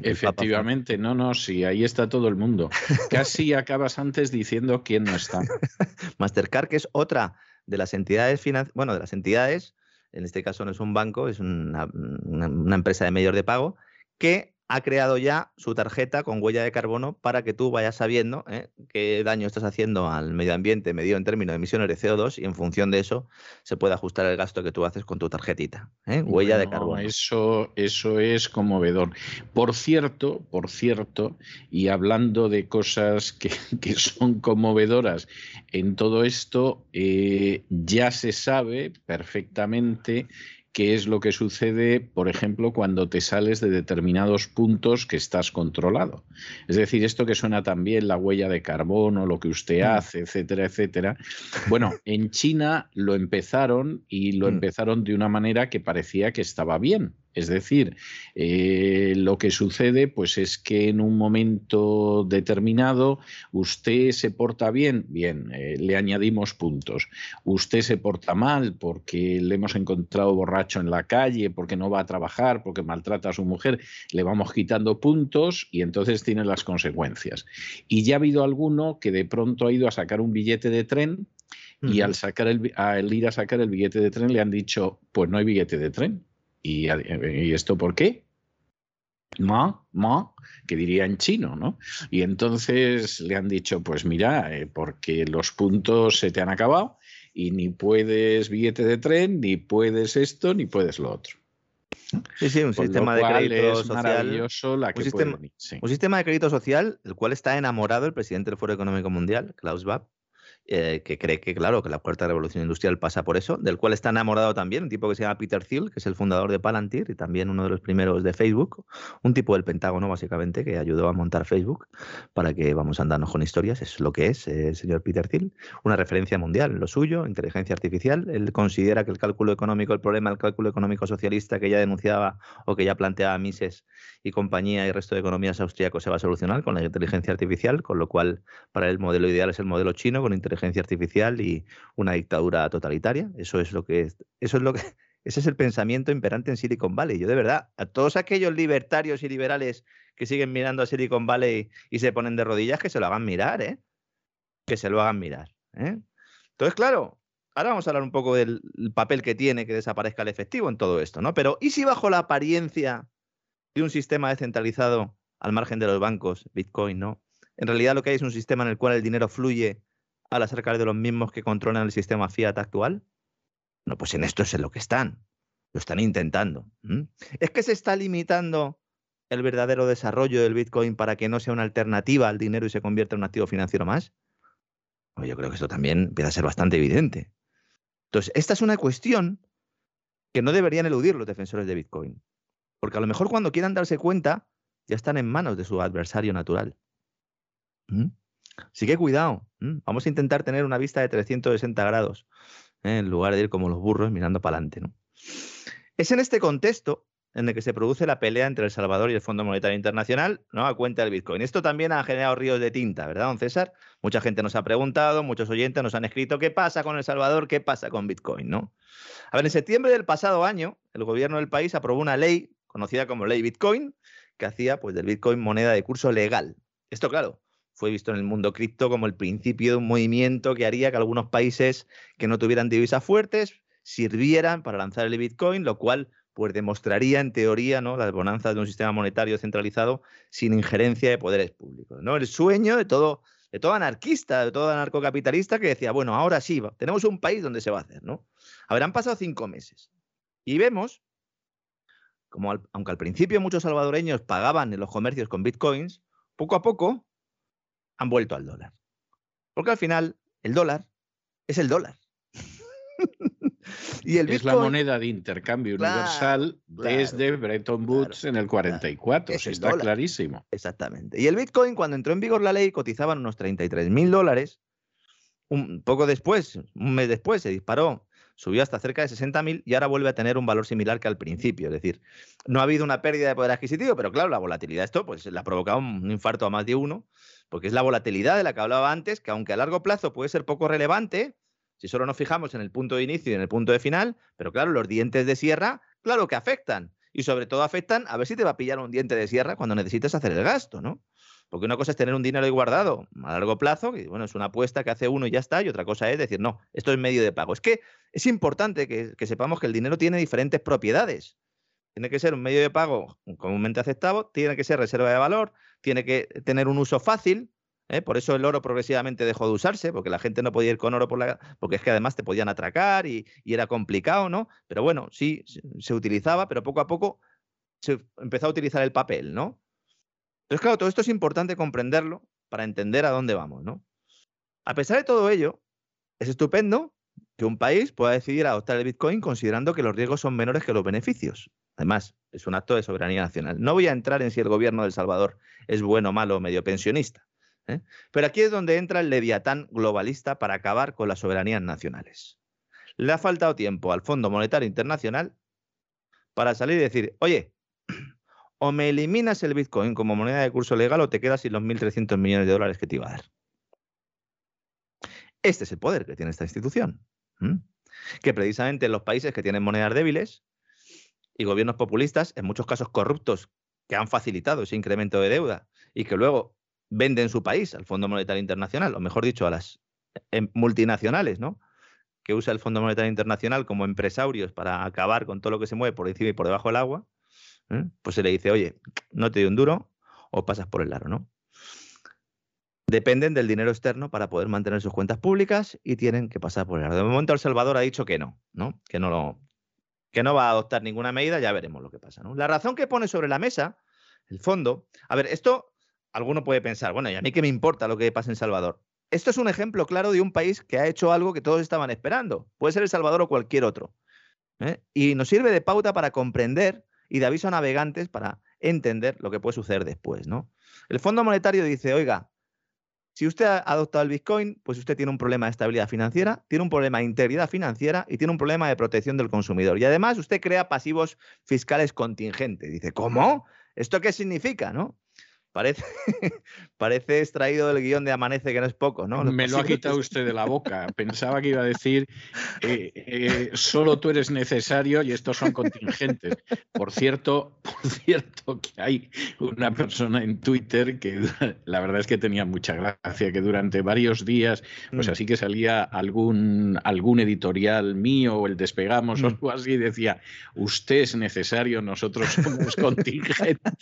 Efectivamente, no, no, sí, ahí está todo el mundo. Casi acabas antes diciendo quién no está. Mastercard, que es otra de las entidades financieras, bueno, de las entidades, en este caso no es un banco, es una, una empresa de medios de pago, que ha creado ya su tarjeta con huella de carbono para que tú vayas sabiendo ¿eh? qué daño estás haciendo al medio ambiente medido en términos de emisiones de CO2 y en función de eso se puede ajustar el gasto que tú haces con tu tarjetita. ¿eh? Huella de carbono. Eso, eso es conmovedor. Por cierto, por cierto, y hablando de cosas que, son conmovedoras en todo esto, eh, ya se sabe perfectamente qué es lo que sucede, por ejemplo, cuando te sales de determinados puntos que estás controlado. Es decir, esto que suena también la huella de carbono, lo que usted mm. hace, etcétera, etcétera. Bueno, en China lo empezaron y lo mm. empezaron de una manera que parecía que estaba bien. Es decir, eh, lo que sucede pues es que en un momento determinado usted se porta bien, bien, eh, le añadimos puntos. Usted se porta mal porque le hemos encontrado borracho en la calle, porque no va a trabajar, porque maltrata a su mujer, le vamos quitando puntos y entonces tiene las consecuencias. Y ya ha habido alguno que de pronto ha ido a sacar un billete de tren y al, sacar el, al ir a sacar el billete de tren le han dicho, pues no hay billete de tren ¿Y, esto por qué? Ma, ma, que diría en chino, ¿no? Y entonces le han dicho, pues mira, eh, porque los puntos se te han acabado y ni puedes billete de tren, ni puedes esto, ni puedes lo otro. Sí, sí, un sistema de crédito social. un, sistema, un sistema de crédito social del cual está enamorado el presidente del Foro Económico Mundial, Klaus Schwab, eh, que cree que, claro, que la cuarta revolución industrial pasa por eso, del cual está enamorado también un tipo que se llama Peter Thiel, que es el fundador de Palantir y también uno de los primeros de Facebook, un tipo del Pentágono, básicamente, que ayudó a montar Facebook para que vamos a andarnos con historias, es lo que es eh, el señor Peter Thiel, una referencia mundial, lo suyo, inteligencia artificial. Él considera que el cálculo económico, el problema del cálculo económico socialista que ya denunciaba o que ya planteaba Mises y compañía y resto de economías austríacos se va a solucionar con la inteligencia artificial, con lo cual para el modelo ideal es el modelo chino con artificial y una dictadura totalitaria. Eso es lo que eso es lo que ese es el pensamiento imperante en Silicon Valley. Yo de verdad, a todos aquellos libertarios y liberales que siguen mirando a Silicon Valley y se ponen de rodillas, que se lo hagan mirar, ¿eh? Que se lo hagan mirar. ¿eh? Entonces, claro, ahora vamos a hablar un poco del papel que tiene que desaparezca el efectivo en todo esto, ¿no? Pero ¿y si bajo la apariencia de un sistema descentralizado al margen de los bancos, Bitcoin, ¿no? En realidad lo que hay es un sistema en el cual el dinero fluye al acercar de los mismos que controlan el sistema Fiat actual? No, pues en esto es en lo que están. Lo están intentando. ¿Es que se está limitando el verdadero desarrollo del Bitcoin para que no sea una alternativa al dinero y se convierta en un activo financiero más? yo creo que esto también empieza a ser bastante evidente. Entonces, esta es una cuestión que no deberían eludir los defensores de Bitcoin. Porque a lo mejor cuando quieran darse cuenta, ya están en manos de su adversario natural. Así que cuidado, vamos a intentar tener una vista de 360 grados, ¿eh? en lugar de ir como los burros mirando para adelante. ¿no? Es en este contexto en el que se produce la pelea entre El Salvador y el Fondo Monetario Internacional, ¿no? A cuenta del Bitcoin. Esto también ha generado ríos de tinta, ¿verdad, don César? Mucha gente nos ha preguntado, muchos oyentes nos han escrito qué pasa con El Salvador, qué pasa con Bitcoin, ¿no? A ver, en septiembre del pasado año, el gobierno del país aprobó una ley conocida como Ley Bitcoin, que hacía pues del Bitcoin moneda de curso legal. Esto, claro, fue visto en el mundo cripto como el principio de un movimiento que haría que algunos países que no tuvieran divisas fuertes sirvieran para lanzar el Bitcoin, lo cual pues demostraría en teoría ¿no? las bonanzas de un sistema monetario centralizado sin injerencia de poderes públicos. ¿no? El sueño de todo, de todo anarquista, de todo anarcocapitalista que decía, bueno, ahora sí, tenemos un país donde se va a hacer. ¿no? Han pasado cinco meses y vemos como aunque al principio muchos salvadoreños pagaban en los comercios con bitcoins, poco a poco han vuelto al dólar. Porque al final el dólar es el dólar. y el es la moneda de intercambio universal desde Bretton Woods en el 44, está clarísimo. Exactamente. Y el Bitcoin, cuando entró en vigor la ley, cotizaban unos 33 mil dólares. Un poco después, un mes después, se disparó, subió hasta cerca de 60 mil y ahora vuelve a tener un valor similar que al principio. Es decir, no ha habido una pérdida de poder adquisitivo, pero claro, la volatilidad, esto pues le ha provocado un infarto a más de uno porque es la volatilidad de la que hablaba antes, que aunque a largo plazo puede ser poco relevante, Si solo nos fijamos en el punto de inicio y en el punto de final, pero claro, los dientes de sierra, claro que afectan. Y sobre todo afectan a ver si te va a pillar un diente de sierra cuando necesites hacer el gasto, ¿no? Porque una cosa es tener un dinero ahí guardado a largo plazo, que bueno, es una apuesta que hace uno y ya está, y otra cosa es decir, no, esto es medio de pago. Es que es importante que, sepamos que el dinero tiene diferentes propiedades. Tiene que ser un medio de pago comúnmente aceptado, tiene que ser reserva de valor, tiene que tener un uso fácil, ¿eh? Por eso el oro progresivamente dejó de usarse, porque la gente no podía ir con oro por la... porque es que además te podían atracar y, era complicado, ¿no? Pero bueno, sí, se, utilizaba, pero poco a poco se empezó a utilizar el papel, ¿no? Entonces, claro, todo esto es importante comprenderlo para entender a dónde vamos, ¿no? A pesar de todo ello, es estupendo que un país pueda decidir adoptar el Bitcoin considerando que los riesgos son menores que los beneficios. Además, es un acto de soberanía nacional. No voy a entrar en si el gobierno de El Salvador es bueno, malo o medio pensionista. ¿eh? Pero aquí es donde entra el leviatán globalista para acabar con las soberanías nacionales. Le ha faltado tiempo al Fondo Monetario Internacional para salir y decir, oye, o me eliminas el Bitcoin como moneda de curso legal o te quedas sin los 1.300 millones de dólares que te iba a dar. Este es el poder que tiene esta institución. Que precisamente en los países que tienen monedas débiles y gobiernos populistas, en muchos casos corruptos, que han facilitado ese incremento de deuda y que luego venden su país al Fondo Monetario Internacional, o mejor dicho, a las em, multinacionales, ¿no? Que usa el Fondo Monetario Internacional como empresarios para acabar con todo lo que se mueve por encima y por debajo del agua, ¿eh? pues se le dice, oye, no te doy un duro o pasas por el aro, ¿no? Dependen del dinero externo para poder mantener sus cuentas públicas y tienen que pasar por el aro. De momento El Salvador ha dicho que no, ¿no? Que no lo, que no va a adoptar ninguna medida, ya veremos lo que pasa. ¿no? La razón que pone sobre la mesa el fondo, a ver, esto alguno puede pensar, bueno, ¿y a mí qué me importa lo que pasa en Salvador? Esto es un ejemplo claro de un país que ha hecho algo que todos estaban esperando. Puede ser El Salvador o cualquier otro. ¿eh? Y nos sirve de pauta para comprender y de aviso a navegantes para entender lo que puede suceder después. ¿no? El Fondo Monetario dice, oiga, si usted ha adoptado el Bitcoin, pues usted tiene un problema de estabilidad financiera, tiene un problema de integridad financiera y tiene un problema de protección del consumidor. Y además usted crea pasivos fiscales contingentes. Dice, ¿cómo? ¿Esto qué significa? ¿no? Parece, parece extraído del guion de Amanece, que no es poco, ¿no? Me lo ha quitado usted de la boca. Pensaba que iba a decir, eh, eh, solo tú eres necesario y estos son contingentes. Por cierto, por cierto, que hay una persona en Twitter que la verdad es que tenía mucha gracia, que durante varios días, pues mm. así que salía algún, algún editorial mío o el Despegamos o mm. algo así, decía, usted es necesario, nosotros somos contingentes.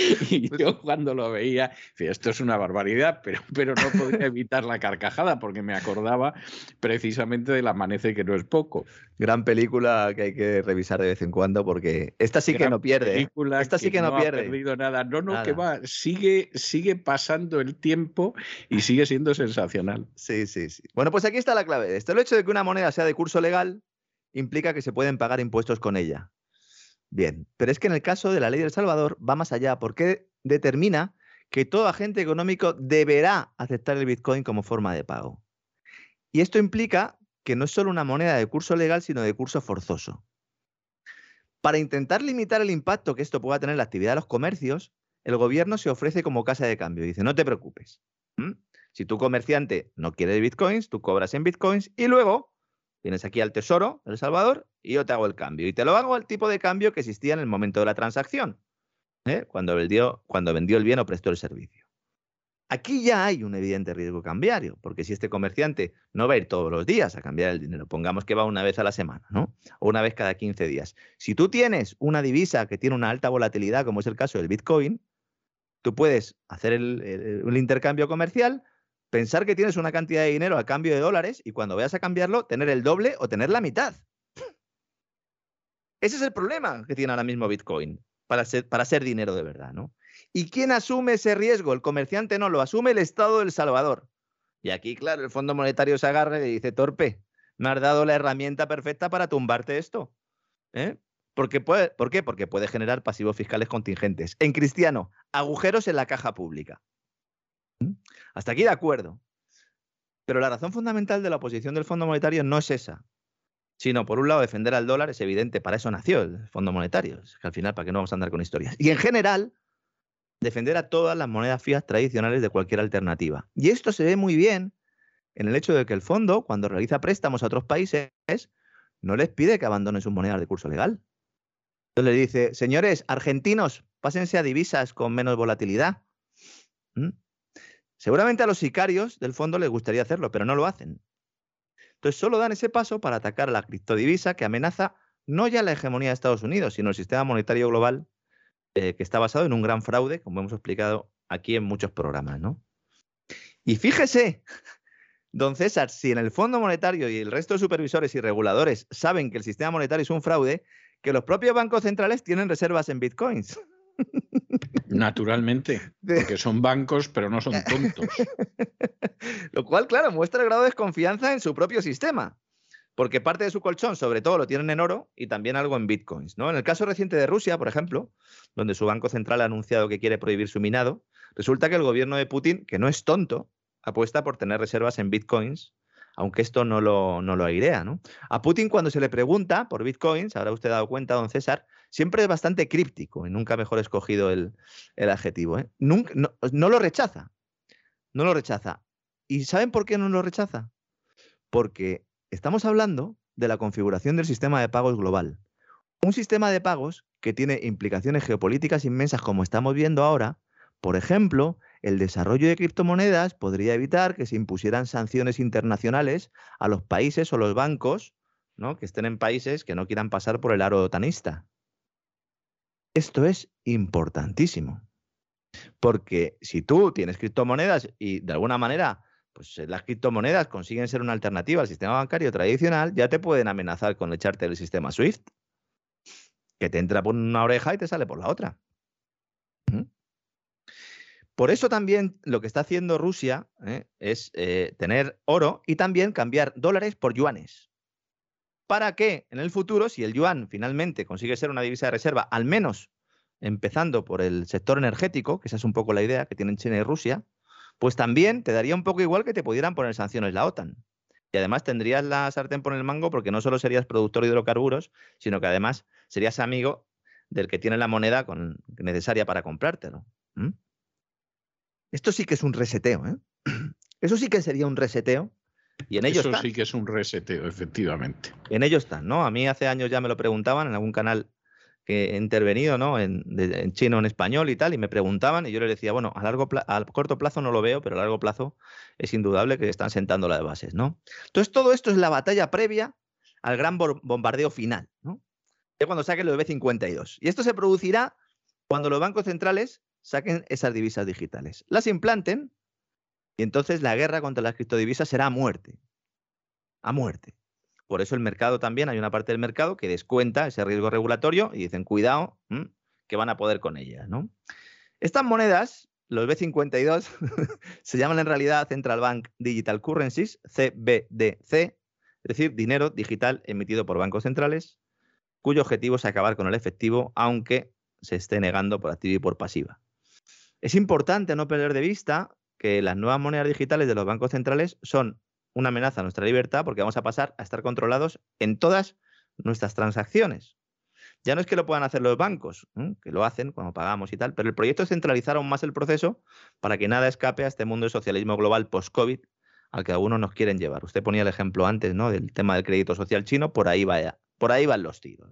Y pues yo cuando lo veía, esto es una barbaridad, pero, pero no podía evitar la carcajada porque me acordaba precisamente del amanece que no es poco. Gran película que hay que revisar de vez en cuando porque esta sí que no pierde. ¿eh? Esta sí que, no, pierde. Ha perdido nada. No, no, que va, sigue, sigue pasando el tiempo y sigue siendo sensacional. Sí, sí, sí. Bueno, pues aquí está la clave esto. El hecho de que una moneda sea de curso legal implica que se pueden pagar impuestos con ella. Bien, pero es que en el caso de la ley del Salvador va más allá porque determina que todo agente económico deberá aceptar el Bitcoin como forma de pago. Y esto implica que no es solo una moneda de curso legal, sino de curso forzoso. Para intentar limitar el impacto que esto pueda tener en la actividad de los comercios, el gobierno se ofrece como casa de cambio. Dice, no te preocupes. Si tu comerciante no quiere bitcoins, tú cobras en bitcoins y luego vienes aquí al Tesoro El Salvador y yo te hago el cambio. Y te lo hago al tipo de cambio que existía en el momento de la transacción, ¿eh? cuando, vendió, el bien o prestó el servicio. Aquí ya hay un evidente riesgo cambiario, porque si este comerciante no va a ir todos los días a cambiar el dinero, pongamos que va una vez a la semana, ¿no? O una vez cada 15 días. Si tú tienes una divisa que tiene una alta volatilidad, como es el caso del Bitcoin, tú puedes hacer el, el intercambio comercial, pensar que tienes una cantidad de dinero a cambio de dólares y cuando vayas a cambiarlo, tener el doble o tener la mitad. Ese es el problema que tiene ahora mismo Bitcoin para ser, dinero de verdad, ¿no? ¿Y quién asume ese riesgo? El comerciante no, lo asume el Estado del Salvador. Y aquí, claro, el Fondo Monetario se agarra y dice, torpe, me has dado la herramienta perfecta para tumbarte esto. ¿Eh? Puede, ¿Por qué? Porque puede generar pasivos fiscales contingentes. En cristiano, agujeros en la caja pública. ¿Mm? Hasta aquí de acuerdo. Pero la razón fundamental de la oposición del Fondo Monetario no es esa sino por un lado defender al dólar, es evidente, para eso nació el Fondo Monetario, que al final, ¿para qué no vamos a andar con historias? Y en general, defender a todas las monedas fijas tradicionales de cualquier alternativa. Y esto se ve muy bien en el hecho de que el fondo, cuando realiza préstamos a otros países, no les pide que abandonen sus monedas de curso legal. Entonces le dice, señores argentinos, pásense a divisas con menos volatilidad. Seguramente a los sicarios del fondo les gustaría hacerlo, pero no lo hacen. Entonces solo dan ese paso para atacar a la criptodivisa que amenaza no ya la hegemonía de Estados Unidos, sino el sistema monetario global eh, que está basado en un gran fraude, como hemos explicado aquí en muchos programas, ¿no? Y fíjese, don César, si en el Fondo Monetario y el resto de supervisores y reguladores saben que el sistema monetario es un fraude, que los propios bancos centrales tienen reservas en bitcoins. Naturalmente, porque son bancos, pero no son tontos. Lo cual, claro, muestra el grado de desconfianza en su propio sistema, porque parte de su colchón, sobre todo, lo tienen en oro y también algo en bitcoins. ¿no? En el caso reciente de Rusia, por ejemplo, donde su banco central ha anunciado que quiere prohibir su minado, resulta que el gobierno de Putin, que no es tonto, apuesta por tener reservas en bitcoins aunque esto no lo, no lo airea. ¿no? A Putin cuando se le pregunta por bitcoins, habrá usted dado cuenta, don César, siempre es bastante críptico y nunca mejor escogido el, adjetivo. ¿eh? Nunca, no, no lo rechaza, no lo rechaza. ¿Y saben por qué no lo rechaza? Porque estamos hablando de la configuración del sistema de pagos global. Un sistema de pagos que tiene implicaciones geopolíticas inmensas como estamos viendo ahora, por ejemplo, el desarrollo de criptomonedas podría evitar que se impusieran sanciones internacionales a los países o los bancos ¿no? que estén en países que no quieran pasar por el aro otanista. Esto es importantísimo. Porque si tú tienes criptomonedas y de alguna manera pues eh, las criptomonedas consiguen ser una alternativa al sistema bancario tradicional, ya te pueden amenazar con echarte del sistema SWIFT, que te entra por una oreja y te sale por la otra. Por eso también lo que está haciendo Rusia ¿eh? es eh, tener oro y también cambiar dólares por yuanes. Para que en el futuro, si el yuan finalmente consigue ser una divisa de reserva, al menos empezando por el sector energético, que esa es un poco la idea que tienen China y Rusia, pues también te daría un poco igual que te pudieran poner sanciones la OTAN. Y además tendrías la sartén por el mango porque no solo serías productor de hidrocarburos, sino que además serías amigo del que tiene la moneda necesaria para comprártelo. Esto sí que es un reseteo, ¿eh? Eso sí que sería un reseteo. Y en ello Eso sí que es un reseteo, efectivamente. En ello están, ¿no? A mí hace años ya me lo preguntaban en algún canal que he intervenido, ¿no? En, chino, en español y tal, y me preguntaban, y yo les decía, bueno, a largo a corto plazo no lo veo, pero a largo plazo es indudable que están sentando las bases, ¿no? Entonces, todo esto es la batalla previa al gran bombardeo final, ¿no? Es cuando saquen los B-52. Y esto se producirá cuando los bancos centrales saquen esas divisas digitales, las implanten y entonces la guerra contra las criptodivisas será a muerte. A muerte. Por eso el mercado también, hay una parte del mercado que descuenta ese riesgo regulatorio y dicen, cuidado, que van a poder con ellas. ¿no? Estas monedas, los B52, se llaman en realidad Central Bank Digital Currencies, CBDC, es decir, dinero digital emitido por bancos centrales, cuyo objetivo es acabar con el efectivo, aunque se esté negando por activa y por pasiva. Es importante no perder de vista que las nuevas monedas digitales de los bancos centrales son una amenaza a nuestra libertad porque vamos a pasar a estar controlados en todas nuestras transacciones. Ya no es que lo puedan hacer los bancos, que lo hacen cuando pagamos y tal, pero el proyecto es centralizar aún más el proceso para que nada escape a este mundo de socialismo global post-COVID al que algunos nos quieren llevar. Usted ponía el ejemplo antes, ¿no? Del tema del crédito social chino, por ahí va, por ahí van los tiros.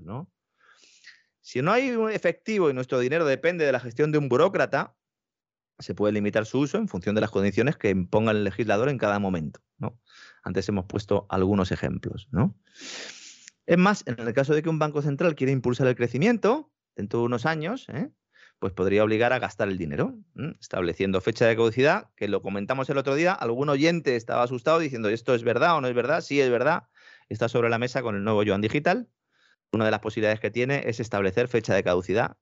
Si no hay un efectivo y nuestro dinero depende de la gestión de un burócrata, se puede limitar su uso en función de las condiciones que imponga el legislador en cada momento. ¿no? Antes hemos puesto algunos ejemplos. ¿no? Es más, en el caso de que un banco central quiera impulsar el crecimiento dentro de unos años, ¿eh? pues podría obligar a gastar el dinero, estableciendo fecha de caducidad, que lo comentamos el otro día, algún oyente estaba asustado diciendo esto es verdad o no es verdad, sí es verdad, está sobre la mesa con el nuevo yuan digital. Una de las posibilidades que tiene es establecer fecha de caducidad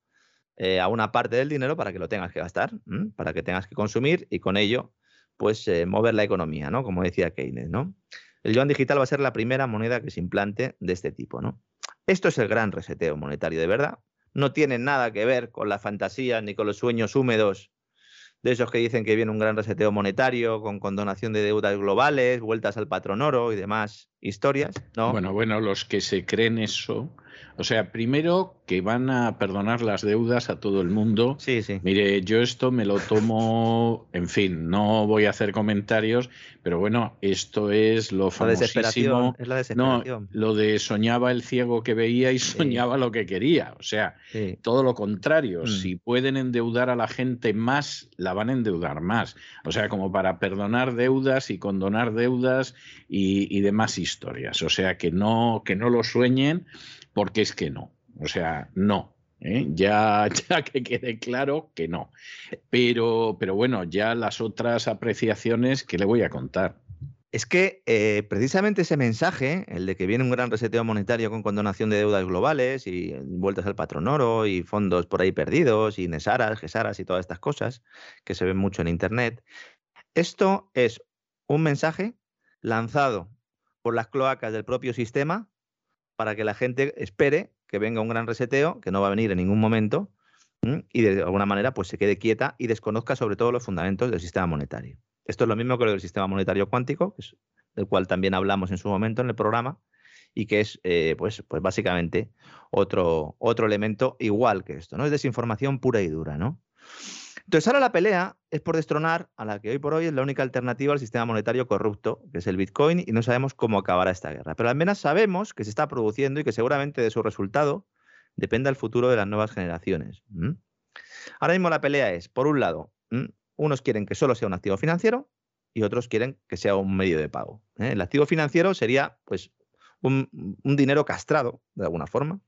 eh, a una parte del dinero para que lo tengas que gastar, para que tengas que consumir y con ello, pues eh, mover la economía, ¿no? Como decía Keynes, ¿no? El yuan digital va a ser la primera moneda que se implante de este tipo, ¿no? Esto es el gran reseteo monetario, de verdad. No tiene nada que ver con la fantasía ni con los sueños húmedos de esos que dicen que viene un gran reseteo monetario con condonación de deudas globales, vueltas al patrón oro y demás historias, ¿no? Bueno, bueno, los que se creen eso, o sea, primero que van a perdonar las deudas a todo el mundo. Sí, sí. Mire, yo esto me lo tomo, en fin, no voy a hacer comentarios, pero bueno, esto es lo famosísimo. es la desesperación. No, lo de soñaba el ciego que veía y soñaba lo que quería. O sea, todo lo contrario. Mm. Si pueden endeudar a la gente más, la van a endeudar más. O sea, como para perdonar deudas y condonar deudas y, y demás historias. O sea, que no, que no lo sueñen, porque es que no. O sea, no. ¿eh? Ya, que quede claro que no. Pero, pero bueno, ya las otras apreciaciones que le voy a contar. Es que eh, precisamente ese mensaje, el de que viene un gran reseteo monetario con condonación de deudas globales y vueltas al patrón oro y fondos por ahí perdidos y Nesaras, Gesaras y todas estas cosas que se ven mucho en Internet, esto es un mensaje lanzado por las cloacas del propio sistema para que la gente espere que venga un gran reseteo, que no va a venir en ningún momento, y de alguna manera pues se quede quieta y desconozca sobre todo los fundamentos del sistema monetario. Esto es lo mismo que lo del sistema monetario cuántico, del cual también hablamos en su momento en el programa, y que es eh, pues, pues básicamente otro, otro elemento igual que esto, ¿no? Es desinformación pura y dura, ¿no? Entonces ahora la pelea es por destronar a la que hoy por hoy es la única alternativa al sistema monetario corrupto, que es el Bitcoin, y no sabemos cómo acabará esta guerra. Pero al menos sabemos que se está produciendo y que seguramente de su resultado dependa el futuro de las nuevas generaciones. Ahora mismo la pelea es, por un lado, unos quieren que solo sea un activo financiero y otros quieren que sea un medio de pago. ¿eh? El activo financiero sería pues un, dinero castrado, de alguna forma.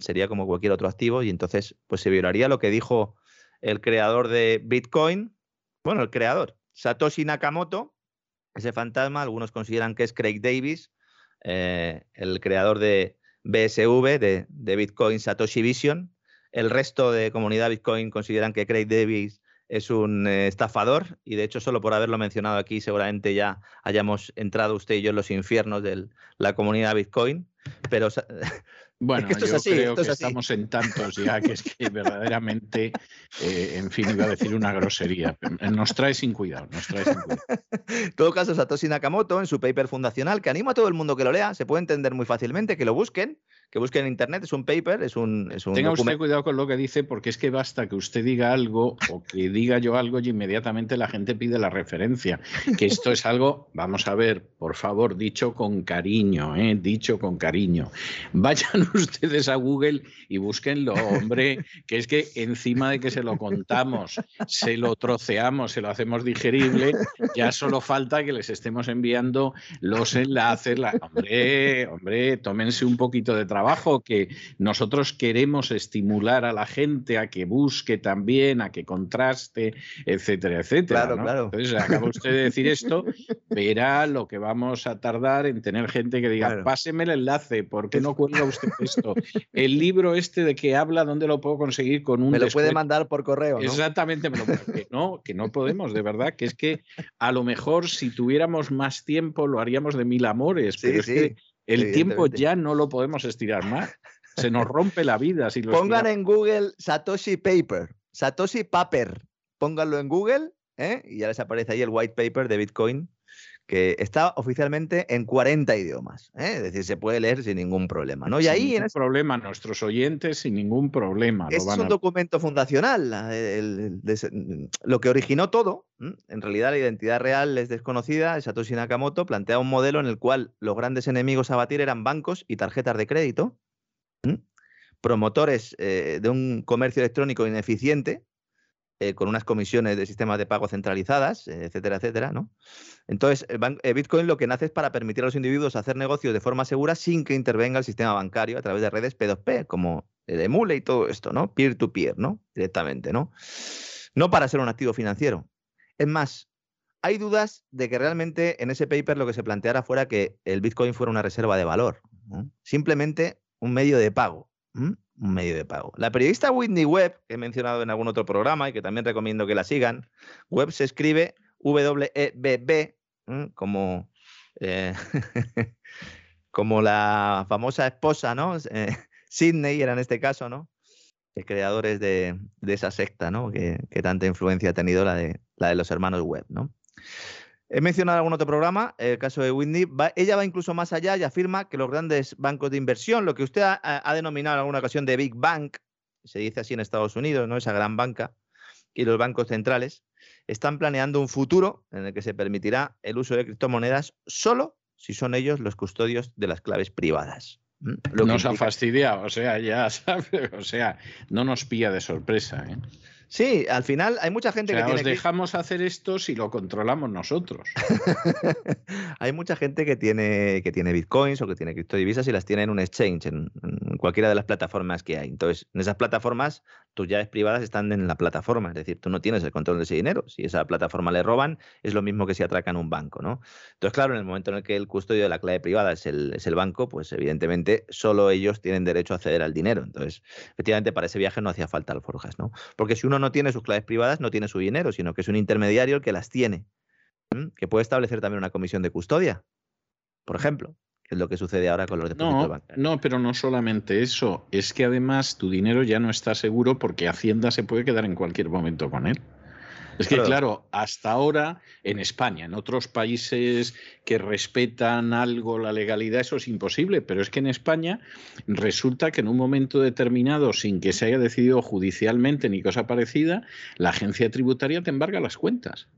Sería como cualquier otro activo y entonces pues se violaría lo que dijo el creador de Bitcoin, bueno, el creador, Satoshi Nakamoto, ese fantasma, algunos consideran que es Craig Davis, eh, el creador de BSV, de, Bitcoin Satoshi Vision. El resto de comunidad Bitcoin consideran que Craig Davis es un eh, estafador y de hecho solo por haberlo mencionado aquí seguramente ya hayamos entrado usted y yo en los infiernos de la comunidad Bitcoin. Pero Bueno, yo creo que estamos en tantos ya que es que verdaderamente, eh, en fin, iba a decir una grosería. Nos trae sin cuidado, nos trae sin cuidado. En todo caso, Satoshi Nakamoto, en su paper fundacional, que animo a todo el mundo que lo lea, se puede entender muy fácilmente, que lo busquen, que busquen en internet, es un paper, es un, es un Tenga usted cuidado con lo que dice, porque es que basta que usted diga algo o que diga yo algo y inmediatamente la gente pide la referencia. Que esto es algo, vamos a ver, por favor, dicho con cariño, ¿eh? dicho con cariño. Vayan ustedes a Google y búsquenlo, hombre, que es que encima de que se lo contamos, se lo troceamos, se lo hacemos digerible, ya solo falta que les estemos enviando los enlaces. La... Hombre, hombre, tómense un poquito de trabajo, que nosotros queremos estimular a la gente a que busque también, a que contraste, etcétera, etcétera. Claro, claro. Entonces, acaba usted de decir esto, verá lo que vamos a tardar en tener gente que diga, páseme el enlace, ¿por qué no cuelga usted esto? El libro este de que habla, ¿dónde lo puedo conseguir con un Me lo puede mandar por correo, ¿no? Exactamente, me lo que no, que no podemos, de verdad, que es que a lo mejor si tuviéramos más tiempo lo haríamos de mil amores, pero es que el tiempo ya no lo podemos estirar más. Se nos rompe la vida. Si lo Pongan en Google Satoshi Paper, Satoshi Paper. Pónganlo en Google ¿eh? y ya les aparece ahí el white paper de Bitcoin que está oficialmente en 40 idiomas. ¿eh? Es decir, se puede leer sin ningún problema. ¿no? Y sin ahí ningún en problema, nuestros oyentes sin ningún problema. Este es un a... documento fundacional. El, el, lo que originó todo, en realidad la identidad real es desconocida. Satoshi Nakamoto plantea un modelo en el cual los grandes enemigos a batir eran bancos y tarjetas de crédito, promotores eh, de un comercio electrónico ineficiente, eh, con unas comisiones de sistemas de pago centralizadas, eh, etcétera, etcétera, ¿no? Entonces, eh, Bitcoin lo que nace es para permitir a los individuos hacer negocios de forma segura sin que intervenga el sistema bancario a través de redes P2P, como el Emule y todo esto, ¿no? Peer-to-peer, -peer, ¿no? Directamente, ¿no? No para ser un activo financiero. Es más, hay dudas de que realmente en ese paper lo que se planteara fuera que el Bitcoin fuera una reserva de valor, simplemente un medio de pago. Un medio de pago. La periodista Whitney Webb, que he mencionado en algún otro programa y que también recomiendo que la sigan, Webb se escribe W-E-B-B, como, eh, como la famosa esposa, ¿no? Eh, Sidney era en este caso, ¿no? Creadores de, de esa secta, ¿no? Que, que, tanta influencia ha tenido la de, la de los hermanos Webb, ¿no? He mencionado algún otro programa, el caso de Whitney. ella va incluso más allá y afirma que los grandes bancos de inversión, lo que usted ha, denominado en alguna ocasión de Big Bank, se dice así en Estados Unidos, ¿no? Esa gran banca, y los bancos centrales, están planeando un futuro en el que se permitirá el uso de criptomonedas solo si son ellos los custodios de las claves privadas. nos ha fastidiado, o sea, ya sabe, o sea, no nos pilla de sorpresa. ¿eh? Sí, al final hay mucha gente que tiene. dejamos hacer esto si lo controlamos nosotros. hay mucha gente que tiene, que tiene bitcoins o que tiene criptodivisas y las tiene en un exchange, en, cualquiera de las plataformas que hay. Entonces, en esas plataformas, tus llaves privadas están en la plataforma. Es decir, tú no tienes el control de ese dinero. Si esa plataforma le roban, es lo mismo que si atracan un banco, ¿no? Entonces, claro, en el momento en el que el custodio de la clave privada es el, es el banco, pues evidentemente solo ellos tienen derecho a acceder al dinero. Entonces, efectivamente, para ese viaje no hacía falta alforjas, ¿no? Porque si uno no tiene sus claves privadas, no tiene su dinero, sino que es un intermediario el que las tiene, que puede establecer también una comisión de custodia, por ejemplo, que es lo que sucede ahora con los depósitos no, bancarios. No, pero no solamente eso, es que además tu dinero ya no está seguro porque Hacienda se puede quedar en cualquier momento con él. Es que, claro, hasta ahora en España, en otros países que respetan algo la legalidad, eso es imposible, pero es que en España resulta que en un momento determinado, sin que se haya decidido judicialmente ni cosa parecida, la agencia tributaria te embarga las cuentas.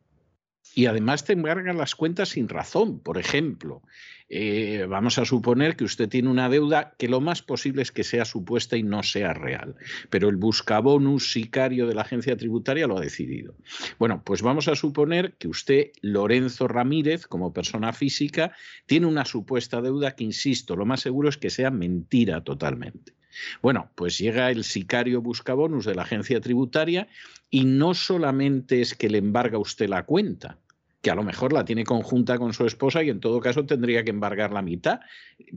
Y además te embargan las cuentas sin razón. Por ejemplo, eh, vamos a suponer que usted tiene una deuda que lo más posible es que sea supuesta y no sea real. Pero el buscabonus sicario de la agencia tributaria lo ha decidido. Bueno, pues vamos a suponer que usted, Lorenzo Ramírez, como persona física, tiene una supuesta deuda que, insisto, lo más seguro es que sea mentira totalmente. Bueno, pues llega el sicario buscabonus de la agencia tributaria y no solamente es que le embarga usted la cuenta, que a lo mejor la tiene conjunta con su esposa y en todo caso tendría que embargar la mitad.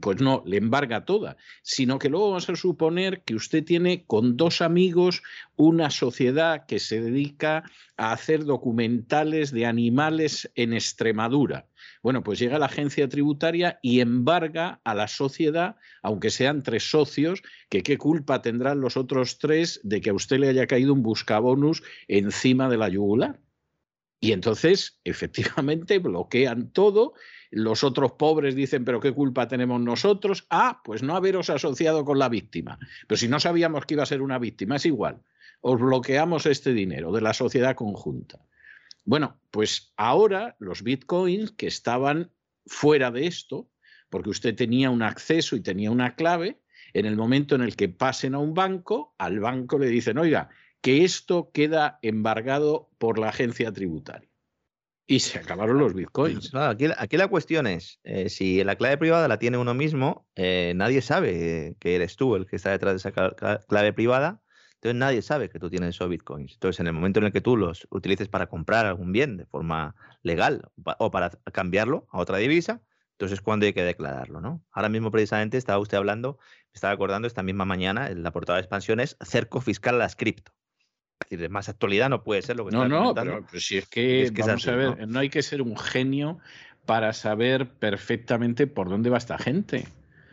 Pues no, le embarga toda, sino que luego vamos a suponer que usted tiene con dos amigos una sociedad que se dedica a hacer documentales de animales en Extremadura. Bueno, pues llega la agencia tributaria y embarga a la sociedad, aunque sean tres socios, que qué culpa tendrán los otros tres de que a usted le haya caído un buscabonus encima de la yugular. Y entonces, efectivamente, bloquean todo. Los otros pobres dicen, pero ¿qué culpa tenemos nosotros? Ah, pues no haberos asociado con la víctima. Pero si no sabíamos que iba a ser una víctima, es igual. Os bloqueamos este dinero de la sociedad conjunta. Bueno, pues ahora los bitcoins que estaban fuera de esto, porque usted tenía un acceso y tenía una clave, en el momento en el que pasen a un banco, al banco le dicen, oiga, que esto queda embargado por la agencia tributaria. Y se acabaron los bitcoins. aquí, la cuestión es, eh, si la clave privada la tiene uno mismo, eh, nadie sabe que eres tú el que está detrás de esa clave privada, entonces nadie sabe que tú tienes esos bitcoins. Entonces en el momento en el que tú los utilices para comprar algún bien de forma legal o para cambiarlo a otra divisa, entonces es cuando hay que declararlo, ¿no? Ahora mismo precisamente estaba usted hablando, estaba acordando esta misma mañana en la portada de expansiones, cerco fiscal a las cripto decir, de más actualidad no puede ser lo que No, no, pero, si es que, vamos a ver, ¿no? hay que ser un genio para saber perfectamente por dónde va esta gente.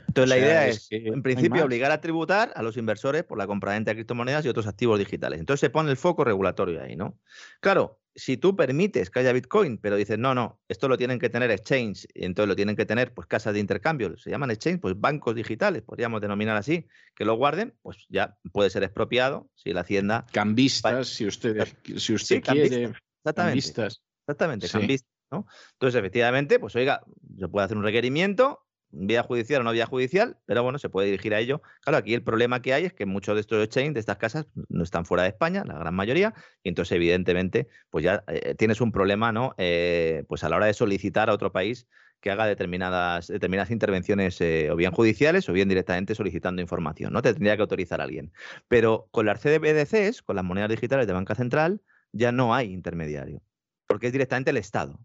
Entonces, la idea es, en principio, obligar a tributar a los inversores por la compra-venta de criptomonedas y otros activos digitales. Entonces, se pone el foco regulatorio ahí, ¿no? Claro, si tú permites que haya Bitcoin, pero dices, no, no, esto lo tienen que tener exchange, y entonces lo tienen que tener pues casas de intercambio, se llaman exchange, pues bancos digitales, podríamos denominar así, que lo guarden, pues ya puede ser expropiado si la hacienda... Cambistas, si usted, si usted quiere... Exactamente. Exactamente, cambistas. ¿no? Entonces, efectivamente, pues oiga, se puede hacer un requerimiento, vía judicial o no vía judicial, pero bueno, se puede dirigir a ello. Claro, aquí el problema que hay es que muchos de estos exchanges, de estas casas, no están fuera de España, la gran mayoría, y entonces evidentemente, pues ya eh, tienes un problema, ¿no? Eh, pues a la hora de solicitar a otro país que haga determinadas, determinadas intervenciones eh, o bien judiciales o bien directamente solicitando información, ¿no? Te tendría que autorizar a alguien. Pero con las CBDCs, con las monedas digitales de banca central, ya no hay intermediario, porque es directamente el Estado.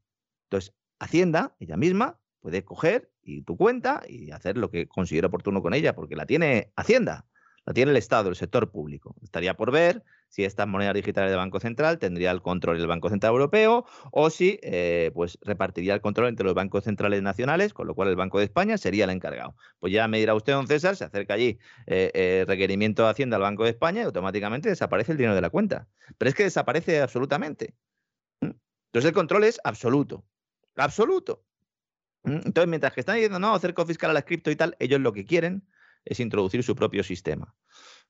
Entonces, Hacienda, ella misma, puede coger y tu cuenta y hacer lo que considera oportuno con ella, porque la tiene Hacienda, la tiene el Estado, el sector público. Estaría por ver si estas monedas digitales del Banco Central tendría el control del Banco Central Europeo o si eh, pues repartiría el control entre los bancos centrales nacionales, con lo cual el Banco de España sería el encargado. Pues ya me dirá usted, don César, se acerca allí eh, eh, requerimiento de Hacienda al Banco de España y automáticamente desaparece el dinero de la cuenta. Pero es que desaparece absolutamente. Entonces el control es absoluto. absoluto. ¿Mm? Entonces, mientras que están diciendo, no, cerco fiscal a la cripto y tal, ellos lo que quieren es introducir su propio sistema.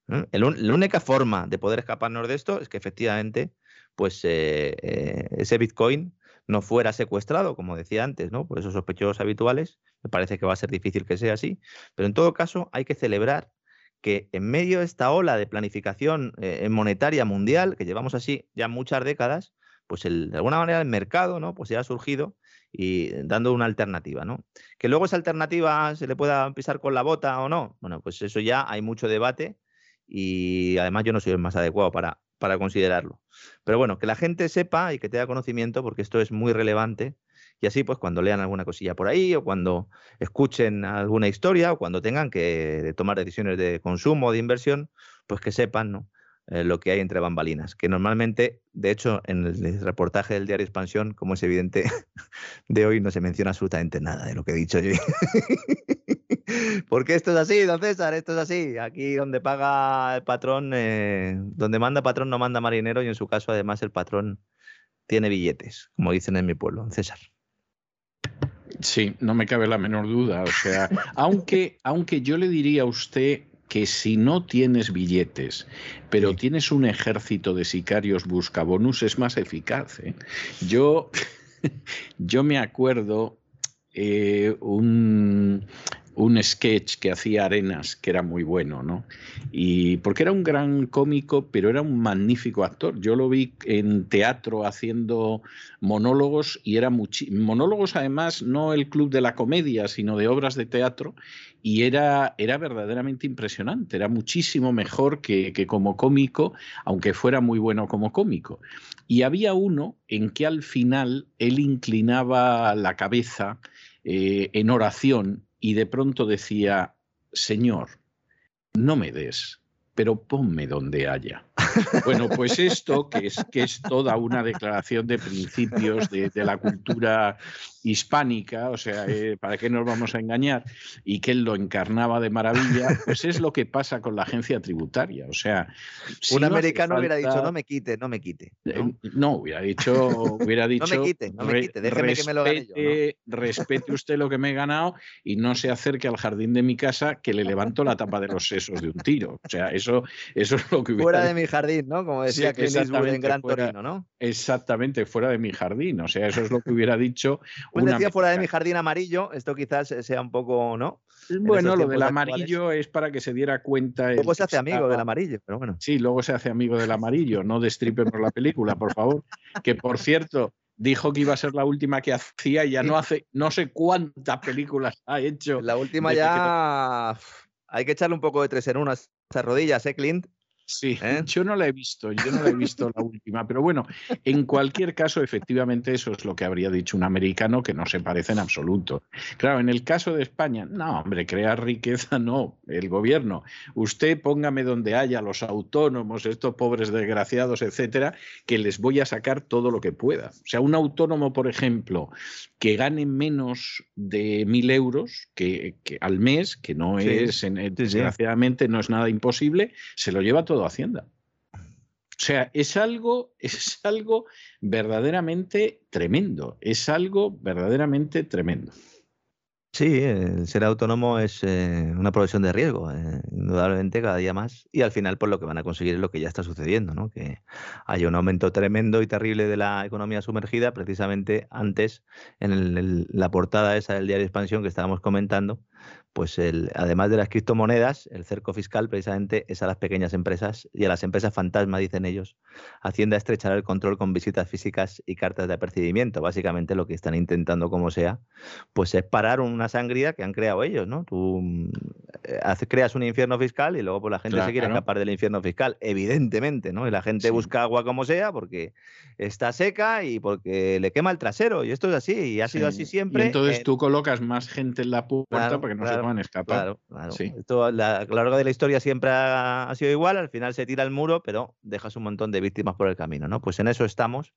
La única forma de poder escaparnos de esto es que efectivamente, pues eh, eh, ese Bitcoin no fuera secuestrado, como decía antes, ¿no? Por esos sospechosos habituales. Me parece que va a ser difícil que sea así. Pero en todo caso, hay que celebrar que en medio de esta ola de planificación eh, monetaria mundial, que llevamos así ya muchas décadas, pues de alguna manera el mercado, ¿no? Pues ya ha surgido y dando una alternativa, ¿no? Que luego esa alternativa se le pueda pisar con la bota o no, bueno, pues eso ya hay mucho debate y además yo no soy el más adecuado para, para considerarlo. Pero bueno, que la gente sepa y que tenga conocimiento porque esto es muy relevante y así pues cuando lean alguna cosilla por ahí o cuando escuchen alguna historia o cuando tengan que tomar decisiones de consumo o de inversión, pues que sepan, ¿no? Eh, lo que hay entre bambalinas, que normalmente, de hecho, en el reportaje del diario Expansión, como es evidente, de hoy no se menciona absolutamente nada de lo que he dicho yo. Porque esto es así, don César, esto es así. Aquí donde paga el patrón, eh, donde manda patrón no manda marinero y en su caso además el patrón tiene billetes, como dicen en mi pueblo, don César. Sí, no me cabe la menor duda. O sea, aunque, aunque yo le diría a usted que si no tienes billetes, pero tienes un ejército de sicarios buscabonus, es más eficaz. ¿eh? Yo, yo me acuerdo eh, un, un sketch que hacía Arenas, que era muy bueno, ¿no? Y porque era un gran cómico, pero era un magnífico actor. Yo lo vi en teatro haciendo monólogos y era monólogos además no el club de la comedia, sino de obras de teatro y era, era verdaderamente impresionante, era muchísimo mejor que, que como cómico, aunque fuera muy bueno como cómico. Y había uno en que al final él inclinaba la cabeza eh, en oración y de pronto decía, Señor, no me des, pero ponme donde haya. Bueno, pues esto, que es, que es toda una declaración de principios de, la cultura hispánica, o sea, eh, ¿para qué nos vamos a engañar? Y que él lo encarnaba de maravilla, pues es lo que pasa con la agencia tributaria. O sea, un americano hubiera dicho, no me quite, no me quite. ¿no? Eh, hubiera dicho, hubiera dicho, no me quite, no me quite, déjeme que me lo gane yo. Respete usted lo que me he ganado y no se acerque al jardín de mi casa que le levanto la tapa de los sesos de un tiro. O sea, eso, eso es lo que hubiera Fuera de mi jardín ¿no? Como decía que en Gran Torino, ¿no? Exactamente, fuera de mi jardín. O sea, eso es lo que hubiera dicho. Pues decía fuera de mi jardín amarillo, esto quizás sea un poco, ¿no? Bueno, lo del amarillo es para que se diera cuenta. Luego se hace amigo del amarillo, pero bueno. Sí, luego se hace amigo del amarillo. No por la película, por favor. Que por cierto, dijo que iba a ser la última que hacía y ya no hace no sé cuántas películas ha hecho. La última ya. Hay que echarle un poco de tres en una esas rodillas, ¿eh, Clint? Sí, ¿Eh? yo no la he visto, yo no la he visto la última, pero bueno, en cualquier caso, efectivamente, eso es lo que habría dicho un americano que no se parece en absoluto. Claro, en el caso de España, no, hombre, crear riqueza no, el gobierno. Usted póngame donde haya los autónomos, estos pobres desgraciados, etcétera, que les voy a sacar todo lo que pueda. O sea, un autónomo, por ejemplo, que gane menos de mil euros que, al mes, que no es, desgraciadamente, no es nada imposible, se lo lleva todo Hacienda. O sea, es algo, es algo verdaderamente tremendo, es algo verdaderamente tremendo. Sí, el ser autónomo es eh, una profesión de riesgo, eh, indudablemente cada día más. Y al final, por pues, lo que van a conseguir es lo que ya está sucediendo, ¿no? Que hay un aumento tremendo y terrible de la economía sumergida, precisamente antes, en la portada esa del diario Expansión que estábamos comentando, pues el, además de las criptomonedas, el cerco fiscal precisamente es a las pequeñas empresas y a las empresas fantasma, dicen ellos. Hacienda estrechará el control con visitas físicas y cartas de apercibimiento. Básicamente lo que están intentando, como sea, pues es parar una sangría que han creado ellos, ¿no? Tú eh, creas un infierno fiscal y luego pues la gente se quiere escapar del infierno fiscal, evidentemente, ¿no? Y la gente busca agua como sea porque está seca y porque le quema el trasero. Y esto es así, y ha sido así siempre. Y entonces tú colocas más gente en la puerta porque no se Claro, claro. Esto, la, a lo largo de la historia siempre ha, sido igual, al final se tira el muro, pero dejas un montón de víctimas por el camino, ¿no? Pues en eso estamos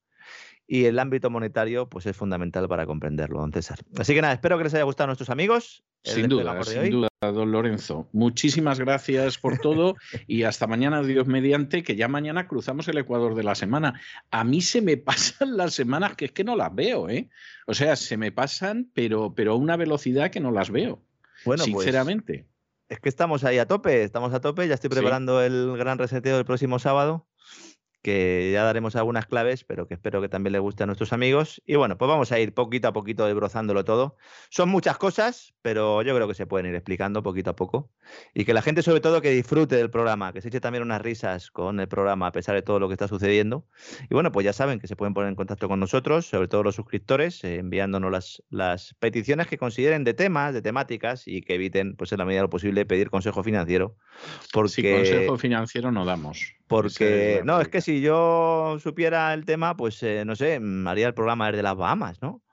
y el ámbito monetario pues es fundamental para comprenderlo, don César. Así que nada, espero que les haya gustado a nuestros amigos. Sin duda, sin duda, don Lorenzo. Muchísimas gracias por todo y hasta mañana, Dios mediante, que ya mañana cruzamos el Ecuador de la semana. A mí se me pasan las semanas que es que no las veo, ¿eh? O sea, se me pasan, pero, pero a una velocidad que no las veo. Bueno, pues sinceramente. es que estamos ahí a tope, estamos a tope, ya estoy preparando el gran reseteo del próximo sábado que ya daremos algunas claves, pero que espero que también le guste a nuestros amigos. Y bueno, pues vamos a ir poquito a poquito desbrozándolo todo. Son muchas cosas, pero yo creo que se pueden ir explicando poquito a poco. Y que la gente, sobre todo, que disfrute del programa, que se eche también unas risas con el programa a pesar de todo lo que está sucediendo. Y bueno, pues ya saben que se pueden poner en contacto con nosotros, sobre todo los suscriptores, eh, enviándonos las, las peticiones que consideren de temas, de temáticas y que eviten, pues en la medida de lo posible, pedir consejo financiero. Porque... Si consejo financiero no damos. Porque, no, es que si yo supiera el tema, pues eh, no sé, mm, haría el programa desde las Bahamas, ¿no?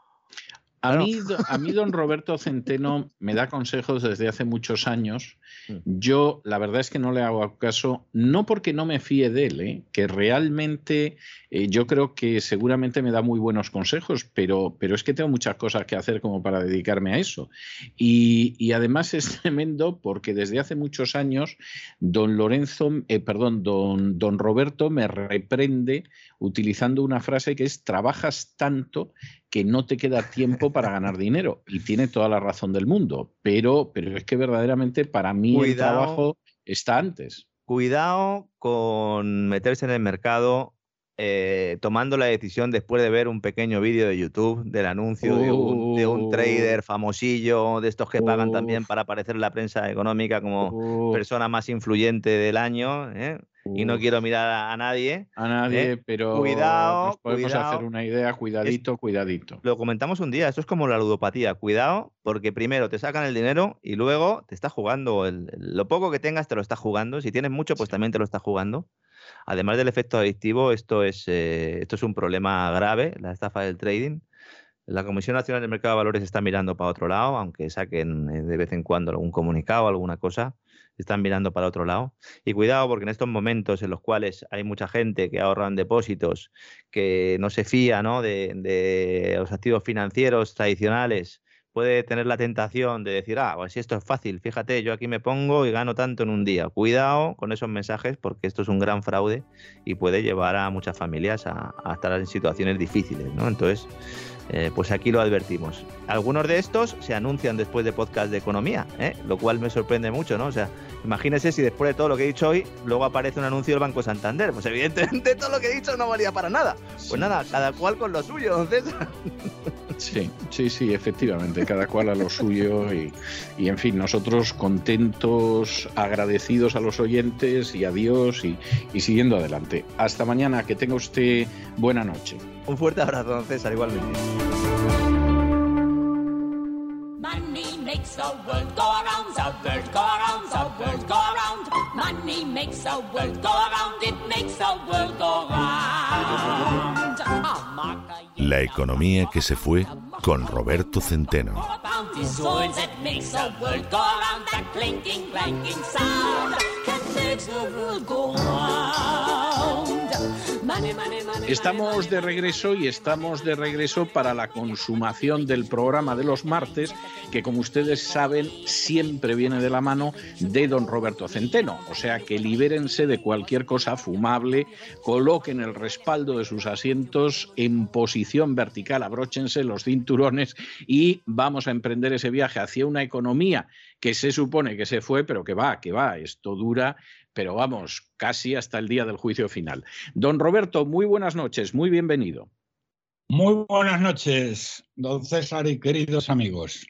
A, mí, a mí, don Roberto Centeno me da consejos desde hace muchos años. Mm. Yo, la verdad es que no le hago caso, no porque no me fíe de él, ¿eh? que realmente eh, yo creo que seguramente me da muy buenos consejos, pero, pero es que tengo muchas cosas que hacer como para dedicarme a eso. Y, y además es tremendo porque desde hace muchos años don Lorenzo, eh, perdón, don, don Roberto me reprende utilizando una frase que es trabajas tanto que no te queda tiempo para ganar dinero. Y tiene toda la razón del mundo. Pero, pero es que verdaderamente para mí el trabajo está antes. Cuidado con meterse en el mercado eh, tomando la decisión después de ver un pequeño vídeo de YouTube del anuncio de, un, trader famosillo, de estos que pagan también para aparecer en la prensa económica como persona más influyente del año. ¿eh? Y no quiero mirar a, nadie. A nadie, ¿eh? pero cuidado, podemos hacer una idea, cuidadito, cuidadito. Lo comentamos un día, esto es como la ludopatía, cuidado, porque primero te sacan el dinero y luego te está jugando, lo poco que tengas te lo está jugando, si tienes mucho pues también te lo está jugando. Además del efecto adictivo, esto es, eh, esto es un problema grave, la estafa del trading. La Comisión Nacional del Mercado de Valores está mirando para otro lado, aunque saquen eh, de vez en cuando algún comunicado, alguna cosa están mirando para otro lado. Y cuidado porque en estos momentos en los cuales hay mucha gente que ahorra en depósitos, que no se fía ¿no? De, de, los activos financieros tradicionales, puede tener la tentación de decir, ah, pues si esto es fácil, fíjate, yo aquí me pongo y gano tanto en un día. Cuidado con esos mensajes porque esto es un gran fraude y puede llevar a muchas familias a, a estar en situaciones difíciles, ¿no? Entonces, eh, pues aquí lo advertimos. Algunos de estos se anuncian después de podcast de economía, ¿eh? lo cual me sorprende mucho, ¿no? O sea, imagínese si después de todo lo que he dicho hoy, luego aparece un anuncio del Banco Santander. Pues evidentemente todo lo que he dicho no valía para nada. Pues nada, cada cual con lo suyo, entonces. Sí, sí, sí, efectivamente, cada cual a lo suyo y, en fin, nosotros contentos, agradecidos a los oyentes y a Dios y, y siguiendo adelante. Hasta mañana, que tenga usted buena noche. Un fuerte abrazo, don César, igualmente. Money makes the world go round, the world go round, the world go round. Money makes the world go round, it makes the world go round. La economía que se fue con Roberto Centeno. Estamos de regreso y estamos de regreso para la consumación del programa de los martes, que como ustedes saben siempre viene de la mano de don Roberto Centeno. O sea que libérense de cualquier cosa fumable, coloquen el respaldo de sus asientos en posición vertical, abróchense los cinturones y vamos a emprender ese viaje hacia una economía que se supone que se fue, pero que va, que va, esto dura pero vamos, casi hasta el día del juicio final. Don Roberto, muy buenas noches, muy bienvenido. Muy buenas noches, don César y queridos amigos.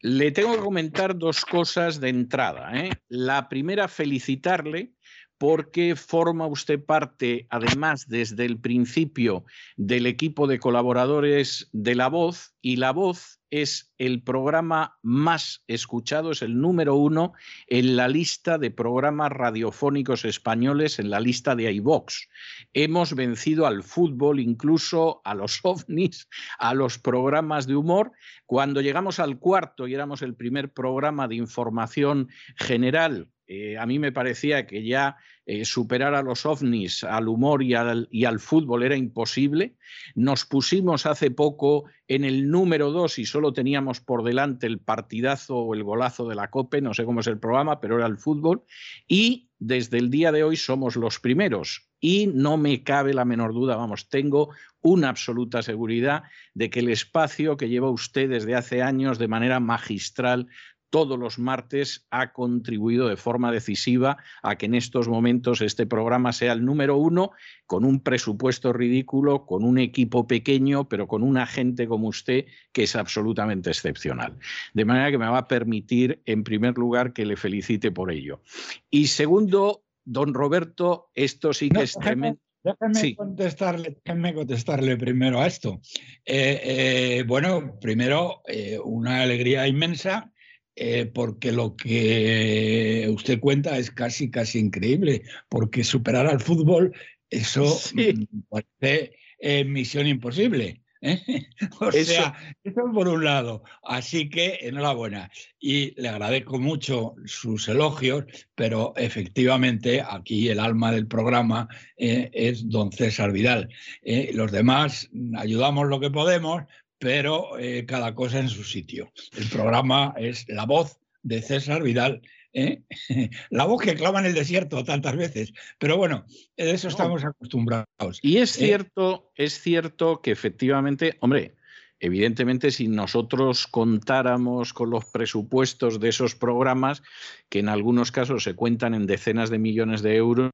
Le tengo que comentar dos cosas de entrada. ¿eh? La primera, felicitarle porque forma usted parte, además, desde el principio del equipo de colaboradores de La Voz, y La Voz es el programa más escuchado, es el número uno en la lista de programas radiofónicos españoles, en la lista de iVox. Hemos vencido al fútbol, incluso a los ovnis, a los programas de humor. Cuando llegamos al cuarto y éramos el primer programa de información general eh, a mí me parecía que ya eh, superar a los ovnis, al humor y al, y al, fútbol era imposible. Nos pusimos hace poco en el número dos y solo teníamos por delante el partidazo o el golazo de la COPE, no sé cómo es el programa, pero era el fútbol. Y desde el día de hoy somos los primeros. Y no me cabe la menor duda, vamos, tengo una absoluta seguridad de que el espacio que lleva usted desde hace años de manera magistral todos los martes ha contribuido de forma decisiva a que en estos momentos este programa sea el número uno, con un presupuesto ridículo, con un equipo pequeño, pero con una gente como usted que es absolutamente excepcional. De manera que me va a permitir, en primer lugar, que le felicite por ello. Y segundo, don Roberto, esto sí que es tremendo. Déjeme, contestarle, contestarle primero a esto. Eh, eh, bueno, primero, eh, una alegría inmensa eh, porque lo que usted cuenta es casi, casi increíble, porque superar al fútbol, eso mm, parece eh, misión imposible. ¿eh? O sea, eso por un lado. Así que enhorabuena. Y le agradezco mucho sus elogios, pero efectivamente aquí el alma del programa es don César Vidal. los demás ayudamos lo que podemos, pero eh, cada cosa en su sitio. El programa es la voz de César Vidal, ¿eh? la voz que clama en el desierto tantas veces. Pero bueno, de eso estamos acostumbrados. Y es ¿eh? cierto, es cierto que efectivamente, hombre, Evidentemente, si nosotros contáramos con los presupuestos de esos programas, que en algunos casos se cuentan en decenas de millones de euros,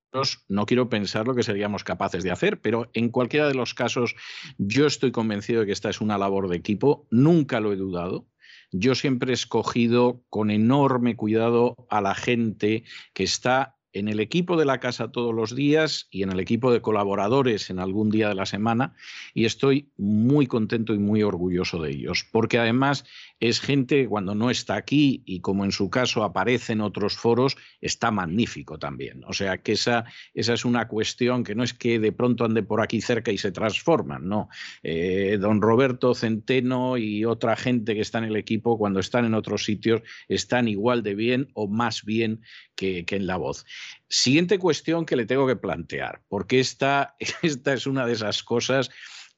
no quiero pensar lo que seríamos capaces de hacer, pero en cualquiera de los casos yo estoy convencido de que esta es una labor de equipo, nunca lo he dudado. Yo siempre he escogido con enorme cuidado a la gente que está en el equipo de la casa todos los días y en el equipo de colaboradores en algún día de la semana y estoy muy contento y muy orgulloso de ellos, porque además es gente cuando no está aquí y como en su caso aparece en otros foros, está magnífico también. O sea que esa, esa es una cuestión que no es que de pronto ande por aquí cerca y se transforman, no. Eh, don Roberto Centeno y otra gente que está en el equipo, cuando están en otros sitios, están igual de bien o más bien que, en la voz. Siguiente cuestión que le tengo que plantear, porque esta, esta es una de esas cosas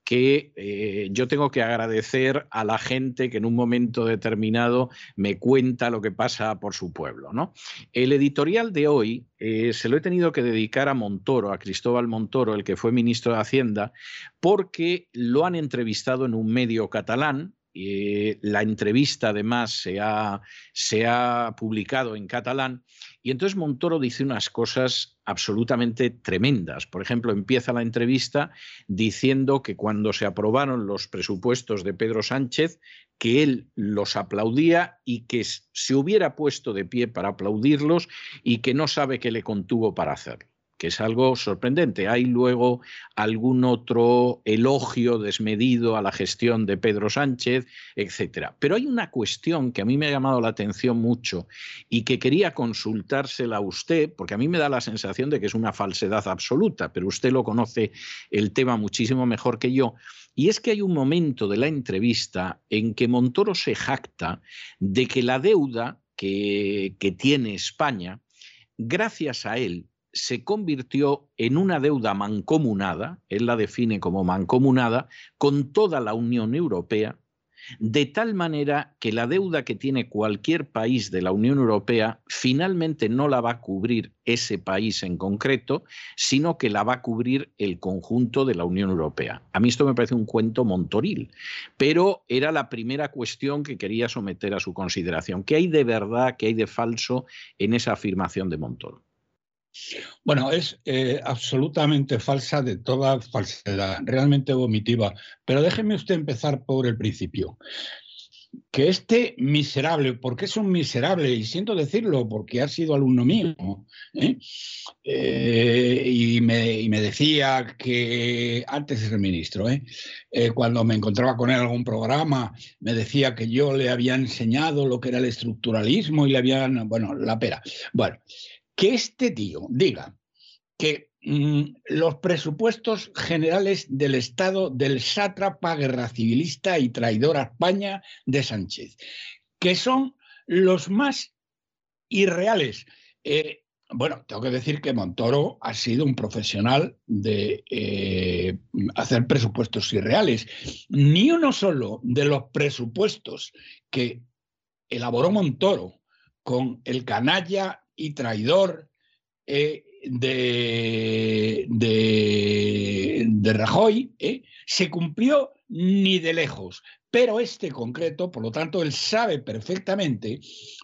que eh, yo tengo que agradecer a la gente que en un momento determinado me cuenta lo que pasa por su pueblo. ¿no? El editorial de hoy eh, se lo he tenido que dedicar a Montoro, a Cristóbal Montoro, el que fue ministro de Hacienda, porque lo han entrevistado en un medio catalán, eh, la entrevista además se ha, se ha, publicado en catalán y entonces Montoro dice unas cosas absolutamente tremendas. Por ejemplo, empieza la entrevista diciendo que cuando se aprobaron los presupuestos de Pedro Sánchez, que él los aplaudía y que se hubiera puesto de pie para aplaudirlos y que no sabe qué le contuvo para hacerlo que es algo sorprendente. Hay luego algún otro elogio desmedido a la gestión de Pedro Sánchez, etcétera. Pero hay una cuestión que a mí me ha llamado la atención mucho y que quería consultársela a usted, porque a mí me da la sensación de que es una falsedad absoluta, pero usted lo conoce el tema muchísimo mejor que yo. Y es que hay un momento de la entrevista en que Montoro se jacta de que la deuda que, que tiene España, gracias a él, se convirtió en una deuda mancomunada, él la define como mancomunada, con toda la Unión Europea, de tal manera que la deuda que tiene cualquier país de la Unión Europea finalmente no la va a cubrir ese país en concreto, sino que la va a cubrir el conjunto de la Unión Europea. A mí esto me parece un cuento montoril, pero era la primera cuestión que quería someter a su consideración. ¿Qué hay de verdad, qué hay de falso en esa afirmación de Montoro? Bueno, es eh, absolutamente falsa de toda falsedad, realmente vomitiva. Pero déjeme usted empezar por el principio. Que este miserable, porque es un miserable, y siento decirlo porque ha sido alumno mío, ¿eh? Eh, y, me, decía que antes de ser ministro, cuando me encontraba con él en algún programa, me decía que yo le había enseñado lo que era el estructuralismo y le habían, bueno, la pera. Bueno, que este tío diga que mm, los presupuestos generales del Estado del sátrapa guerra civilista y traidor a España de Sánchez, que son los más irreales Eh, bueno, tengo que decir que Montoro ha sido un profesional de eh, hacer presupuestos irreales. Ni uno solo de los presupuestos que elaboró Montoro con el canalla y traidor eh, de, de, Rajoy eh, se cumplió ni de lejos. Pero este concreto, por lo tanto, él sabe perfectamente,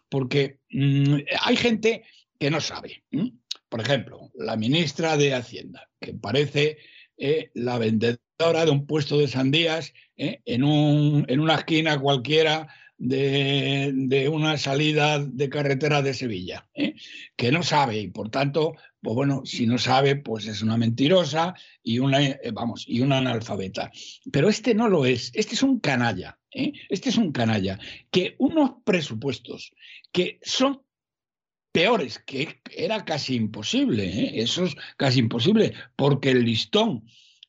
porque mm, hay gente que no sabe. Por ejemplo, la ministra de Hacienda, que parece eh, la vendedora de un puesto de sandías en, un, en, una esquina cualquiera de, una salida de carretera de Sevilla, eh, que no sabe y por tanto, pues bueno, si no sabe, pues es una mentirosa y una, vamos, y una analfabeta. Pero este no lo es, este es un canalla, este es un canalla, que unos presupuestos que son peores, que era casi imposible, ¿eh? eso es casi imposible, porque el listón,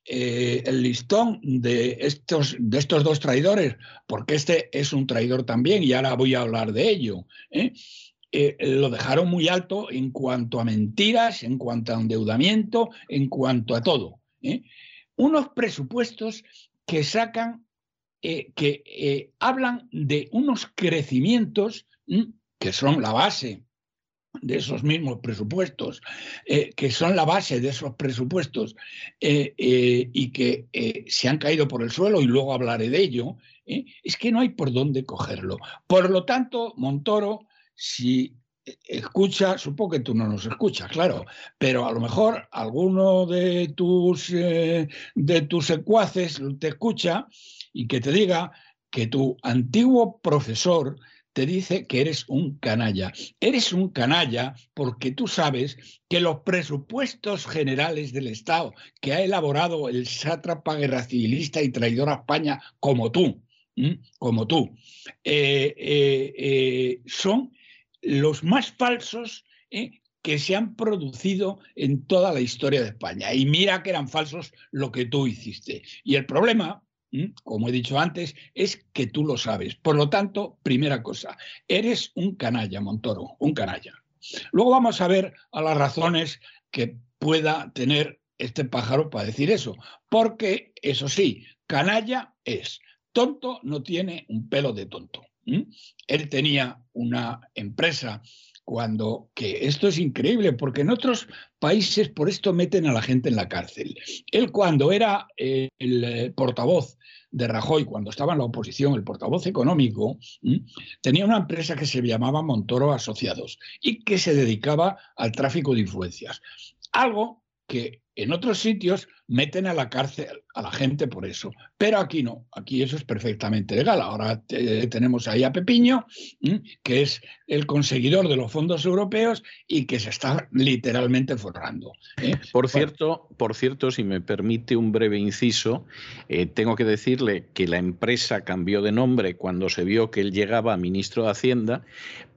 eh, el listón de estos, de estos dos traidores, porque este es un traidor también, y ahora voy a hablar de ello, ¿eh? lo dejaron muy alto en cuanto a mentiras, en cuanto a endeudamiento, en cuanto a todo. Unos presupuestos que sacan, que hablan de unos crecimientos que son la base de esos mismos presupuestos, eh, que son la base de esos presupuestos eh, eh, y que se han caído por el suelo, y luego hablaré de ello, es que no hay por dónde cogerlo. Por lo tanto, Montoro, si escucha, supongo que tú no nos escuchas, claro, pero a lo mejor alguno de tus, de tus secuaces te escucha y que te diga que tu antiguo profesor te dice que eres un canalla. Eres un canalla porque tú sabes que los presupuestos generales del Estado que ha elaborado el sátrapa guerra civilista y traidor a España como tú, como tú, eh, eh, eh, son los más falsos que se han producido en toda la historia de España. Y mira que eran falsos lo que tú hiciste. Y el problema como he dicho antes, es que tú lo sabes. Por lo tanto, primera cosa, eres un canalla, Montoro, un canalla. Luego vamos a ver a las razones que pueda tener este pájaro para decir eso. Porque, eso sí, canalla es. Tonto no tiene un pelo de tonto. Él tenía una empresa cuando, que esto es increíble, porque en otros países por esto meten a la gente en la cárcel. Él cuando era el eh, portavoz de Rajoy, cuando estaba en la oposición, el portavoz económico, tenía una empresa que se llamaba Montoro Asociados y que se dedicaba al tráfico de influencias. Algo que en otros sitios meten a la cárcel a la gente por eso, pero aquí no, aquí eso es perfectamente legal. Ahora tenemos ahí a Pepiño, que es el conseguidor de los fondos europeos y que se está literalmente forrando. ¿eh? Por cierto, por cierto, si me permite un breve inciso, eh, tengo que decirle que la empresa cambió de nombre cuando se vio que él llegaba a ministro de Hacienda,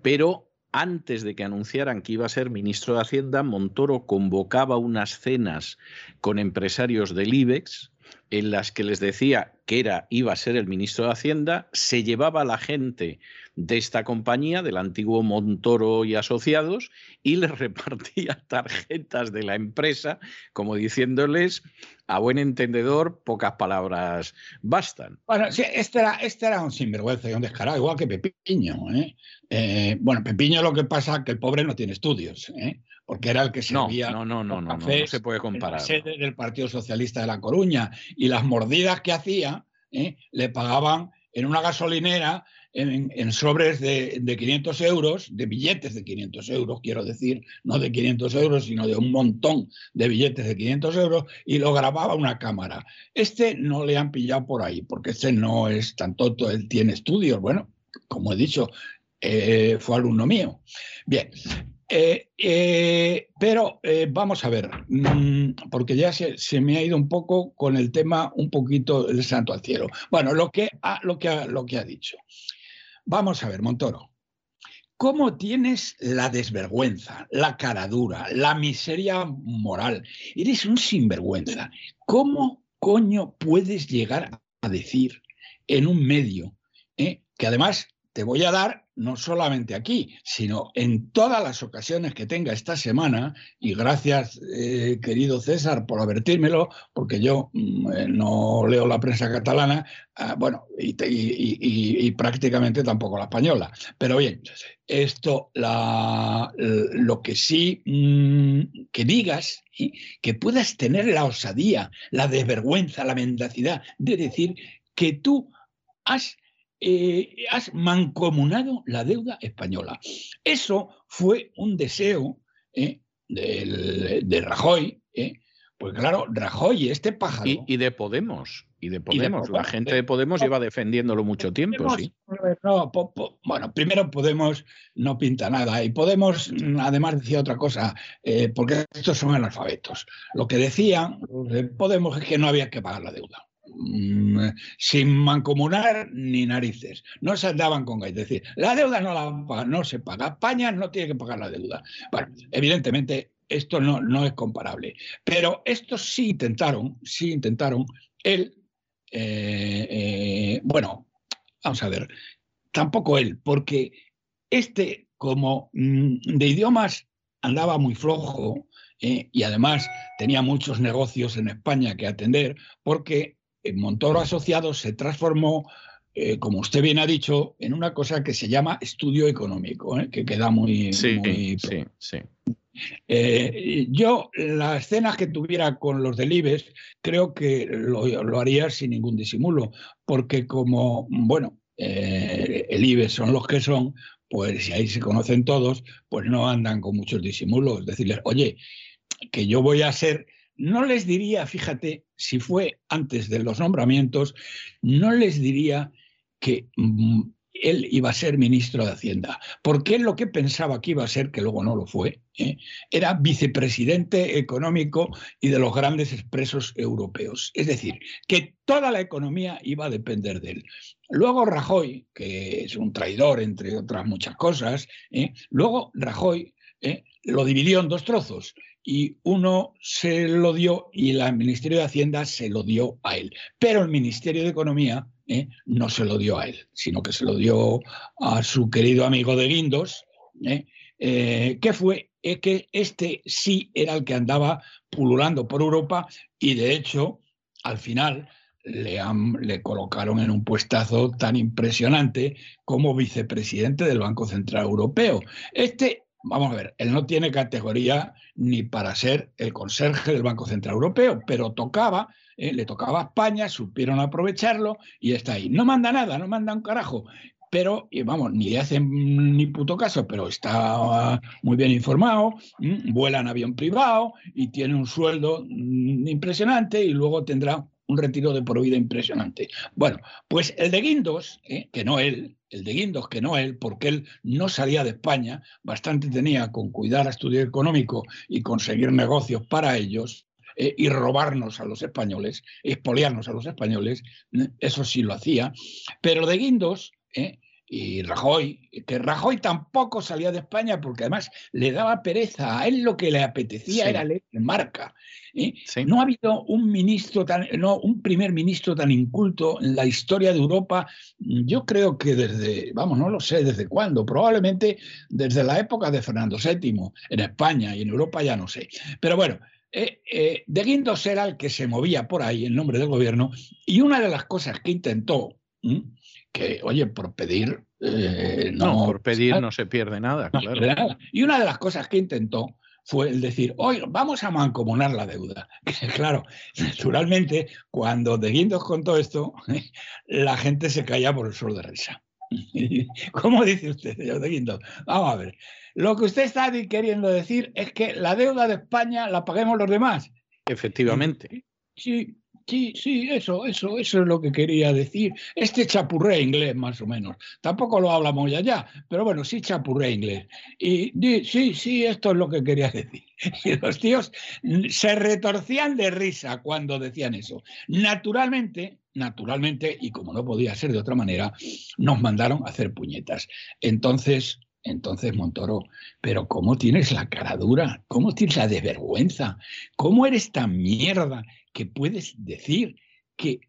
pero antes de que anunciaran que iba a ser ministro de Hacienda, Montoro convocaba unas cenas con empresarios del IBEX en las que les decía que era, iba a ser el ministro de Hacienda, se llevaba a la gente de esta compañía, del antiguo Montoro y Asociados, y les repartía tarjetas de la empresa, como diciéndoles, a buen entendedor, pocas palabras bastan. Bueno, sí, este era, este era un sinvergüenza y un descarado, igual que Pepiño. ¿eh? Eh, bueno, Pepiño lo que pasa es que el pobre no tiene estudios, ¿eh? Porque era el que servía no, no, no, no, no, no, se puede comparar. sede del Partido Socialista de La Coruña y las mordidas que hacía le pagaban en una gasolinera en, sobres de, 500 euros, de billetes de 500 euros, quiero decir, no de 500 euros, sino de un montón de billetes de 500 euros, y lo grababa una cámara. Este no le han pillado por ahí, porque este no es tan tonto, él tiene estudios, bueno, como he dicho, eh, fue alumno mío. Bien, eh, eh, pero vamos a ver, mm, porque ya se, me ha ido un poco con el tema un poquito el santo al cielo. Bueno, lo que que lo que ha dicho. Vamos a ver, Montoro. ¿Cómo tienes la desvergüenza, la caradura, la miseria moral? Eres un sinvergüenza. ¿Cómo coño puedes llegar a decir en un medio, eh, que además te voy a dar no solamente aquí, sino en todas las ocasiones que tenga esta semana, y gracias, eh, querido César, por advertírmelo, porque yo mm, eh, no leo la prensa catalana, ah, bueno, y, prácticamente tampoco la española. Pero bien, esto, lo que sí mm, que digas, que puedas tener la osadía, la desvergüenza, la mendacidad de decir que tú has eh, has mancomunado la deuda española. Eso fue un deseo eh, de, Rajoy. Eh, pues claro, Rajoy, este pájaro. Y, de Podemos. Y de Podemos. la gente de Podemos lleva defendiéndolo mucho tiempo, sí. bueno, primero Podemos no pinta nada. Y Podemos, además, decía otra cosa, porque estos son analfabetos. Lo que decían Podemos es que no había que pagar la deuda. Mm, sin mancomunar ni narices. No se andaban con Es decir, la deuda no, la, no se paga. España no tiene que pagar la deuda. Bueno, evidentemente esto no, no es comparable. Pero estos sí intentaron, sí intentaron él, eh, eh, bueno, vamos a ver, tampoco él, porque este como mm, de idiomas andaba muy flojo, eh, y además tenía muchos negocios en España que atender, porque Montoro Asociados se transformó, eh, como usted bien ha dicho, en una cosa que se llama estudio económico, ¿eh? que queda muy... Sí, sí, sí. Eh, yo, las escenas que tuviera con los del IBEX, creo que lo, haría sin ningún disimulo, porque como, bueno, el IBEX son los que son, pues si ahí se conocen todos, pues no andan con muchos disimulos. Decirles, oye, que yo voy a ser no les diría, fíjate, si fue antes de los nombramientos, no les diría que mm, él iba a ser ministro de Hacienda, porque él lo que pensaba que iba a ser, que luego no lo fue, ¿eh? era vicepresidente económico y de los grandes expresos europeos. Es decir, que toda la economía iba a depender de él. Luego Rajoy, que es un traidor, entre otras muchas cosas, ¿eh? luego Rajoy ¿eh? lo dividió en dos trozos y uno se lo dio y el Ministerio de Hacienda se lo dio a él. Pero el Ministerio de Economía ¿eh? no se lo dio a él, sino que se lo dio a su querido amigo de Guindos, ¿eh? Eh, que fue que este sí era el que andaba pululando por Europa y de hecho al final le, le colocaron en un puestazo tan impresionante como vicepresidente del Banco Central Europeo. Este vamos a ver, él no tiene categoría ni para ser el conserje del Banco Central Europeo, pero tocaba, eh, le tocaba a España, supieron aprovecharlo y está ahí. No manda nada, no manda un carajo, pero, vamos, ni le hacen ni puto caso, pero está muy bien informado, vuela en avión privado y tiene un sueldo mm, impresionante y luego tendrá un retiro de por vida impresionante. Bueno, pues el de Guindos, eh, que no él, el de Guindos, que no él, porque él no salía de España, bastante tenía con cuidar a estudio económico y conseguir negocios para ellos, eh, y robarnos a los españoles, expoliarnos a los españoles, eh, eso sí lo hacía, pero de Guindos, y Rajoy, que Rajoy tampoco salía de España porque además le daba pereza, a él lo que le apetecía era leer marca. ¿eh? No ha habido un ministro tan, no, un primer ministro tan inculto en la historia de Europa, yo creo que desde, vamos, no lo sé desde cuándo, probablemente desde la época de Fernando VII, en España y en Europa ya no sé. Pero bueno, eh, eh, de Guindos era el que se movía por ahí en nombre del gobierno y una de las cosas que intentó que, oye, por pedir... Eh, no, por pedir no se pierde nada, claro. Y una de las cosas que intentó fue el decir, oye, vamos a mancomunar la deuda. claro, naturalmente, cuando De Guindos contó esto, la gente se caía por el sol de risa. ¿Cómo dice usted, señor De Guindos? Vamos a ver. Lo que usted está queriendo decir es que la deuda de España la paguemos los demás. Efectivamente. Sí, Sí, sí, eso, eso, eso es lo que quería decir. Este chapurré inglés, más o menos. Tampoco lo hablamos ya ya, pero bueno, sí chapurré inglés. Y sí, sí, esto es lo que quería decir. Y los tíos se retorcían de risa cuando decían eso. Naturalmente, naturalmente, y como no podía ser de otra manera, nos mandaron a hacer puñetas. Entonces, entonces, Montoro, pero ¿cómo tienes la cara dura? ¿Cómo tienes la de vergüenza? ¿Cómo eres tan mierda que puedes decir que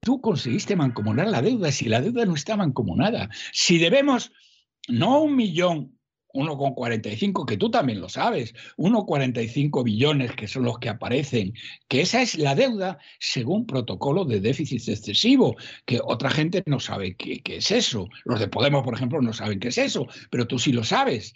tú conseguiste mancomunar la deuda si la deuda no está mancomunada? Si debemos no un millón 1,45, que tú también lo sabes, 1,45 billones que son los que aparecen, que esa es la deuda según protocolo de déficit excesivo, que otra gente no sabe qué, es eso. Los de Podemos, por ejemplo, no saben qué es eso, pero tú sí lo sabes,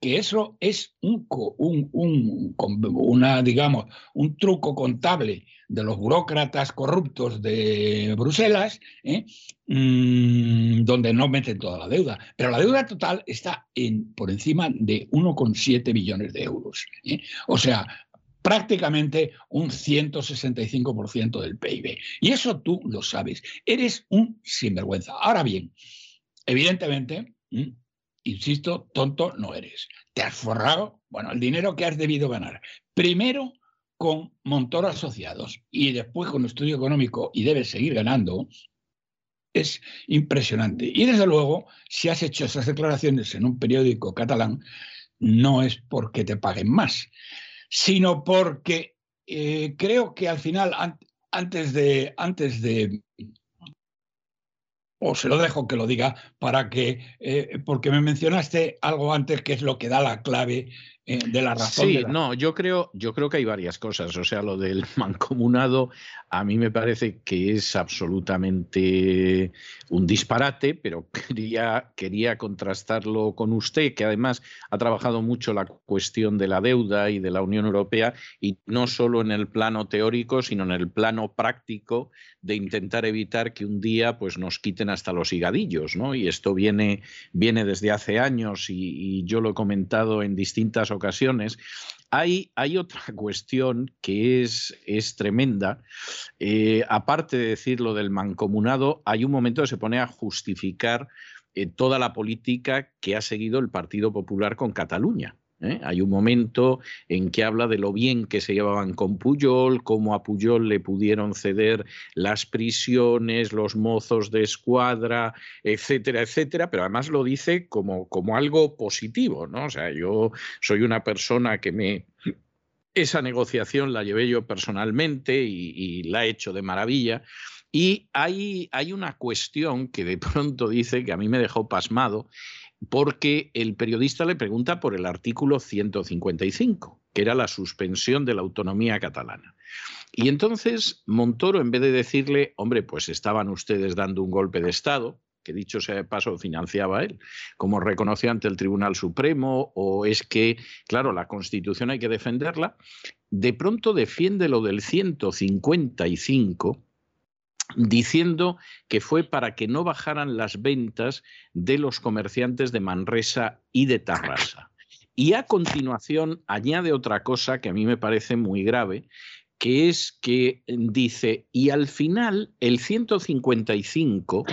que eso es un, un, un, una, digamos, un truco contable de los burócratas corruptos de Bruselas, ¿eh? mm, donde no meten toda la deuda. Pero la deuda total está por encima de 1,7 billones de euros. ¿eh? O sea, prácticamente un 165% del PIB. Y eso tú lo sabes. Eres un sinvergüenza. Ahora bien, evidentemente, insisto, tonto no eres. Te has forrado, bueno, el dinero que has debido ganar. Primero, con Montoro Asociados y después con Estudio Económico y debes seguir ganando, es impresionante. Y desde luego, si has hecho esas declaraciones en un periódico catalán, no es porque te paguen más, sino porque eh, creo que al final, antes de, antes de o se lo dejo que lo diga para que, eh, porque me mencionaste algo antes que es lo que da la clave eh, de la razón. Sí, no, yo creo, yo creo que hay varias cosas. O sea, lo del mancomunado a mí me parece que es absolutamente un disparate, pero quería, quería contrastarlo con usted, que además ha trabajado mucho la cuestión de la deuda y de la Unión Europea, y no solo en el plano teórico, sino en el plano práctico de intentar evitar que un día pues, nos quiten hasta los higadillos. ¿no? Y esto viene, viene desde hace años y, y yo lo he comentado en distintas ocasiones. Hay, hay otra cuestión que es, es tremenda. Eh, aparte de decir lo del mancomunado, hay un momento que se pone a justificar eh, toda la política que ha seguido el Partido Popular con Cataluña. ¿Eh? Hay un momento en que habla de lo bien que se llevaban con Puyol, cómo a Puyol le pudieron ceder las prisiones, los mozos de escuadra, etcétera, etcétera, pero además lo dice como, como algo positivo, ¿no? O sea, yo soy una persona que me esa negociación la llevé yo personalmente y, y, la he hecho de maravilla. Y hay, hay una cuestión que de pronto dice que a mí me dejó pasmado, porque el periodista le pregunta por el artículo 155, que era la suspensión de la autonomía catalana. Y entonces Montoro, en vez de decirle, hombre, pues estaban ustedes dando un golpe de Estado, que dicho sea de paso financiaba él, como reconoció ante el Tribunal Supremo, o es que, claro, la Constitución hay que defenderla, de pronto defiende lo del 155 diciendo que fue para que no bajaran las ventas de los comerciantes de Manresa y de Tarrasa. Y a continuación añade otra cosa que a mí me parece muy grave, que es que dice, y al final el 155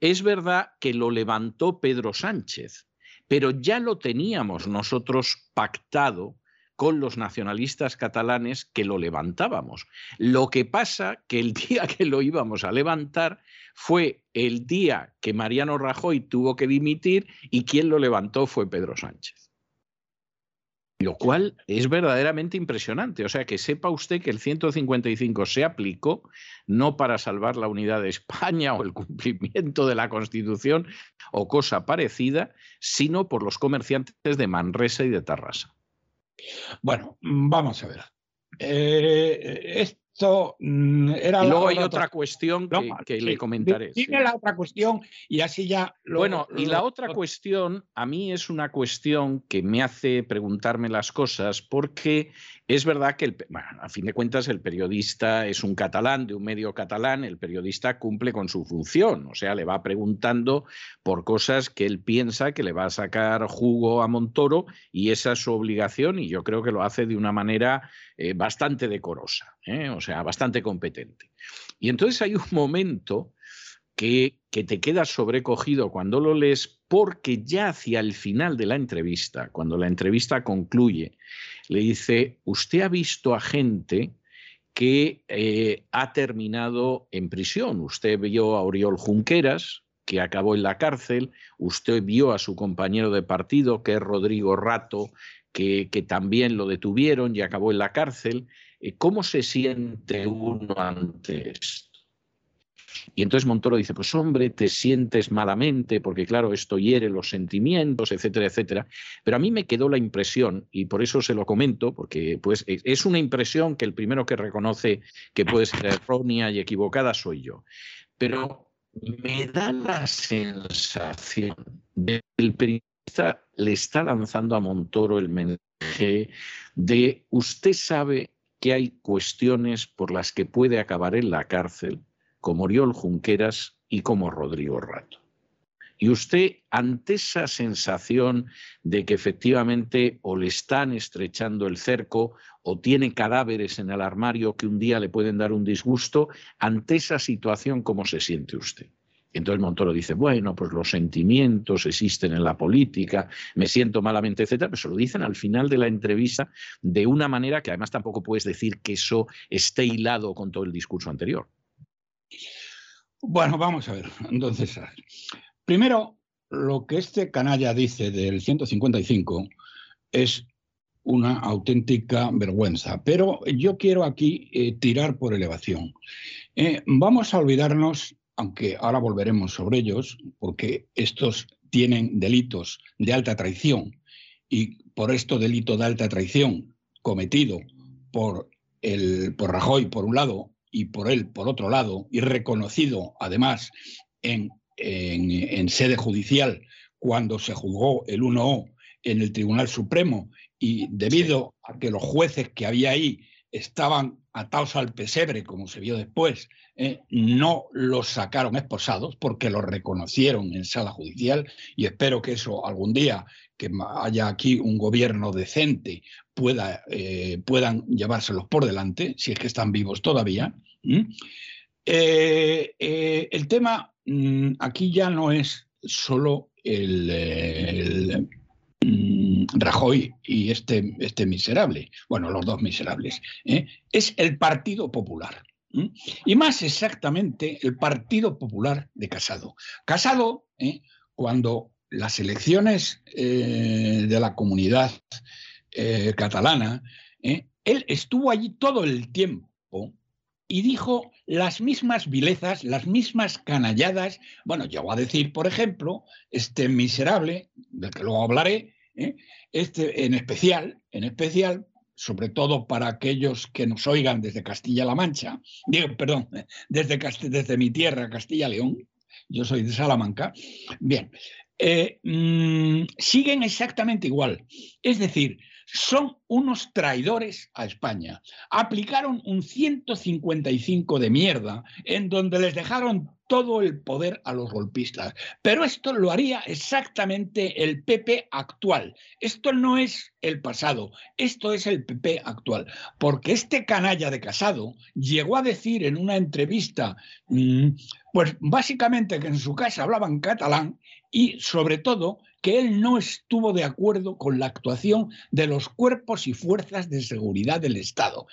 es verdad que lo levantó Pedro Sánchez, pero ya lo teníamos nosotros pactado con los nacionalistas catalanes que lo levantábamos. Lo que pasa que el día que lo íbamos a levantar fue el día que Mariano Rajoy tuvo que dimitir y quien lo levantó fue Pedro Sánchez. Lo cual es verdaderamente impresionante. O sea, que sepa usted que el 155 se aplicó no para salvar la unidad de España o el cumplimiento de la Constitución o cosa parecida, sino por los comerciantes de Manresa y de Tarrasa. Bueno, vamos a ver. Eh, esto mm, era. Y luego hay otra cuestión que, le comentaré. Dime la otra cuestión y así ya. bueno, y la otra cuestión, a mí es una cuestión que me hace preguntarme las cosas porque es verdad que, el, a fin de cuentas, el periodista es un catalán de un medio catalán, el periodista cumple con su función, o sea, le va preguntando por cosas que él piensa que le va a sacar jugo a Montoro y esa es su obligación y yo creo que lo hace de una manera eh, bastante decorosa, ¿eh? o sea, bastante competente. Y entonces hay un momento que, que, te quedas sobrecogido cuando lo lees porque ya hacia el final de la entrevista, cuando la entrevista concluye, le dice, usted ha visto a gente que eh, ha terminado en prisión. Usted vio a Oriol Junqueras, que acabó en la cárcel, usted vio a su compañero de partido, que es Rodrigo Rato, que, que también lo detuvieron y acabó en la cárcel. Eh, ¿Cómo se siente uno ante esto? Y entonces Montoro dice, pues hombre, te sientes malamente, porque claro, esto hiere los sentimientos, etcétera, etcétera. Pero a mí me quedó la impresión, y por eso se lo comento, porque pues, es una impresión que el primero que reconoce que puede ser errónea y equivocada soy yo. Pero me da la sensación de que el periodista le está lanzando a Montoro el mensaje de usted sabe que hay cuestiones por las que puede acabar en la cárcel, como Oriol Junqueras y como Rodrigo Rato. Y usted, ante esa sensación de que efectivamente o le están estrechando el cerco o tiene cadáveres en el armario que un día le pueden dar un disgusto, ante esa situación, ¿cómo se siente usted? Entonces Montoro dice, bueno, pues los sentimientos existen en la política, me siento malamente, etcétera, pero se lo dicen al final de la entrevista de una manera que además tampoco puedes decir que eso esté hilado con todo el discurso anterior. Bueno, vamos a ver. Entonces, primero, lo que este canalla dice del 155 es una auténtica vergüenza, pero yo quiero aquí eh, tirar por elevación. Eh, vamos a olvidarnos aunque ahora volveremos sobre ellos, porque estos tienen delitos de alta traición y por esto delito de alta traición cometido por, el, por Rajoy por un lado y por él por otro lado y reconocido además en, en sede judicial cuando se juzgó el 1O en el Tribunal Supremo y debido a que los jueces que había ahí estaban atados al pesebre, como se vio después, eh, no los sacaron esposados porque los reconocieron en sala judicial y espero que eso algún día, que haya aquí un gobierno decente, pueda, eh, puedan llevárselos por delante, si es que están vivos todavía. Eh, el tema mm, aquí ya no es solo el Rajoy y este, este miserable, bueno, los dos miserables, ¿eh? es el Partido Popular. Y más exactamente el Partido Popular de Casado. Casado, ¿eh? cuando las elecciones eh, de la comunidad catalana, él estuvo allí todo el tiempo y dijo las mismas vilezas, las mismas canalladas. Bueno, llegó a decir, por ejemplo, este miserable, del que luego hablaré, ¿eh? Este, en especial, en especial, sobre todo para aquellos que nos oigan desde Castilla-La Mancha, digo, perdón, desde, desde mi tierra, Castilla-León, yo soy de Salamanca, bien, eh, mm, siguen exactamente igual. Es decir, son unos traidores a España. Aplicaron un 155 de mierda en donde les dejaron todo el poder a los golpistas. Pero esto lo haría exactamente el PP actual. Esto no es el pasado, esto es el PP actual. Porque este canalla de Casado llegó a decir en una entrevista, mm, pues básicamente que en su casa hablaban catalán y sobre todo que él no estuvo de acuerdo con la actuación de los cuerpos y fuerzas de seguridad del Estado.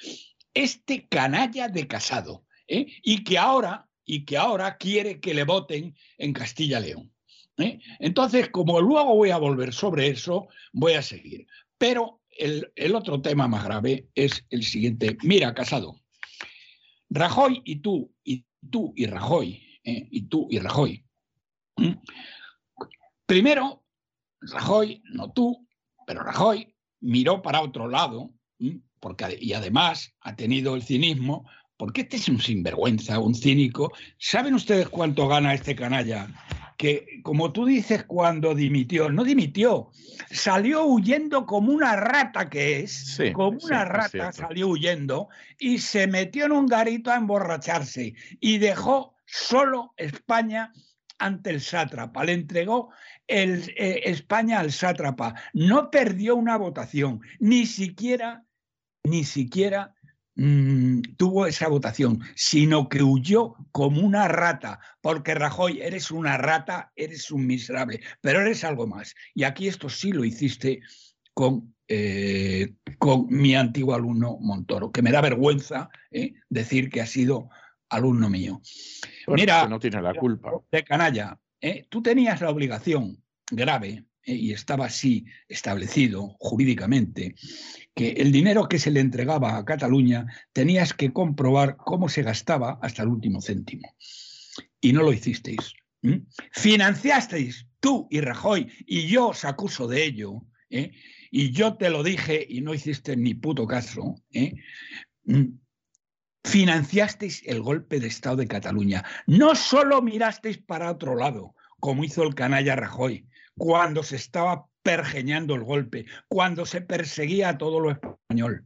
Este canalla de Casado. ¿eh? Y que ahora y que ahora quiere que le voten en Castilla-León. ¿eh? Entonces, como luego voy a volver sobre eso, voy a seguir. Pero el, otro tema más grave es el siguiente. Mira, Casado, Rajoy y tú, y tú y Rajoy, ¿eh? y tú y Rajoy. Primero, Rajoy, no tú, pero Rajoy miró para otro lado, porque, y además ha tenido el cinismo porque este es un sinvergüenza, un cínico. ¿Saben ustedes cuánto gana este canalla? Que, como tú dices, cuando dimitió, no dimitió, salió huyendo como una rata que es, como una rata salió huyendo y se metió en un garito a emborracharse y dejó solo España ante el sátrapa, le entregó el, eh, España al sátrapa, no perdió una votación, ni siquiera, ni siquiera Mm, tuvo esa votación, sino que huyó como una rata, porque Rajoy, eres una rata, eres un miserable, pero eres algo más. Y aquí esto sí lo hiciste con, eh, con mi antiguo alumno Montoro, que me da vergüenza eh, decir que ha sido alumno mío. Mira, no tiene la culpa. De canalla, eh, tú tenías la obligación grave y estaba así establecido jurídicamente que el dinero que se le entregaba a Cataluña tenías que comprobar cómo se gastaba hasta el último céntimo. y no lo hicisteis. Financiasteis tú y Rajoy, y yo os acuso de ello, ¿eh? y yo te lo dije y no hiciste ni puto caso, ¿eh? financiasteis el golpe de Estado de Cataluña. No solo mirasteis para otro lado, como hizo el canalla Rajoy, cuando se estaba pergeñando el golpe, cuando se perseguía a todo lo español.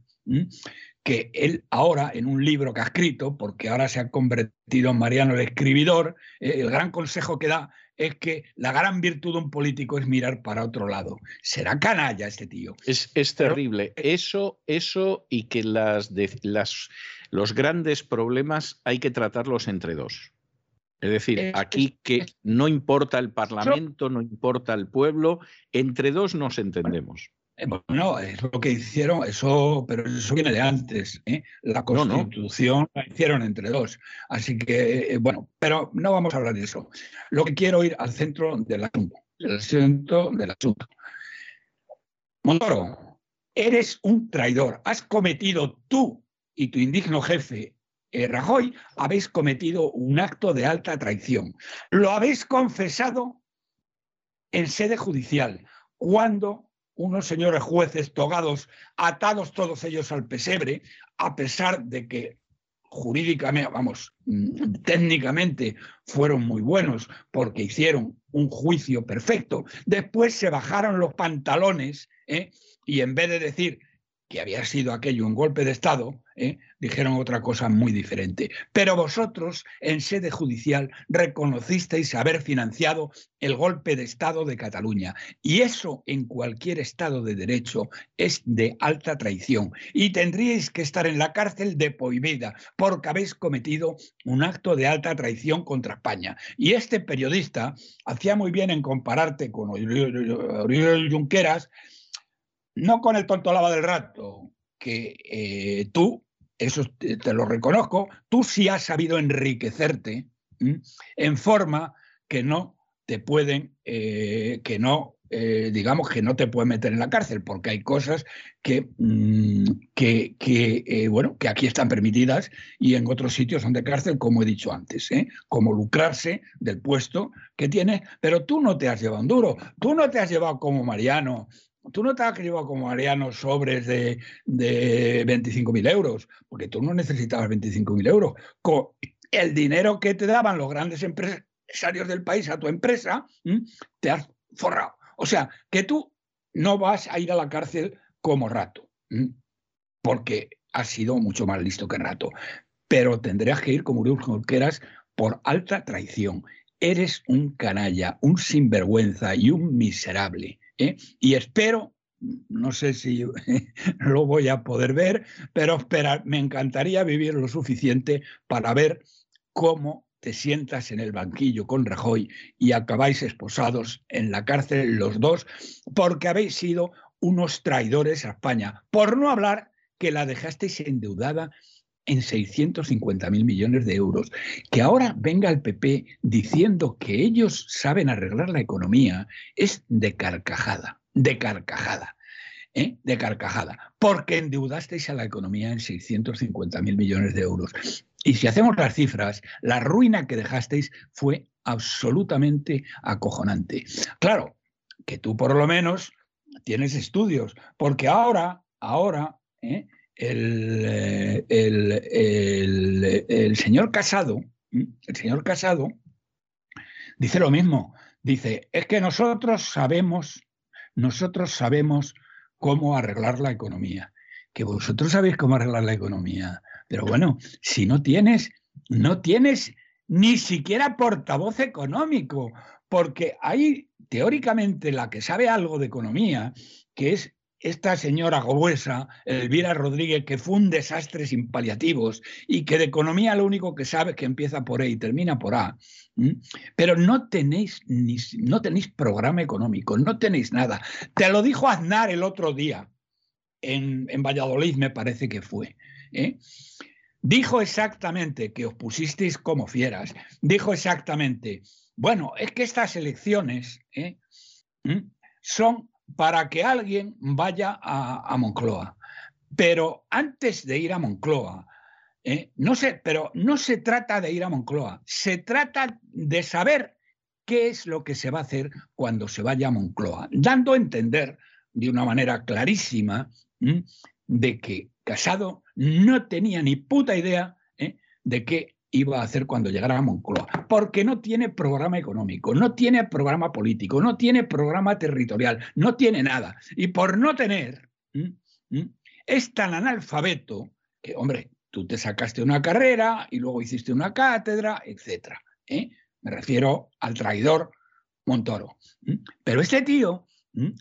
Que él ahora, en un libro que ha escrito, porque ahora se ha convertido en Mariano el escribidor, eh, el gran consejo que da es que la gran virtud de un político es mirar para otro lado. Será canalla este tío. Es, terrible. Eh, eso, eso y que las, las, los grandes problemas hay que tratarlos entre dos. Es decir, aquí que no importa el Parlamento, no importa el pueblo, entre dos nos entendemos. Eh, bueno, es lo que hicieron, eso, pero eso viene de antes. ¿eh? La constitución la hicieron entre dos. Así que, eh, bueno, pero no vamos a hablar de eso. Lo que quiero ir al centro del asunto. El centro del asunto. Montoro, eres un traidor. Has cometido tú y tu indigno jefe eh, Rajoy, habéis cometido un acto de alta traición. Lo habéis confesado en sede judicial, cuando unos señores jueces togados, atados todos ellos al pesebre, a pesar de que jurídicamente, vamos, mm, técnicamente fueron muy buenos porque hicieron un juicio perfecto, después se bajaron los pantalones ¿eh? y en vez de decir que había sido aquello un golpe de Estado, ¿eh? dijeron otra cosa muy diferente. Pero vosotros, en sede judicial, reconocisteis haber financiado el golpe de Estado de Cataluña. Y eso en cualquier Estado de Derecho es de alta traición. Y tendríais que estar en la cárcel de prohibida porque habéis cometido un acto de alta traición contra España. Y este periodista hacía muy bien en compararte con Oriol Junqueras, no con el tonto lava del rato, que eh, tú, eso te, lo reconozco, tú sí has sabido enriquecerte en forma que no te pueden, eh, que no, eh, digamos, que no te pueden meter en la cárcel, porque hay cosas que, mm, que, bueno, que aquí están permitidas y en otros sitios son de cárcel, como he dicho antes, como lucrarse del puesto que tienes, pero tú no te has llevado un duro, tú no te has llevado como Mariano Tú no te has llevado como Mariano sobres de, de 25.000 euros, porque tú no necesitabas 25.000 euros. Con el dinero que te daban los grandes empresarios del país a tu empresa, te has forrado. O sea, que tú no vas a ir a la cárcel como rato, porque has sido mucho más listo que rato. Pero tendrías que ir como Uriel Jorqueras por alta traición. Eres un canalla, un sinvergüenza y un miserable. ¿Eh? Y espero, no sé si lo voy a poder ver, pero me encantaría vivir lo suficiente para ver cómo te sientas en el banquillo con Rajoy y acabáis esposados en la cárcel los dos porque habéis sido unos traidores a España, por no hablar que la dejasteis endeudada en 650 mil millones de euros. Que ahora venga el PP diciendo que ellos saben arreglar la economía es de carcajada, de carcajada. ¿eh? De carcajada, porque endeudasteis a la economía en 650 mil millones de euros. Y si hacemos las cifras, la ruina que dejasteis fue absolutamente acojonante. Claro, que tú por lo menos tienes estudios, porque ahora, ahora, ¿eh? Eh, el, señor Casado, el señor Casado dice lo mismo. Dice, es que nosotros sabemos, nosotros sabemos cómo arreglar la economía. Que vosotros sabéis cómo arreglar la economía. Pero bueno, si no tienes, no tienes ni siquiera portavoz económico, porque hay teóricamente la que sabe algo de economía, que es esta señora Gobuesa, Elvira Rodríguez, que fue un desastre sin paliativos y que de economía lo único que sabe es que empieza por E y termina por A, pero no tenéis, ni, no tenéis programa económico, no tenéis nada. Te lo dijo Aznar el otro día, en, Valladolid me parece que fue. ¿eh? Dijo exactamente que os pusisteis como fieras, dijo exactamente, bueno, es que estas elecciones ¿eh? son para que alguien vaya a, Moncloa. Pero antes de ir a Moncloa, ¿eh? no sé, pero no se trata de ir a Moncloa, se trata de saber qué es lo que se va a hacer cuando se vaya a Moncloa, dando a entender de una manera clarísima de que Casado no tenía ni puta idea ¿eh? de qué iba a hacer cuando llegara a Moncloa, porque no tiene programa económico, no tiene programa político, no tiene programa territorial, no tiene nada. Y por no tener, es tan analfabeto que, hombre, tú te sacaste una carrera y luego hiciste una cátedra, etc. ¿eh? Me refiero al traidor Montoro. Pero este tío,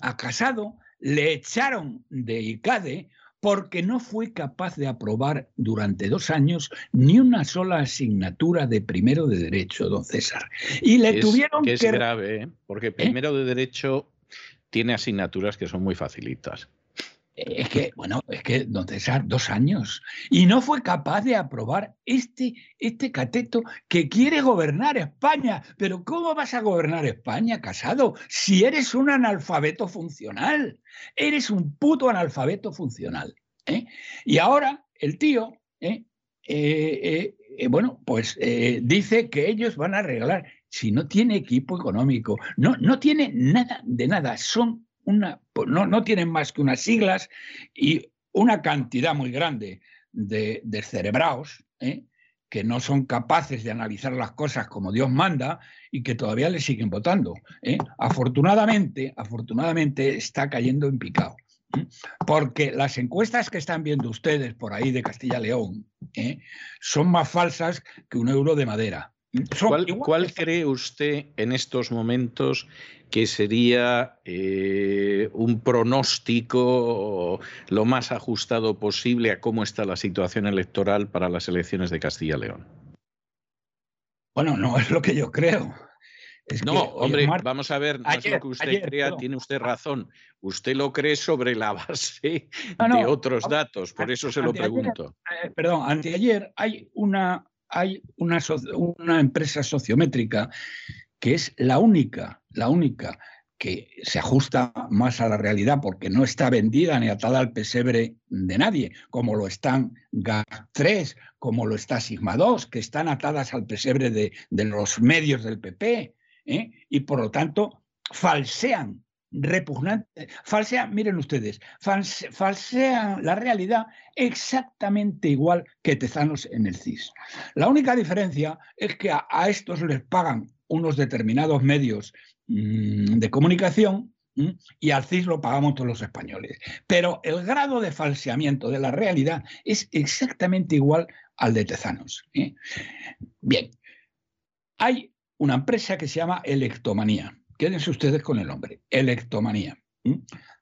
a Casado, le echaron de ICADE porque no fue capaz de aprobar durante dos años ni una sola asignatura de primero de derecho, don César. Y le tuvieron que... Es grave, ¿eh? porque ¿Eh? primero de derecho tiene asignaturas que son muy facilitas. Es que, bueno, es que, don César, dos años. Y no fue capaz de aprobar este, este cateto que quiere gobernar España. Pero ¿cómo vas a gobernar España, casado? Si eres un analfabeto funcional. Eres un puto analfabeto funcional. ¿eh? Y ahora el tío, ¿eh? Eh, bueno, pues dice que ellos van a arreglar. Si no tiene equipo económico, no, no tiene nada de nada. Son una, pues no, no tienen más que unas siglas y una cantidad muy grande de, de cerebraos ¿eh? que no son capaces de analizar las cosas como Dios manda y que todavía le siguen votando. ¿eh? Afortunadamente, afortunadamente está cayendo en picado. ¿eh? Porque las encuestas que están viendo ustedes por ahí de Castilla-León son más falsas que un euro de madera. ¿Cuál, cree usted en estos momentos que sería eh, un pronóstico lo más ajustado posible a cómo está la situación electoral para las elecciones de Castilla-León? Bueno, no es lo que yo creo. no, hombre, vamos a ver, no es lo que usted crea, tiene usted razón. Usted lo cree sobre la base de otros datos, por eso se lo pregunto. Eh, perdón, anteayer hay una hay una, una empresa sociométrica que es la única, la única que se ajusta más a la realidad porque no está vendida ni atada al pesebre de nadie, como lo están GAC3, como lo está Sigma 2, que están atadas al pesebre de, los medios del PP, ¿eh? y por lo tanto falsean repugnante, falsean, miren ustedes, falsean la realidad exactamente igual que Tezanos en el CIS. La única diferencia es que a, estos les pagan unos determinados medios mm, de comunicación y al CIS lo pagamos todos los españoles. Pero el grado de falseamiento de la realidad es exactamente igual al de Tezanos. ¿eh? Bien, hay una empresa que se llama Electomanía quédense ustedes con el nombre, electomanía.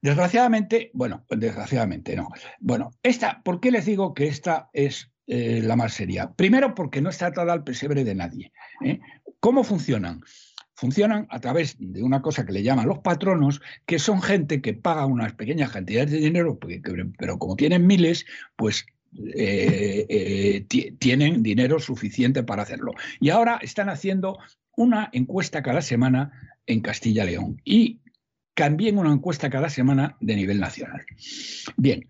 Desgraciadamente, bueno, desgraciadamente no. Bueno, esta, ¿por qué les digo que esta es eh, la más seria? Primero, porque no está atada al pesebre de nadie. ¿eh? ¿Cómo funcionan? Funcionan a través de una cosa que le llaman los patronos, que son gente que paga unas pequeñas cantidades de dinero, pero como tienen miles, pues eh, tienen dinero suficiente para hacerlo. Y ahora están haciendo una encuesta cada semana en Castilla-León y también una encuesta cada semana de nivel nacional. Bien,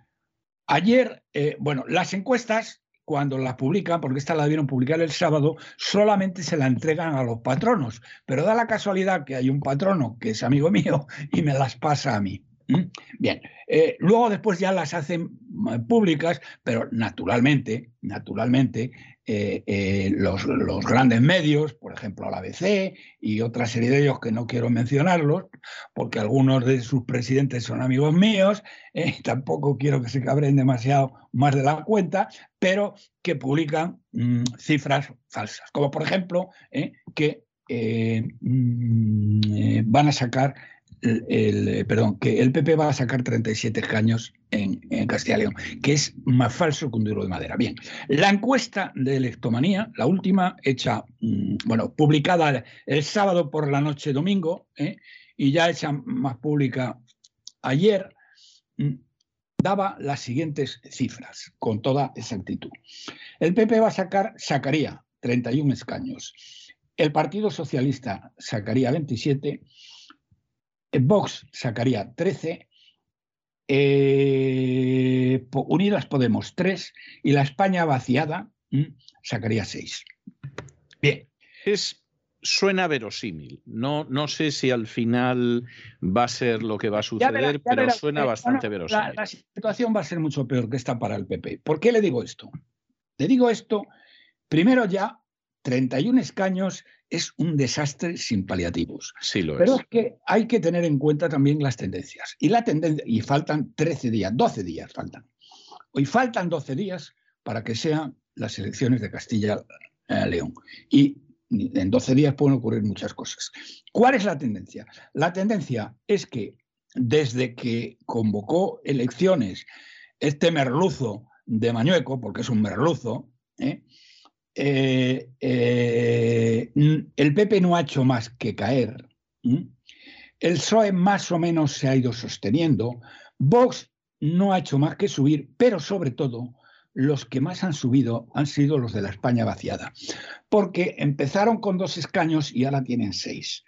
ayer, eh, bueno, las encuestas, cuando las publican, porque esta la debieron publicar el sábado, solamente se la entregan a los patronos, pero da la casualidad que hay un patrono que es amigo mío y me las pasa a mí. Bien, eh, luego después ya las hacen eh, públicas, pero naturalmente, naturalmente, eh, eh, los, grandes medios, por ejemplo la ABC y otra serie de ellos que no quiero mencionarlos, porque algunos de sus presidentes son amigos míos, eh, tampoco quiero que se cabren demasiado más de la cuenta, pero que publican mm, cifras falsas, como por ejemplo que mm, van a sacar el, eh, perdón, que el PP va a sacar 37 escaños en, Castilla y León, que es más falso que un duro de madera. Bien, la encuesta de electomanía, la última, hecha, mm, bueno, publicada el sábado por la noche domingo, ¿eh? y ya hecha más pública ayer, mm, daba las siguientes cifras, con toda exactitud. El PP va a sacar, sacaría 31 escaños. El Partido Socialista sacaría 27 Vox sacaría 13, eh, Unidas Podemos 3 y la España vaciada sacaría seis. Bien. Es, suena verosímil. No, no sé si al final va a ser lo que va a suceder, pero suena bastante verosímil. La, situación va a ser mucho peor que esta para el PP. ¿Por qué le digo esto? Le digo esto, primero ya, 31 escaños es un desastre sin paliativos. Sí lo Pero es. que hay que tener en cuenta también las tendencias. Y la tendencia, y faltan 13 días, 12 días faltan. Hoy faltan 12 días para que sean las elecciones de Castilla-León. Y en 12 días pueden ocurrir muchas cosas. ¿Cuál es la tendencia? La tendencia es que desde que convocó elecciones este merluzo de Mañueco, porque es un merluzo, ¿eh? Eh, eh, el PP no ha hecho más que caer. El PSOE más o menos se ha ido sosteniendo. Vox no ha hecho más que subir, pero sobre todo los que más han subido han sido los de la España vaciada, porque empezaron con dos escaños y ahora tienen seis.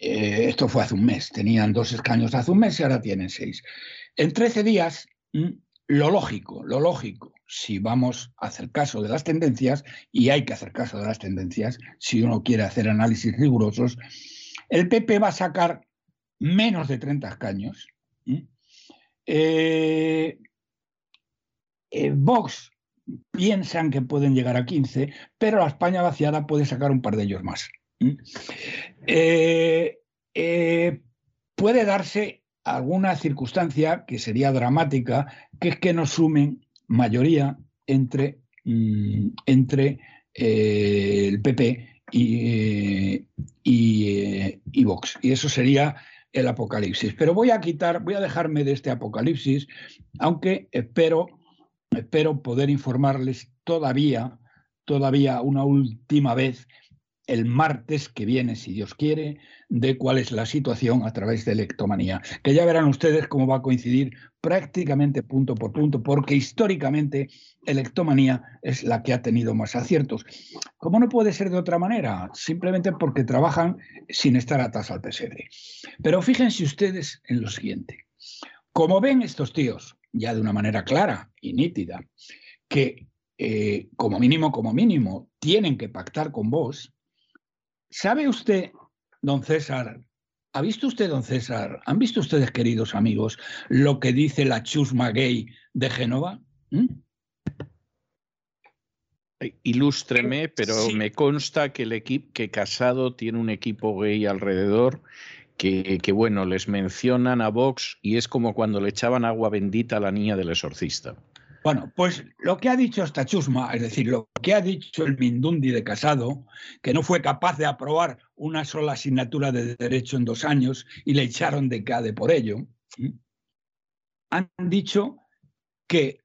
Eh, esto fue hace un mes, tenían dos escaños hace un mes y ahora tienen seis. En 13 días, lo lógico, lo lógico, si vamos a hacer caso de las tendencias, y hay que hacer caso de las tendencias, si uno quiere hacer análisis rigurosos, el PP va a sacar menos de 30 escaños. Eh, eh, Vox piensan que pueden llegar a 15, pero la España vaciada puede sacar un par de ellos más. Eh, eh, puede darse alguna circunstancia que sería dramática, que es que nos sumen mayoría entre, mm, entre el PP y, y, Vox. Y eso sería el apocalipsis. Pero voy a quitar, voy a dejarme de este apocalipsis, aunque espero espero poder informarles todavía, todavía una última vez el martes que viene, si Dios quiere, de cuál es la situación a través de Electomanía, que ya verán ustedes cómo va a coincidir prácticamente punto por punto, porque históricamente Electomanía es la que ha tenido más aciertos. ¿Cómo no puede ser de otra manera? Simplemente porque trabajan sin estar atas al pesebre. Pero fíjense ustedes en lo siguiente. Como ven estos tíos, ya de una manera clara y nítida, que eh, como mínimo, como mínimo, tienen que pactar con vos, ¿sabe usted, don César, ¿ha visto usted, don César, han visto ustedes, queridos amigos, lo que dice la chusma gay de Génova? ¿Mm? Ilústreme, pero me consta que el equipo que Casado tiene un equipo gay alrededor que, bueno, les mencionan a Vox y es como cuando le echaban agua bendita a la niña del exorcista. Bueno, pues lo que ha dicho esta chusma, es decir, lo que ha dicho el Mindundi de Casado, que no fue capaz de aprobar una sola asignatura de derecho en dos años y le echaron de CADE por ello, han dicho que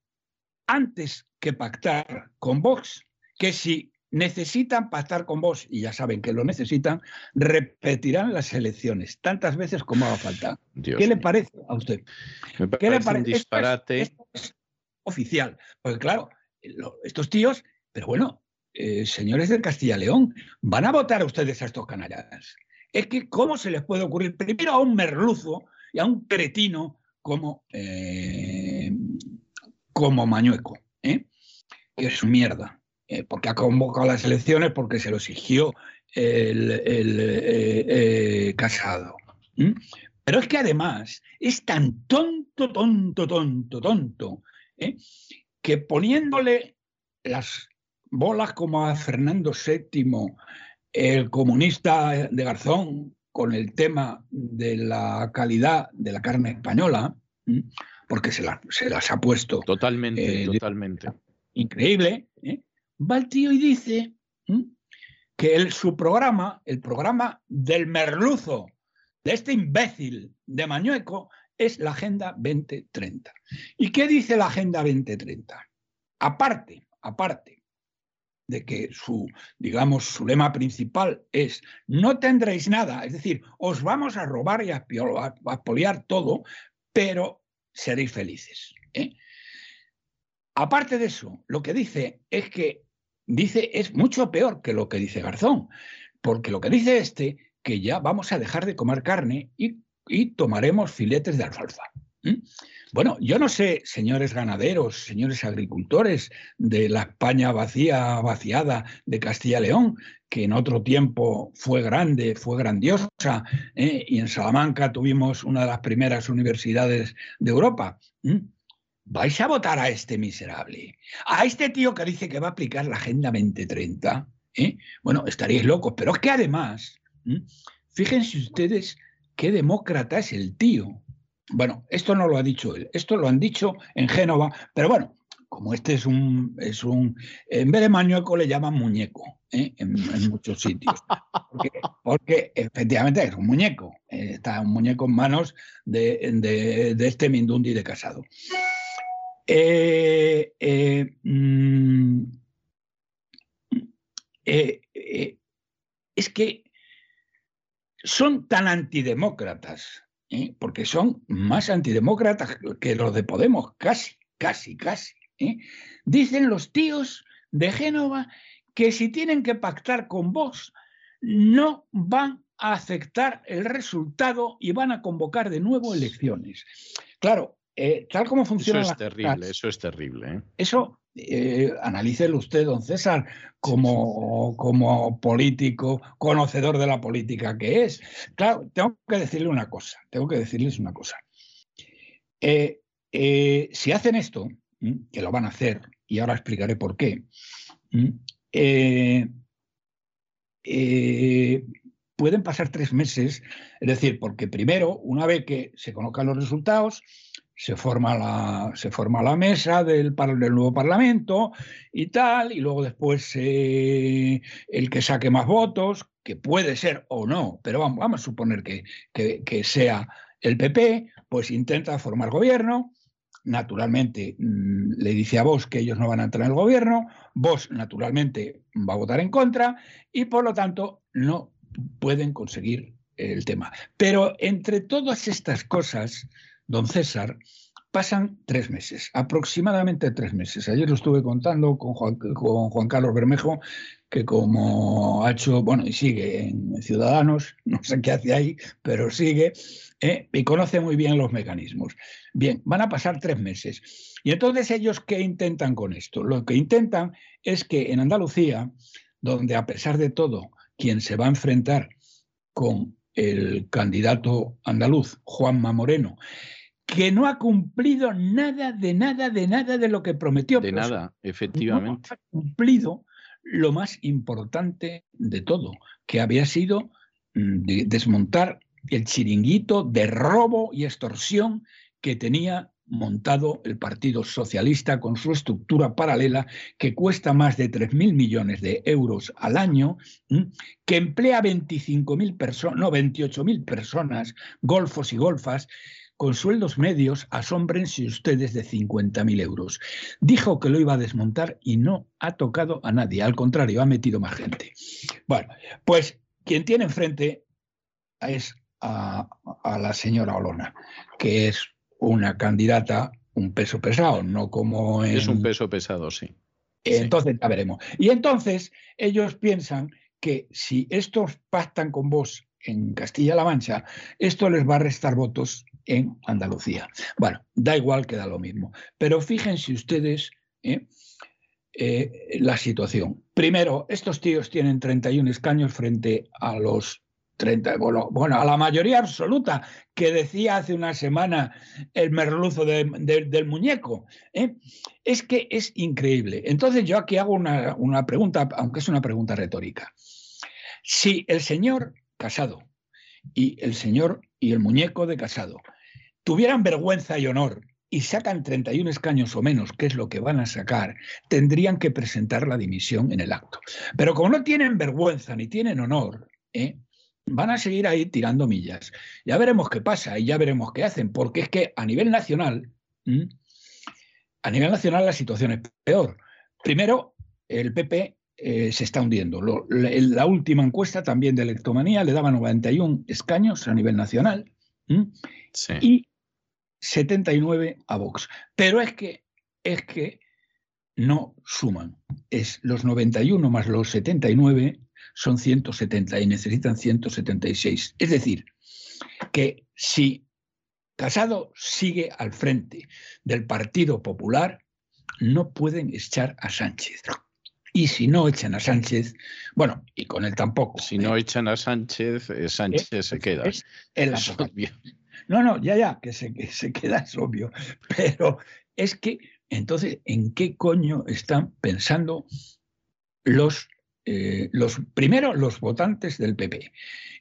antes que pactar con Vox, que si necesitan pactar con vos, y ya saben que lo necesitan, repetirán las elecciones tantas veces como haga falta. ¿Qué le parece a usted? ¿Qué le parece? Un disparate. Esto es, oficial. Porque claro, estos tíos, pero bueno, eh, señores del Castilla-León, van a votar ustedes a estos canallas. Es que, ¿cómo se les puede ocurrir primero a un merluzo y a un cretino como, eh, como Mañueco? ¿eh? Que es mierda. Eh, porque ha convocado las elecciones porque se lo exigió el, Casado. Pero es que además es tan tonto, tonto, tonto, tonto, que poniéndole las bolas como a Fernando VII, el comunista de Garzón, con el tema de la calidad de la carne española, porque se, se las ha puesto. Totalmente, totalmente. Increíble. ¿eh? va el tío y dice que su programa, el programa del merluzo, de este imbécil de Mañueco, es la Agenda 2030. ¿Y qué dice la Agenda 2030? Aparte, aparte de que su, digamos, su lema principal es no tendréis nada, es decir, os vamos a robar y a, poliar todo, pero seréis felices. ¿eh? Aparte de eso, lo que dice es que dice es mucho peor que lo que dice Garzón, porque lo que dice este, que ya vamos a dejar de comer carne y, tomaremos filetes de alfalfa. Bueno, yo no sé, señores ganaderos, señores agricultores de la España vacía, vaciada de Castilla-León, que en otro tiempo fue grande, fue grandiosa, ¿eh? y en Salamanca tuvimos una de las primeras universidades de Europa. ¿Vais a votar a este miserable? A este tío que dice que va a aplicar la Agenda 2030. ¿eh? Bueno, estaríais locos, pero es que además, fíjense ustedes qué demócrata es el tío. Bueno, esto no lo ha dicho él, esto lo han dicho en Génova, pero bueno, como este es un, es un en vez de maníaco le llaman muñeco ¿eh? en, muchos sitios, porque, efectivamente es un muñeco, eh, está un muñeco en manos de, este Mindundi de casado. Eh, mm, es que son tan antidemócratas ¿eh? porque son más antidemócratas que los de Podemos, casi, casi, casi. ¿eh? Dicen los tíos de Génova que si tienen que pactar con vos, no van a aceptar el resultado y van a convocar de nuevo elecciones. Claro, eh, tal como funciona. Eso es terrible, eso es terrible. Eso eh, analícelo usted, don César, como, como político, conocedor de la política que es. Claro, tengo que decirle una cosa, tengo que decirles una cosa. Eh, eh, si hacen esto, que lo van a hacer, y ahora explicaré por qué, pueden pasar tres meses, es decir, porque primero, una vez que se conozcan los resultados, se forma la, se forma la mesa del, del nuevo Parlamento y tal, y luego después eh, el que saque más votos, que puede ser o no, pero vamos, vamos a suponer que, que, sea el PP, pues intenta formar gobierno, naturalmente mm, le dice a vos que ellos no van a entrar en el gobierno, vos naturalmente va a votar en contra y por lo tanto no pueden conseguir el tema. Pero entre todas estas cosas, don César, pasan tres meses, aproximadamente tres meses. Ayer lo estuve contando con Juan, Carlos Bermejo, que como ha hecho, bueno, y sigue en Ciudadanos, no sé qué hace ahí, pero sigue, ¿eh? y conoce muy bien los mecanismos. Bien, van a pasar tres meses. Y entonces ellos, ¿qué intentan con esto? Lo que intentan es que en Andalucía, donde a pesar de todo, quien se va a enfrentar con el candidato andaluz, Juanma Moreno, que no ha cumplido nada de nada de nada de lo que prometió. De nada, efectivamente. No ha cumplido lo más importante de todo, que había sido mm, desmontar el chiringuito de robo y extorsión que tenía montado el Partido Socialista con su estructura paralela que cuesta más de 3.000 millones de euros al año, que emplea 25.000 personas, no, 28.000 personas, golfos y golfas, con sueldos medios, asómbrense ustedes de 50.000 euros. Dijo que lo iba a desmontar y no ha tocado a nadie, al contrario, ha metido más gente. Bueno, pues quien tiene enfrente es a, a la señora Olona, que es una candidata, un peso pesado, no como Es un peso pesado, sí. Entonces ya veremos. Y entonces ellos piensan que si estos pactan con vos en Castilla-La Mancha, esto les va a restar votos en Andalucía. Bueno, da igual que da lo mismo. Pero fíjense ustedes ¿eh? Eh, la situación. Primero, estos tíos tienen 31 escaños frente a los 30, bueno, bueno, a la mayoría absoluta que decía hace una semana el merluzo del muñeco. ¿eh? Es que es increíble. Entonces yo aquí hago una, una pregunta, aunque es una pregunta retórica. Si el señor Casado y el señor y el muñeco de Casado tuvieran vergüenza y honor y sacan 31 escaños o menos, que es lo que van a sacar, tendrían que presentar la dimisión en el acto. Pero como no tienen vergüenza ni tienen honor, ¿eh? Van a seguir ahí tirando millas. Ya veremos qué pasa y ya veremos qué hacen, porque es que a nivel nacional, a nivel nacional la situación es peor. Primero, el PP eh, se está hundiendo. la, última encuesta también de Electomanía le daba 91 escaños a nivel nacional y 79 a Vox. Pero es que, es que no suman. Es los 91 más los 79 son 170 y necesitan 176. Es decir, que si Casado sigue al frente del Partido Popular, no pueden echar a Sánchez. Y si no echan a Sánchez, bueno, y con él tampoco. Si no echan a Sánchez, eh, Sánchez se queda. Es, obvio. No, no, ya, ya, que se, que se queda, es obvio. Pero es que, entonces, ¿en qué coño están pensando los, eh, los, primero, los votantes del PP?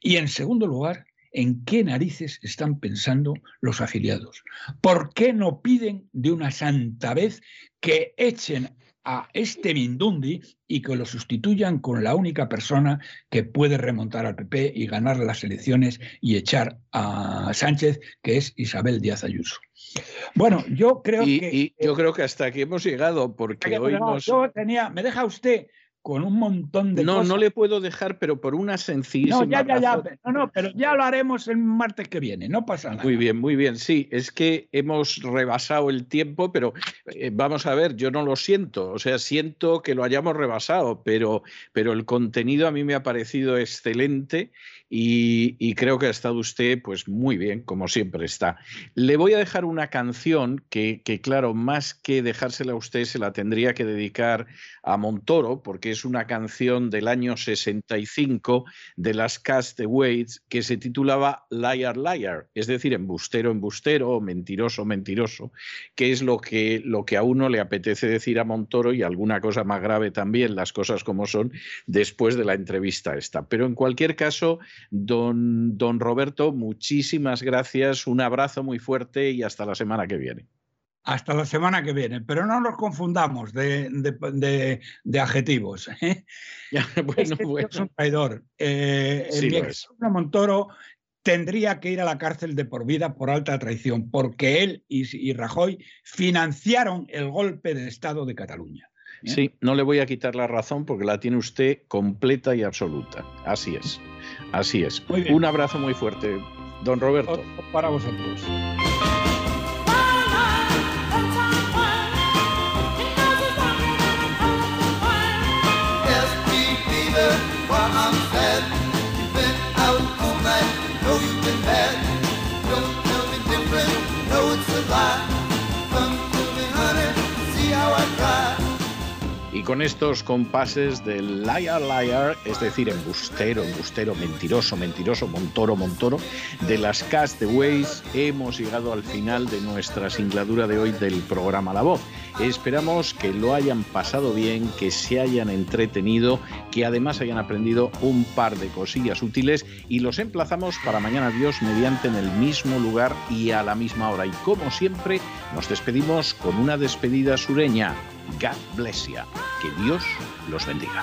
Y en segundo lugar, ¿en qué narices están pensando los afiliados? ¿Por qué no piden de una santa vez que echen a este Mindundi y que lo sustituyan con la única persona que puede remontar al PP y ganar las elecciones y echar a Sánchez, que es Isabel Díaz Ayuso. Bueno, yo creo que. yo creo que hasta aquí hemos llegado, porque hoy nos. Yo tenía. ¿Me deja usted con un montón de no, cosas. No, le puedo dejar, pero por una sencillísima No, ya, ya, ya. No, no, pero ya lo haremos el martes que viene, no pasa nada. Muy bien, muy bien. Sí, es que hemos rebasado el tiempo, pero eh, vamos a ver, yo no lo siento. O sea, siento que lo hayamos rebasado, pero, pero el contenido a mí me ha parecido excelente y, creo que ha estado usted pues muy bien, como siempre está. Le voy a dejar una canción que, que, claro, más que dejársela a usted, se la tendría que dedicar a Montoro, porque es una canción del año 65 de las Castaways que se titulaba Liar Liar, es decir, embustero, embustero, mentiroso, mentiroso, que es lo que, lo que a uno le apetece decir a Montoro y alguna cosa más grave también, las cosas como son, después de la entrevista esta. Pero en cualquier caso, Don, don Roberto, muchísimas gracias, un abrazo muy fuerte y hasta la semana que viene. Hasta la semana que viene, pero no nos confundamos de, adjetivos. ¿eh? bueno, bueno. Es un traidor. Eh, el Montoro tendría que ir a la cárcel de por vida por alta traición, porque él y Rajoy financiaron el golpe de Estado de Cataluña. Sí, no le voy a quitar la razón porque la tiene usted completa y absoluta. Así es. Así es. Un abrazo muy fuerte, don Roberto. Para vosotros. Y con estos compases de liar, liar, es decir, embustero, embustero, mentiroso, mentiroso, montoro, montoro, de las Castaways, hemos llegado al final de nuestra singladura de hoy del programa La Voz. Esperamos que lo hayan pasado bien, que se hayan entretenido, que además hayan aprendido un par de cosillas útiles y los emplazamos para mañana Dios mediante en el mismo lugar y a la misma hora. Y como siempre, nos despedimos con una despedida sureña. God bless you. Que Dios los bendiga.